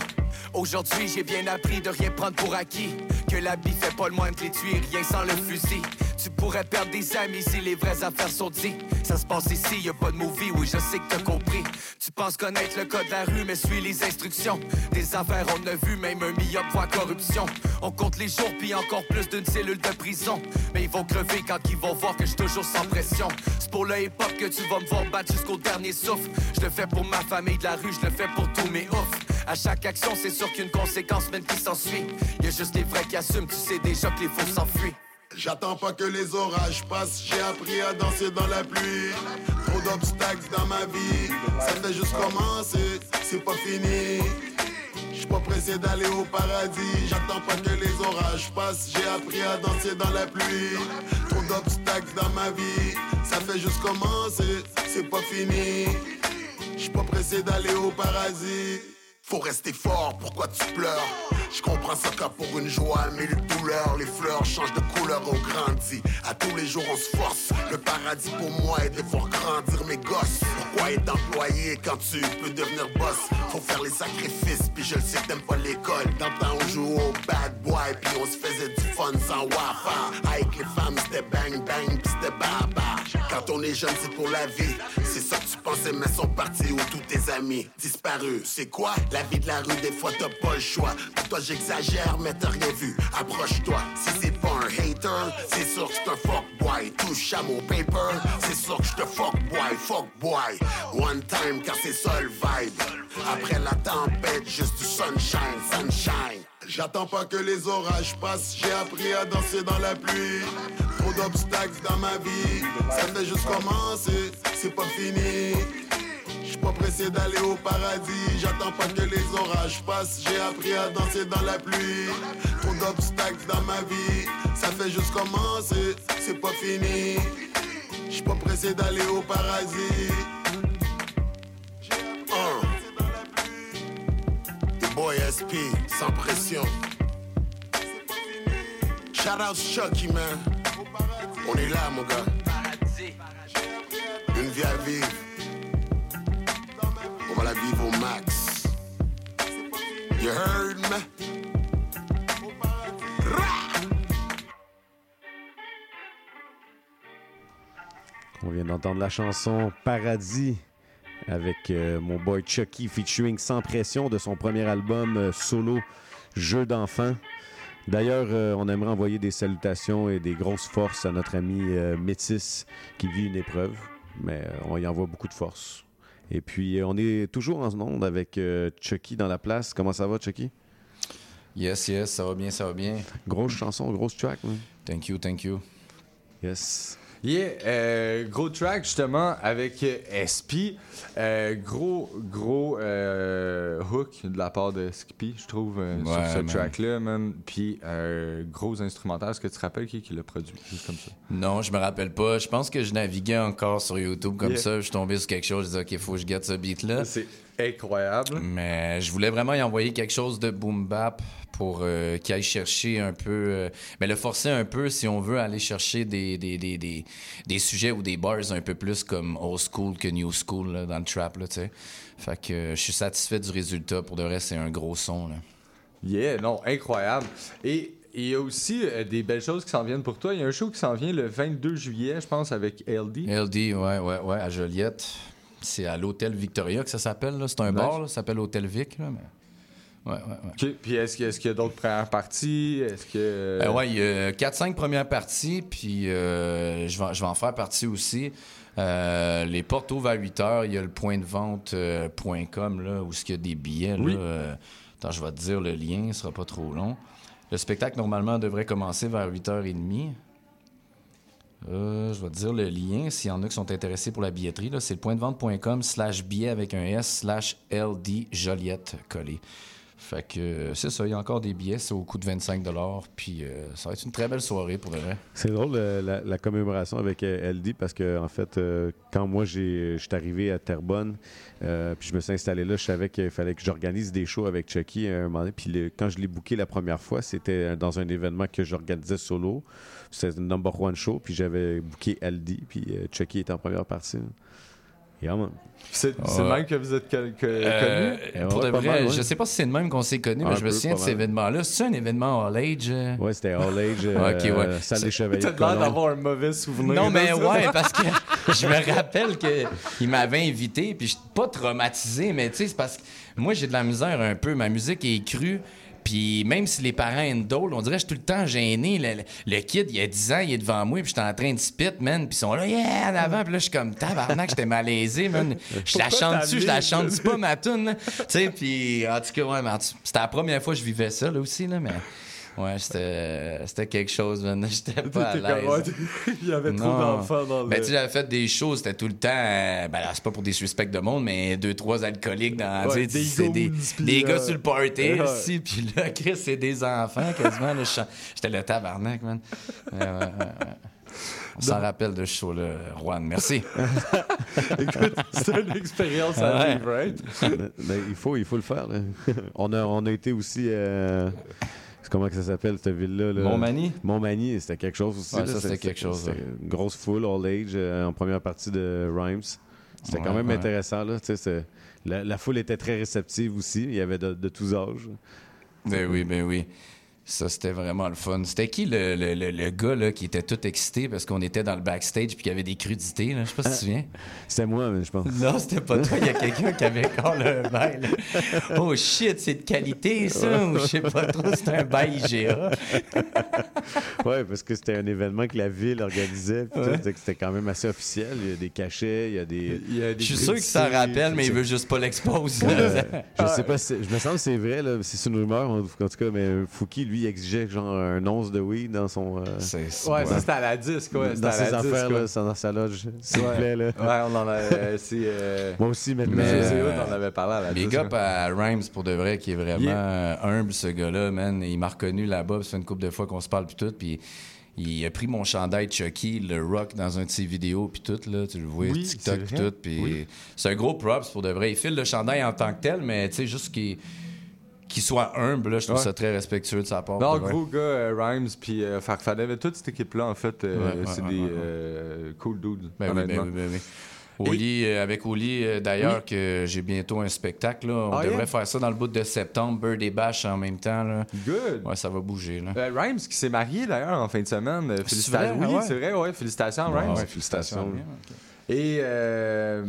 Aujourd'hui, j'ai bien appris de rien prendre pour acquis. Que l'habit fait pas le moins que les tuer, rien sans le fusil. Tu pourrais perdre des amis si les vraies affaires sont dites. Ça se passe ici, y a pas de movie, oui, je sais que t'as compris. Tu penses connaître le code de la rue, mais suis les instructions. Des affaires, on a vu, même un million voix corruption. On compte les jours, puis encore plus d'une cellule de prison. Mais ils vont crever quand ils vont voir que je toujours sans pression. C'est pour le hip-hop que tu vas me voir battre jusqu'au dernier souffle. Je le fais pour ma famille de la rue, je le fais pour tous mes oufs. À chaque action, c'est sûr qu'une conséquence, même qui s'ensuit. Y juste les vrais qui assument, tu sais déjà que les faux s'enfuient. J'attends pas que les orages passent, j'ai appris à danser dans la pluie. Trop d'obstacles dans ma vie, ça fait juste commencer, c'est pas fini. J'suis pas pressé d'aller au paradis, j'attends pas que les orages passent, j'ai appris à danser dans la pluie. Trop d'obstacles dans ma vie, ça fait juste commencer, c'est pas fini. J'suis pas pressé d'aller au paradis. Faut rester fort, pourquoi tu pleures? Je comprends ça quand pour une joie, mais une douleur Les fleurs changent de couleur, on grandit. À tous les jours on se force. Le paradis pour moi est de voir grandir mes gosses. Pourquoi être employé quand tu peux devenir boss? Faut faire les sacrifices, puis je le sais t'aimes pas l'école. Dans on joue au bad boy, puis on se faisait du fun sans wafa. Avec les femmes c'était bang bang, puis c'était baba. Quand on est jeune c'est pour la vie. C'est ça que tu pensais mais sont partis où tous tes amis disparus. C'est quoi vie de la rue, des fois t'as pas le choix. Pour toi j'exagère, mais t'as rien vu. Approche-toi, si c'est pas un hater, c'est sûr que un fuck boy. Touche à mon paper, c'est sûr que je te fuck boy, fuck boy. One time, car c'est le vibe. Après la tempête, juste du sunshine, sunshine. J'attends pas que les orages passent, j'ai appris à danser dans la pluie. Trop d'obstacles dans ma vie, ça fait juste commencer, c'est pas fini. Pas pressé d'aller au paradis, j'attends pas que les orages passent, j'ai appris à danser dans la pluie. Trop d'obstacles dans ma vie, ça fait juste commencer, c'est pas fini. J'suis pas pressé d'aller au paradis. The boy SP, sans pression. Shout out Chucky, man. On est là, mon gars. Une vie à vivre. On vient d'entendre la chanson Paradis avec euh, mon boy Chucky featuring Sans Pression de son premier album euh, solo Jeu d'enfant. D'ailleurs, euh, on aimerait envoyer des salutations et des grosses forces à notre ami Métis qui vit une épreuve, mais on y envoie beaucoup de force. Et puis, euh, on est toujours en onde avec euh, Chucky dans la place. Comment ça va, Chucky? Yes, yes, ça va bien, ça va bien. Grosse chanson, grosse track. man. Thank you, thank you. Yes. Yeah, euh, gros track justement avec euh, SP. Euh, gros, gros euh, hook de la part de Skippy, je trouve, sur ce track-là, man. Puis gros instrumental. Est-ce que tu te rappelles qui, qui l'a produit Juste comme ça? Non, je me rappelle pas. Je pense que je naviguais encore sur YouTube comme Yeah. ça. Je suis tombé sur quelque chose. Je disais, OK, faut que je gâte ce beat-là. Incroyable. Mais je voulais vraiment y envoyer quelque chose de boom bap pour euh, qu'il aille chercher un peu. euh, mais le forcer un peu si on veut aller chercher des, des, des, des, des sujets ou des bars un peu plus comme old school que new school là, dans le trap, là, tu sais. Fait que euh, je suis satisfait du résultat. Pour de vrai, c'est un gros son, là. Yeah, non, incroyable. Et et il y a aussi euh, des belles choses qui s'en viennent pour toi. Il y a un show qui s'en vient le 22 juillet, je pense, avec LD. LD, ouais, ouais, ouais, à Joliette. C'est à l'Hôtel Victoria que ça s'appelle. C'est un Nice. bar, là, ça s'appelle Hôtel Vic. Là, mais... Ouais, ouais, ouais. Puis est-ce qu'il y a- d'autres premières parties? Est-ce que... Euh, ouais, il y a 4-5 premières parties, puis euh, je, vais, je vais en faire partie aussi. Euh, les portes ouvrent à 8 heures. Il y a le point de vente euh, point .com, là, où il y a des billets. là. Oui. Euh, attends, je vais te dire le lien, ce sera pas trop long. Le spectacle, normalement, devrait commencer vers 8h30. Euh, je vais te dire le lien, s'il y en a qui sont intéressés pour la billetterie. C'est le point de vente.com slash billet avec un S slash LD Joliette collé. Fait que euh, c'est ça, il y a encore des billets, c'est au coût de 25 Puis euh, ça va être une très belle soirée pour de vrai. C'est drôle la, commémoration avec LD parce que en fait, quand moi je suis arrivé à Terrebonne, puis je me suis installé là, je savais qu'il fallait que j'organise des shows avec Chucky à un moment donné. Puis le- quand je l'ai booké la première fois, c'était dans un événement que j'organisais solo. C'était le number one show, puis j'avais booké LD, puis euh, Chucky était en première partie. Yeah. C'est le Ouais. même que vous êtes Euh, connu? pour de Ouais, vrai, mal, ouais. je sais pas si c'est le même qu'on s'est connus, Un mais je me souviens de cet événement-là. C'est un événement all age? euh? Ouais, c'était All Age, Ok, euh, ouais. salle Ça- des chevaliers. T'as l'air d'avoir un mauvais souvenir. Non, mais ouais, parce que <laughs> je me rappelle qu'il m'avait invité, puis je suis pas traumatisé, mais tu sais, c'est parce que moi, j'ai de la misère un peu. Ma musique est crue. Puis même si les parents indolent, on dirait que je suis tout le temps gêné. Le, le- le kid, il a 10 ans, il est devant moi, puis j'étais en train de spit, man. Puis ils sont là, yeah, en avant. Puis là, je suis comme, tabarnak, j'étais malaisé, man. Je la chante dessus, je la chante pas, ma tune. Tu sais, puis en tout cas, ouais, c'était la première fois que je vivais ça, là aussi, là, mais ouais, c'était c'était quelque chose, man. <laughs> J'étais pas à l'aise. <laughs> Il y avait trop d'enfants dans le... Ben, tu sais, j'avais fait des choses, c'était tout le temps. euh, ben, là, c'est pas pour des suspects de monde, mais deux, trois alcooliques dans. Ouais, des c'est des, des euh, gars sur le party, ouais. aussi. Puis là, <laughs> Chris, c'est des enfants quasiment. J'étais le tabarnak, man. Ouais, ouais, ouais, ouais. On s'en rappelle de ce show-là, Juan. Merci. Écoute, c'est une expérience à Ouais. vivre, right? Ben, ben, il, faut, il faut le faire. là. on, a, on a été aussi. euh, comment que ça s'appelle cette ville-là? là? Montmagny? Montmagny, c'était quelque chose aussi. Ouais, là. ça, c'était quelque chose, une grosse foule, all age, euh, en première partie de Rhymes. C'était quand même ouais. intéressant. Là, la foule était très réceptive aussi. Il y avait de, de tous âges. Ben oui, ben oui. Ça, c'était vraiment le fun. C'était qui le, le, le, le gars là, qui était tout excité parce qu'on était dans le backstage puis qu'il y avait des crudités? Là? Je sais pas si tu te souviens. C'était moi, mais je pense. Non, c'était pas toi. Il y a quelqu'un qui avait encore le bail. Oh shit, c'est de qualité, ça? Ou je sais pas trop, c'est un bail IGA. <laughs> ouais, parce que c'était un événement que la ville organisait. Ouais. c'était- C'était quand même assez officiel. Il y a des cachets, il y a des. Je suis sûr qu'il s'en rappelle, mais il veut juste pas l'exposer. <laughs> je sais pas, si- je me sens que c'est vrai, là, c'est une rumeur en, en tout cas, mais Fouki, lui, exigeait genre un once de weed dans son. euh, Ouais, ça c'était à la disque, ouais. c'était Dans à ses affaires, ouais. là, ça- dans sa loge, s'il vous Ouais. plaît. Là. Ouais, on en a. euh, c'est, euh, Moi aussi, maintenant. Mais Mais, on en avait parlé à la Big disque, up à Rhymes pour de vrai, qui est vraiment Yeah. euh, humble, ce gars-là, man. Il m'a reconnu là-bas, puis ça fait une couple de fois qu'on se parle, puis tout. Puis il a pris mon chandail Chucky, le rock, dans un de ses vidéos, puis tout, là. Tu le vois, Oui, TikTok, c'est puis tout. Puis Oui. c'est un gros props pour de vrai. Il file le chandail en tant que tel, mais tu sais, juste qu'il qu'il soit humble, là, je trouve Ouais. ça très respectueux de sa part. Non, gros gars, euh, Rhymes puis euh, Farfadet, toute cette équipe-là, en fait, euh, Ouais, c'est ouais, des euh, cool dudes. Ben oui, ben oui, ben oui. Oli, avec Oli, d'ailleurs, que j'ai bientôt un spectacle. Là. On Ah, devrait yeah? faire ça dans le bout de septembre, Bird et Bash en même temps. Là. Good. Ouais, ça va bouger. Là. Euh, Rhymes qui s'est marié d'ailleurs en fin de semaine. Félicitations. Oui, Ah ouais? c'est vrai, ouais. Félicitations, Rhymes. félicitations. Et euh,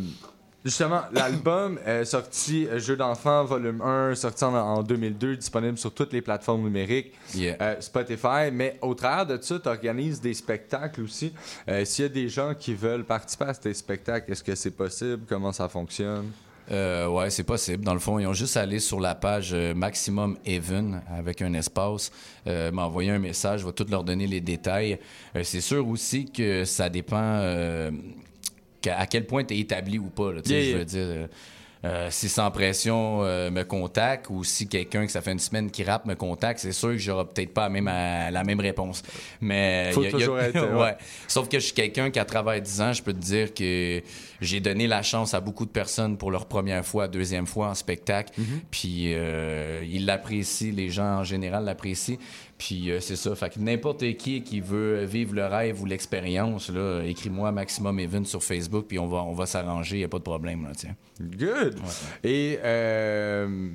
justement, l'album est sorti euh, Jeux d'enfants, volume 1, sorti en, en 2002, disponible sur toutes les plateformes numériques, Yeah. euh, Spotify. Mais au travers de ça, tu organises des spectacles aussi. Euh, S'il y a des gens qui veulent participer à ces spectacles, est-ce que c'est possible? Comment ça fonctionne? Euh, ouais, c'est possible. Dans le fond, ils ont juste à aller sur la page euh, Maximum Even avec un espace, euh, m'envoyer un message, je vais tout leur donner les détails. C'est sûr aussi que ça dépend à quel point tu es établi ou pas. là. Yeah, Je veux dire, euh, euh, si sans pression euh, me contacte ou si quelqu'un que ça fait une semaine qui rappe me contacte, c'est sûr que j'aurai peut-être pas la même, la même réponse. Mais Faut y a- il y a- toujours être, <laughs> ouais. ouais. Sauf que je suis quelqu'un qui, à travers 10 ans, je peux te dire que j'ai donné la chance à beaucoup de personnes pour leur première fois, deuxième fois en spectacle. Mhm. Puis euh, ils l'apprécient, les gens en général l'apprécient. Puis euh, c'est ça. Fait que n'importe qui qui veut vivre le rêve ou l'expérience, là, écris-moi Maximum Even sur Facebook, puis on va, on va s'arranger, il a pas de problème. Là, tiens. Good! Et euh,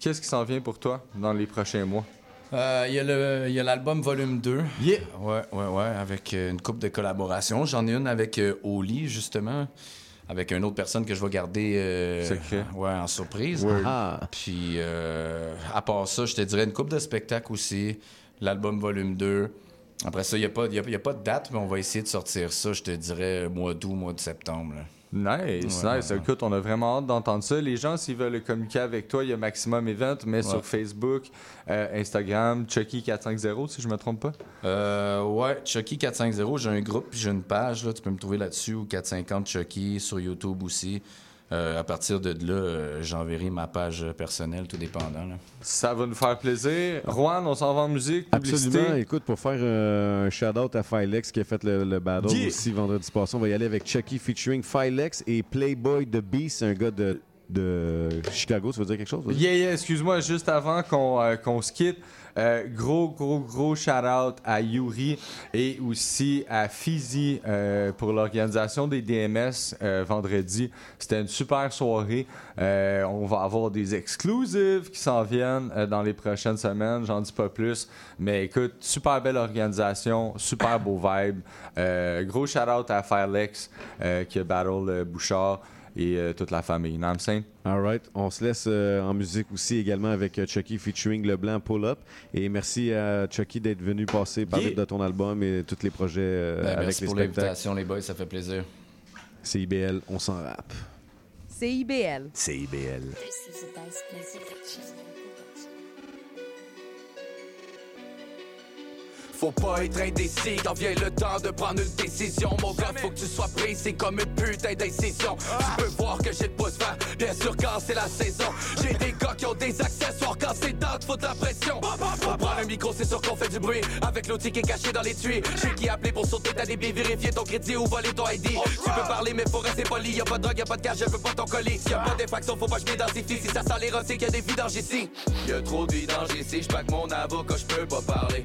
qu'est-ce qui s'en vient pour toi dans les prochains mois? Euh, Il y a le- il y a l'album volume 2. Yeah. Ouais, ouais, ouais, avec euh, une coupe de collaborations. J'en ai une avec euh, Oli, justement, avec une autre personne que je vais garder euh. Ouais, en surprise. Ah. Puis, euh, à part ça, je te dirais une coupe de spectacle aussi, l'album volume 2. Après ça, il n'y a, pas- il y a, il y a pas de date, mais on va essayer de sortir ça, je te dirais, mois d'août, mois de septembre. là. Nice, Ouais, nice. ouais, Écoute, on a vraiment hâte d'entendre ça. Les gens, s'ils veulent communiquer avec toi, il y a Maximum Event, mais sur Facebook, euh, Instagram, Chucky450, si je me trompe pas. Euh, ouais, Chucky 450, j'ai un groupe, j'ai une page, là, tu peux me trouver là-dessus, ou 450 Chucky sur YouTube aussi. Euh, à partir de là, euh, j'enverrai ma page personnelle, tout dépendant. là. Ça va nous faire plaisir. Juan, on s'en va en musique, publicité. Absolument. Écoute, pour faire euh, un shout-out à Filex qui a fait le, le battle Yeah. aussi vendredi passé, on va y aller avec Chucky featuring Filex et Playboy The Beast, un gars de, de Chicago. Ça veut dire quelque chose? Yeah, yeah, excuse-moi, juste avant qu'on euh, qu'on se quitte, euh, gros, gros, gros shout-out à Yuri et aussi à Fizi euh, pour l'organisation des DMS euh, vendredi. C'était une super soirée. On va avoir des exclusives qui s'en viennent dans les prochaines semaines, j'en dis pas plus. Mais écoute, super belle organisation, super beau vibe. Gros shout-out à Firex qui a battle Bouchard et euh, toute la famille. You know what I'm saying? All right. On se laisse euh, en musique aussi également avec euh, Chucky featuring Leblanc Pull Up. Et merci à Chucky d'être venu passer parler Yeah. de ton album et tous les projets euh, Ben, avec merci les pour l'invitation, les boys, ça fait plaisir. C'est IBL, on s'en rappe. CIBL. C'est IBL. Faut pas être indécis quand vient le temps de prendre une décision. Mon gars, faut que tu sois précis comme une putain d'incision. Tu peux voir que j'ai le pouce vert, bien sûr quand c'est la saison. J'ai des gars qui ont des accessoires quand c'est temps de foutre la pression. On prend le micro, c'est sûr qu'on fait du bruit. Avec l'outil qui est caché dans les tuyaux. J'ai qui appeler pour sauter ta débit, vérifier ton crédit ou voler ton ID. Tu peux parler, mais faut rester poli. Y'a pas de drogue, y'a pas de cash, je veux pas ton colis. Y'a pas d'infraction, faut pas que je m'identifie. Si ça sent les c'est qu'il y a des vidanges ici. Y'a trop de vidanges ici, j'pack mon avocat, j'peux pas parler.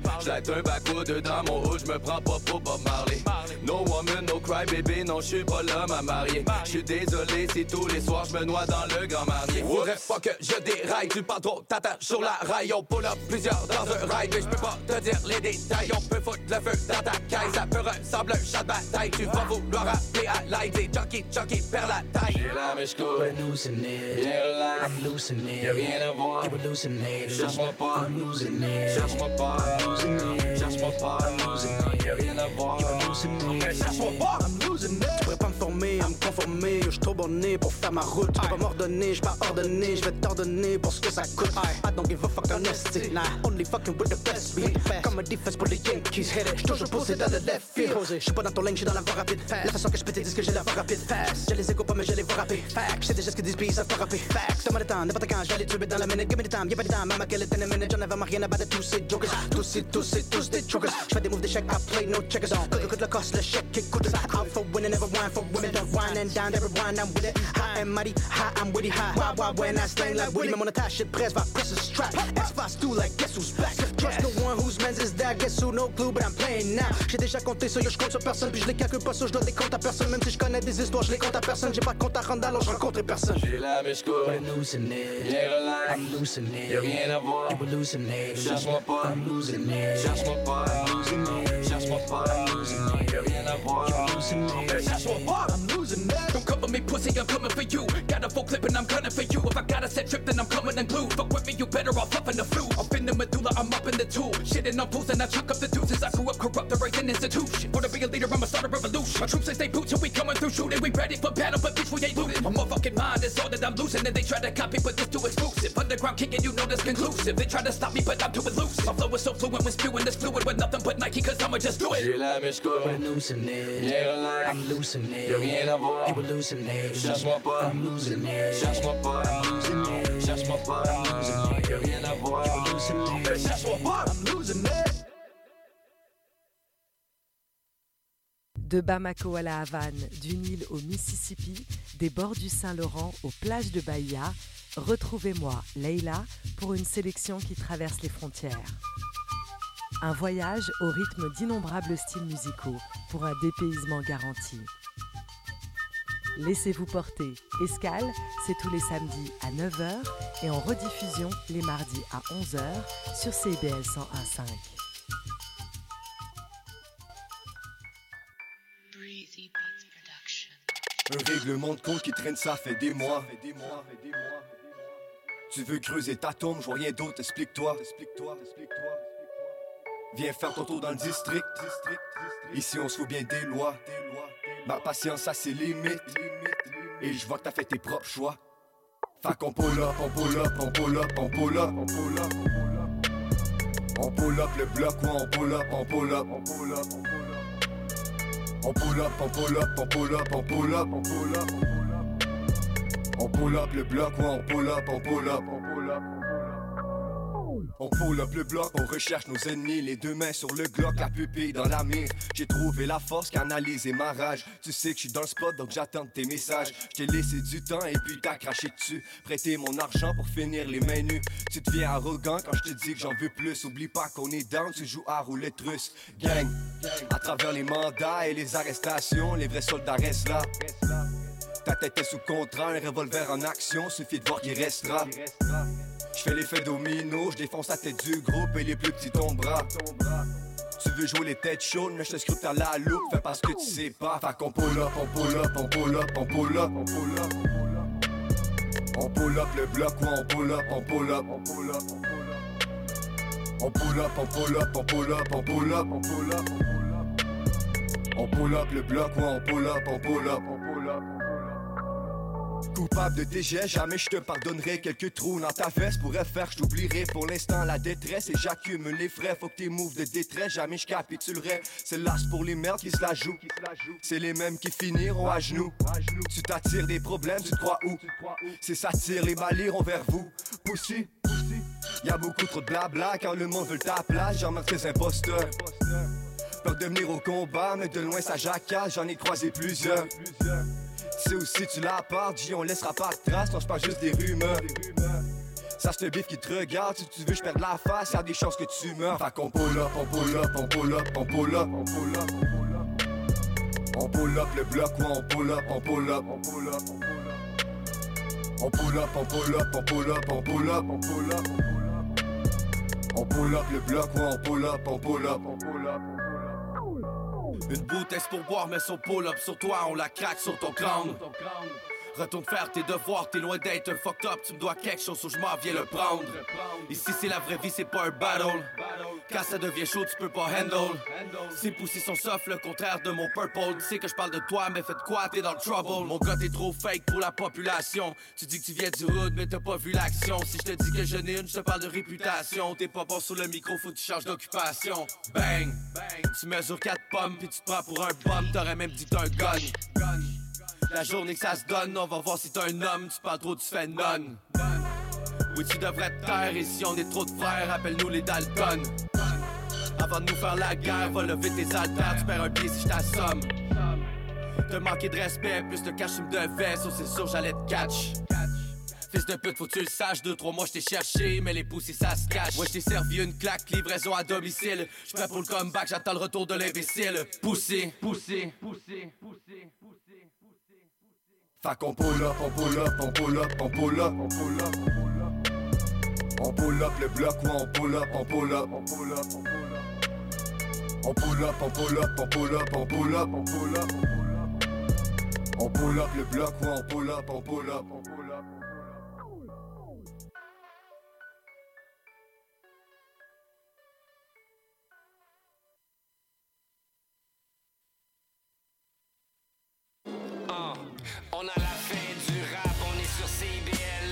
Un backwood dans mon haut, j'me prends pas pour Bob Marley. No woman, no cry baby, non j'suis pas l'homme à marier. J'suis désolé si tous les soirs j'me noie dans le grand marnier. Faudrait pas que je déraille, tu parles trop, t'attaches sur la rail. On pull up plusieurs dans un ride, mais j'peux pas te dire les détails. On peut foutre le feu dans ta caille, ça peut ressembler un chat de bataille. Tu vas vouloir appeler à l'aide, des junkies, junkies, perd la taille. J'ai la mèche cool, I'm losing it. Y'a rien à voir, I'm losing it. Cherche-moi pas, I'm losing it. Cherche-moi pas, I'm losing it. Cherche-moi pas, I'm losing it. Y'a rien à voir, I'm losing it. I'm losing it. Je pourrais pas me former, à me conformer. Je suis trop bonné pour faire ma route. Peux pas m'ordonner, je pas ordonné. Je vais t'ordonner pour ce que ça coûte. I don't give a fuck honesty. Nah, only fucking with the best beat. Comme un defense pour les Yankees. J'suis toujours posé dans le left field. Je suis pas dans ton lane, j'suis dans la voie rapide. La façon que je peux te dire que j'ai la voie rapide. J'ai les échos pas, mais je les vois rapper. Fact, j'sais déjà ce que disent, ils savent pas rapper. Fact, donne-moi le temps, n'importe quand, j'allais tuer dans la minute. Give me the time, y'a pas de temps, maman, quelle est une minute? J'en avais marre, rien à battre tous ces jokers. Tous ces, tous ces, tous des jokers. J'fais des moves d'échecs, I play no checkers. Good, good, le cost, le chèque, écoute. Out for winning, never wine for women. Don't wine and down, every wine, I'm with it. High and mighty, high, I'm witty, high. Why, why, when I slang like Woody. Même attache, shit presse, va press a strap. X-Fast do like, guess who's back? Trust no one whose man's is that, guess who, no clue, but I'm playing now. J'ai déjà compté ça, yo, j'compte sur personne, puis je les calcule pas, ça, je dois des comptes à personne. Même si je connais des histoires, je les compte à personne. J'ai pas de compte à rendre, alors je rencontre personne. J'ai la I'm losing it. Yeah, relax, I'm losing it. Y'a rien à voir, losing it. Cherche-moi pas, I'm losing it. Cherche-moi pas, I'm losing it. Cherche-moi pas, I'm losing it. Y'a rien à voir, I'm losing it. Cherche-moi pas, I'm losing it. Don't cover me, pussy, I'm coming for you. Got a full clip and I'm gunning for you. If I got a set trip, then I'm coming and glue. Fuck with me, you better off up in the flu. Up in the medulla, I'm up in the tool. Shitting on fools and I chuck up the deuces. I grew up corrupt, the race and institution. For to be a leader, I'ma start a revolution. My troops, they stay boots, and we coming through shooting. We ready for battle, but bitch, we ain't looting. My motherfucking mind is all that I'm losing, and they try to copy, but this too exclusive. Underground kicking, you know that's conclusive. They try to stop me, but I'm too elusive. My flow is so fluent when spewing this fluid with nothing but Nike, cause I'ma just do it. J'ai la mèche cool, I'm losing it. Yeah, relax, I'm losing it. Y'a rien à voir. Cherche-moi pas. Cherche-moi pas. Cherche-moi pas. Y'a rien à voir. Cherche-moi pas. De Bamako à la Havane, du Nil au Mississippi, des bords du Saint-Laurent aux plages de Bahia, retrouvez-moi, Leila, pour une sélection qui traverse les frontières. Un voyage au rythme d'innombrables styles musicaux pour un dépaysement garanti. Laissez-vous porter. Escale, c'est tous les samedis à 9h et en rediffusion les mardis à 11h sur CBL 101.5. Un règlement de compte qui traîne ça fait des mois. Tu veux creuser ta tombe, je vois rien d'autre, explique-toi. Viens faire ton tour dans le district. Ici on se fout bien des lois. Ma patience a ses limites. Et je vois que t'as fait tes propres choix. Fait qu'on pull up, on pull up, on pull up, on pull up, on pull up. On pull up le bloc, ouais, on pull up, on pull up, on pull up. On pull up, on pull up, on pull up, on pull up, on pull up. On pull up le bloc, ouais, on pull up, on pull up, on pull up. On pull up le bloc, on recherche nos ennemis, les deux mains sur le glock, la pupille dans la mire. J'ai trouvé la force, canalisé ma rage. Tu sais que je suis dans le spot, donc j'attends tes messages. Je laissé du temps et puis t'as craché dessus. Prêter mon argent pour finir les mains nues. Tu deviens arrogant quand je te dis que j'en veux plus. Oublie pas qu'on est down, tu joues à roulette russe. Gang, à travers les mandats et les arrestations, les vrais soldats restent là. Ta tête est sous contrat, un revolver en action, suffit de voir qu'il restera. Je fais l'effet domino, je défonce la tête du groupe et les plus petits tombera. Tu veux jouer les têtes chaudes, mais je te scrute à la loupe, fais parce que tu sais pas. Fait qu'on pull up, on pull up, on pull up, on pull up, on pull up. On pull up le bloc, ouais, on pull up, on pull up, on pull up. On pull up, on pull up, on pull up, on pull up, on pull up. On pull up le bloc, ouais, on pull up, on pull up, on pull up. Coupable de tes gestes, jamais je te pardonnerai. Quelques trous dans ta veste pourraient faire je t'oublierai. Pour l'instant, la détresse et j'accumule les frais. Faut que tes moves de détresse, jamais je capitulerai. C'est l'as pour les merdes qui se la jouent. C'est les mêmes qui finiront à genoux. Tu t'attires des problèmes, tu te crois où? C'est ça les balles vers vous. Poussi, Y'a beaucoup trop de blabla quand le monde veut ta place, j'en marque tes imposteurs. Peur de venir au combat, mais de loin ça jacasse, j'en ai croisé plusieurs. C'est aussi tu la part, dis on laissera pas de traces, non c'est pas juste des rumeurs. Ça c'est le bif qui te regarde, si tu veux je perds la face, y'a des chances que tu meurs. Fait qu'on pull up, on pull up, on pull up, on pull up, on pull up. On pull up le bloc, ouais, on pull up, on pull up, on pull up. On pull up, on pull up, on pull up, on pull up, on pull up. On pull up le bloc, ouais, on pull up, on pull up, on pull up. Une bouteille pour boire, mais son pull-up sur toi, on la craque sur ton crâne. Retourne faire tes devoirs, t'es loin d'être un fucked up, tu me dois quelque chose ou je m'en viens le prendre. Ici c'est la vraie vie, c'est pas un battle. Quand ça devient chaud, tu peux pas handle. Ces poussées sont soft, le contraire de mon purple. Tu sais que je parle de toi, mais faites quoi, t'es dans le trouble. Mon gars, t'es trop fake pour la population. Tu dis que tu viens du hood, mais t'as pas vu l'action. Si je te dis que je n'ai une, je te parle de réputation. T'es pas bon sur le micro, faut que tu changes d'occupation. Bang, bang. Tu mesures 4 pommes, puis tu te prends pour un bum. T'aurais même dit que un gun. La journée que ça se donne, on va voir si t'es un homme. Tu parles trop, tu fais non. Oui, tu devrais te taire, et si on est trop de frères, appelle-nous les Dalton. Avant de nous faire la guerre, va lever tes haltères, tu perds un pied si je t'assomme. Te manquer de respect, plus de cash tu me devais, ça c'est sûr j'allais te catch. Fils de pute, faut que tu le saches, deux, trois mois je t'ai cherché, mais les poussées ça se cache. Moi je t'ai servi une claque, livraison à domicile. Je prêt pour le comeback, j'attends le retour de l'imbécile. Poussé, poussé, poussé, poussé. Fait qu'on pull up, on pull up, on pull up, on pull up, on pull up. On pull up le bloc, ouais, on pull up, on pull up, on pull up, on pull up. On pull up, on pull up, on pull up, on pull up, on pull up. On pull up le bloc, ouais, on pull up, on pull up, on pull up. Ah, On a la fin.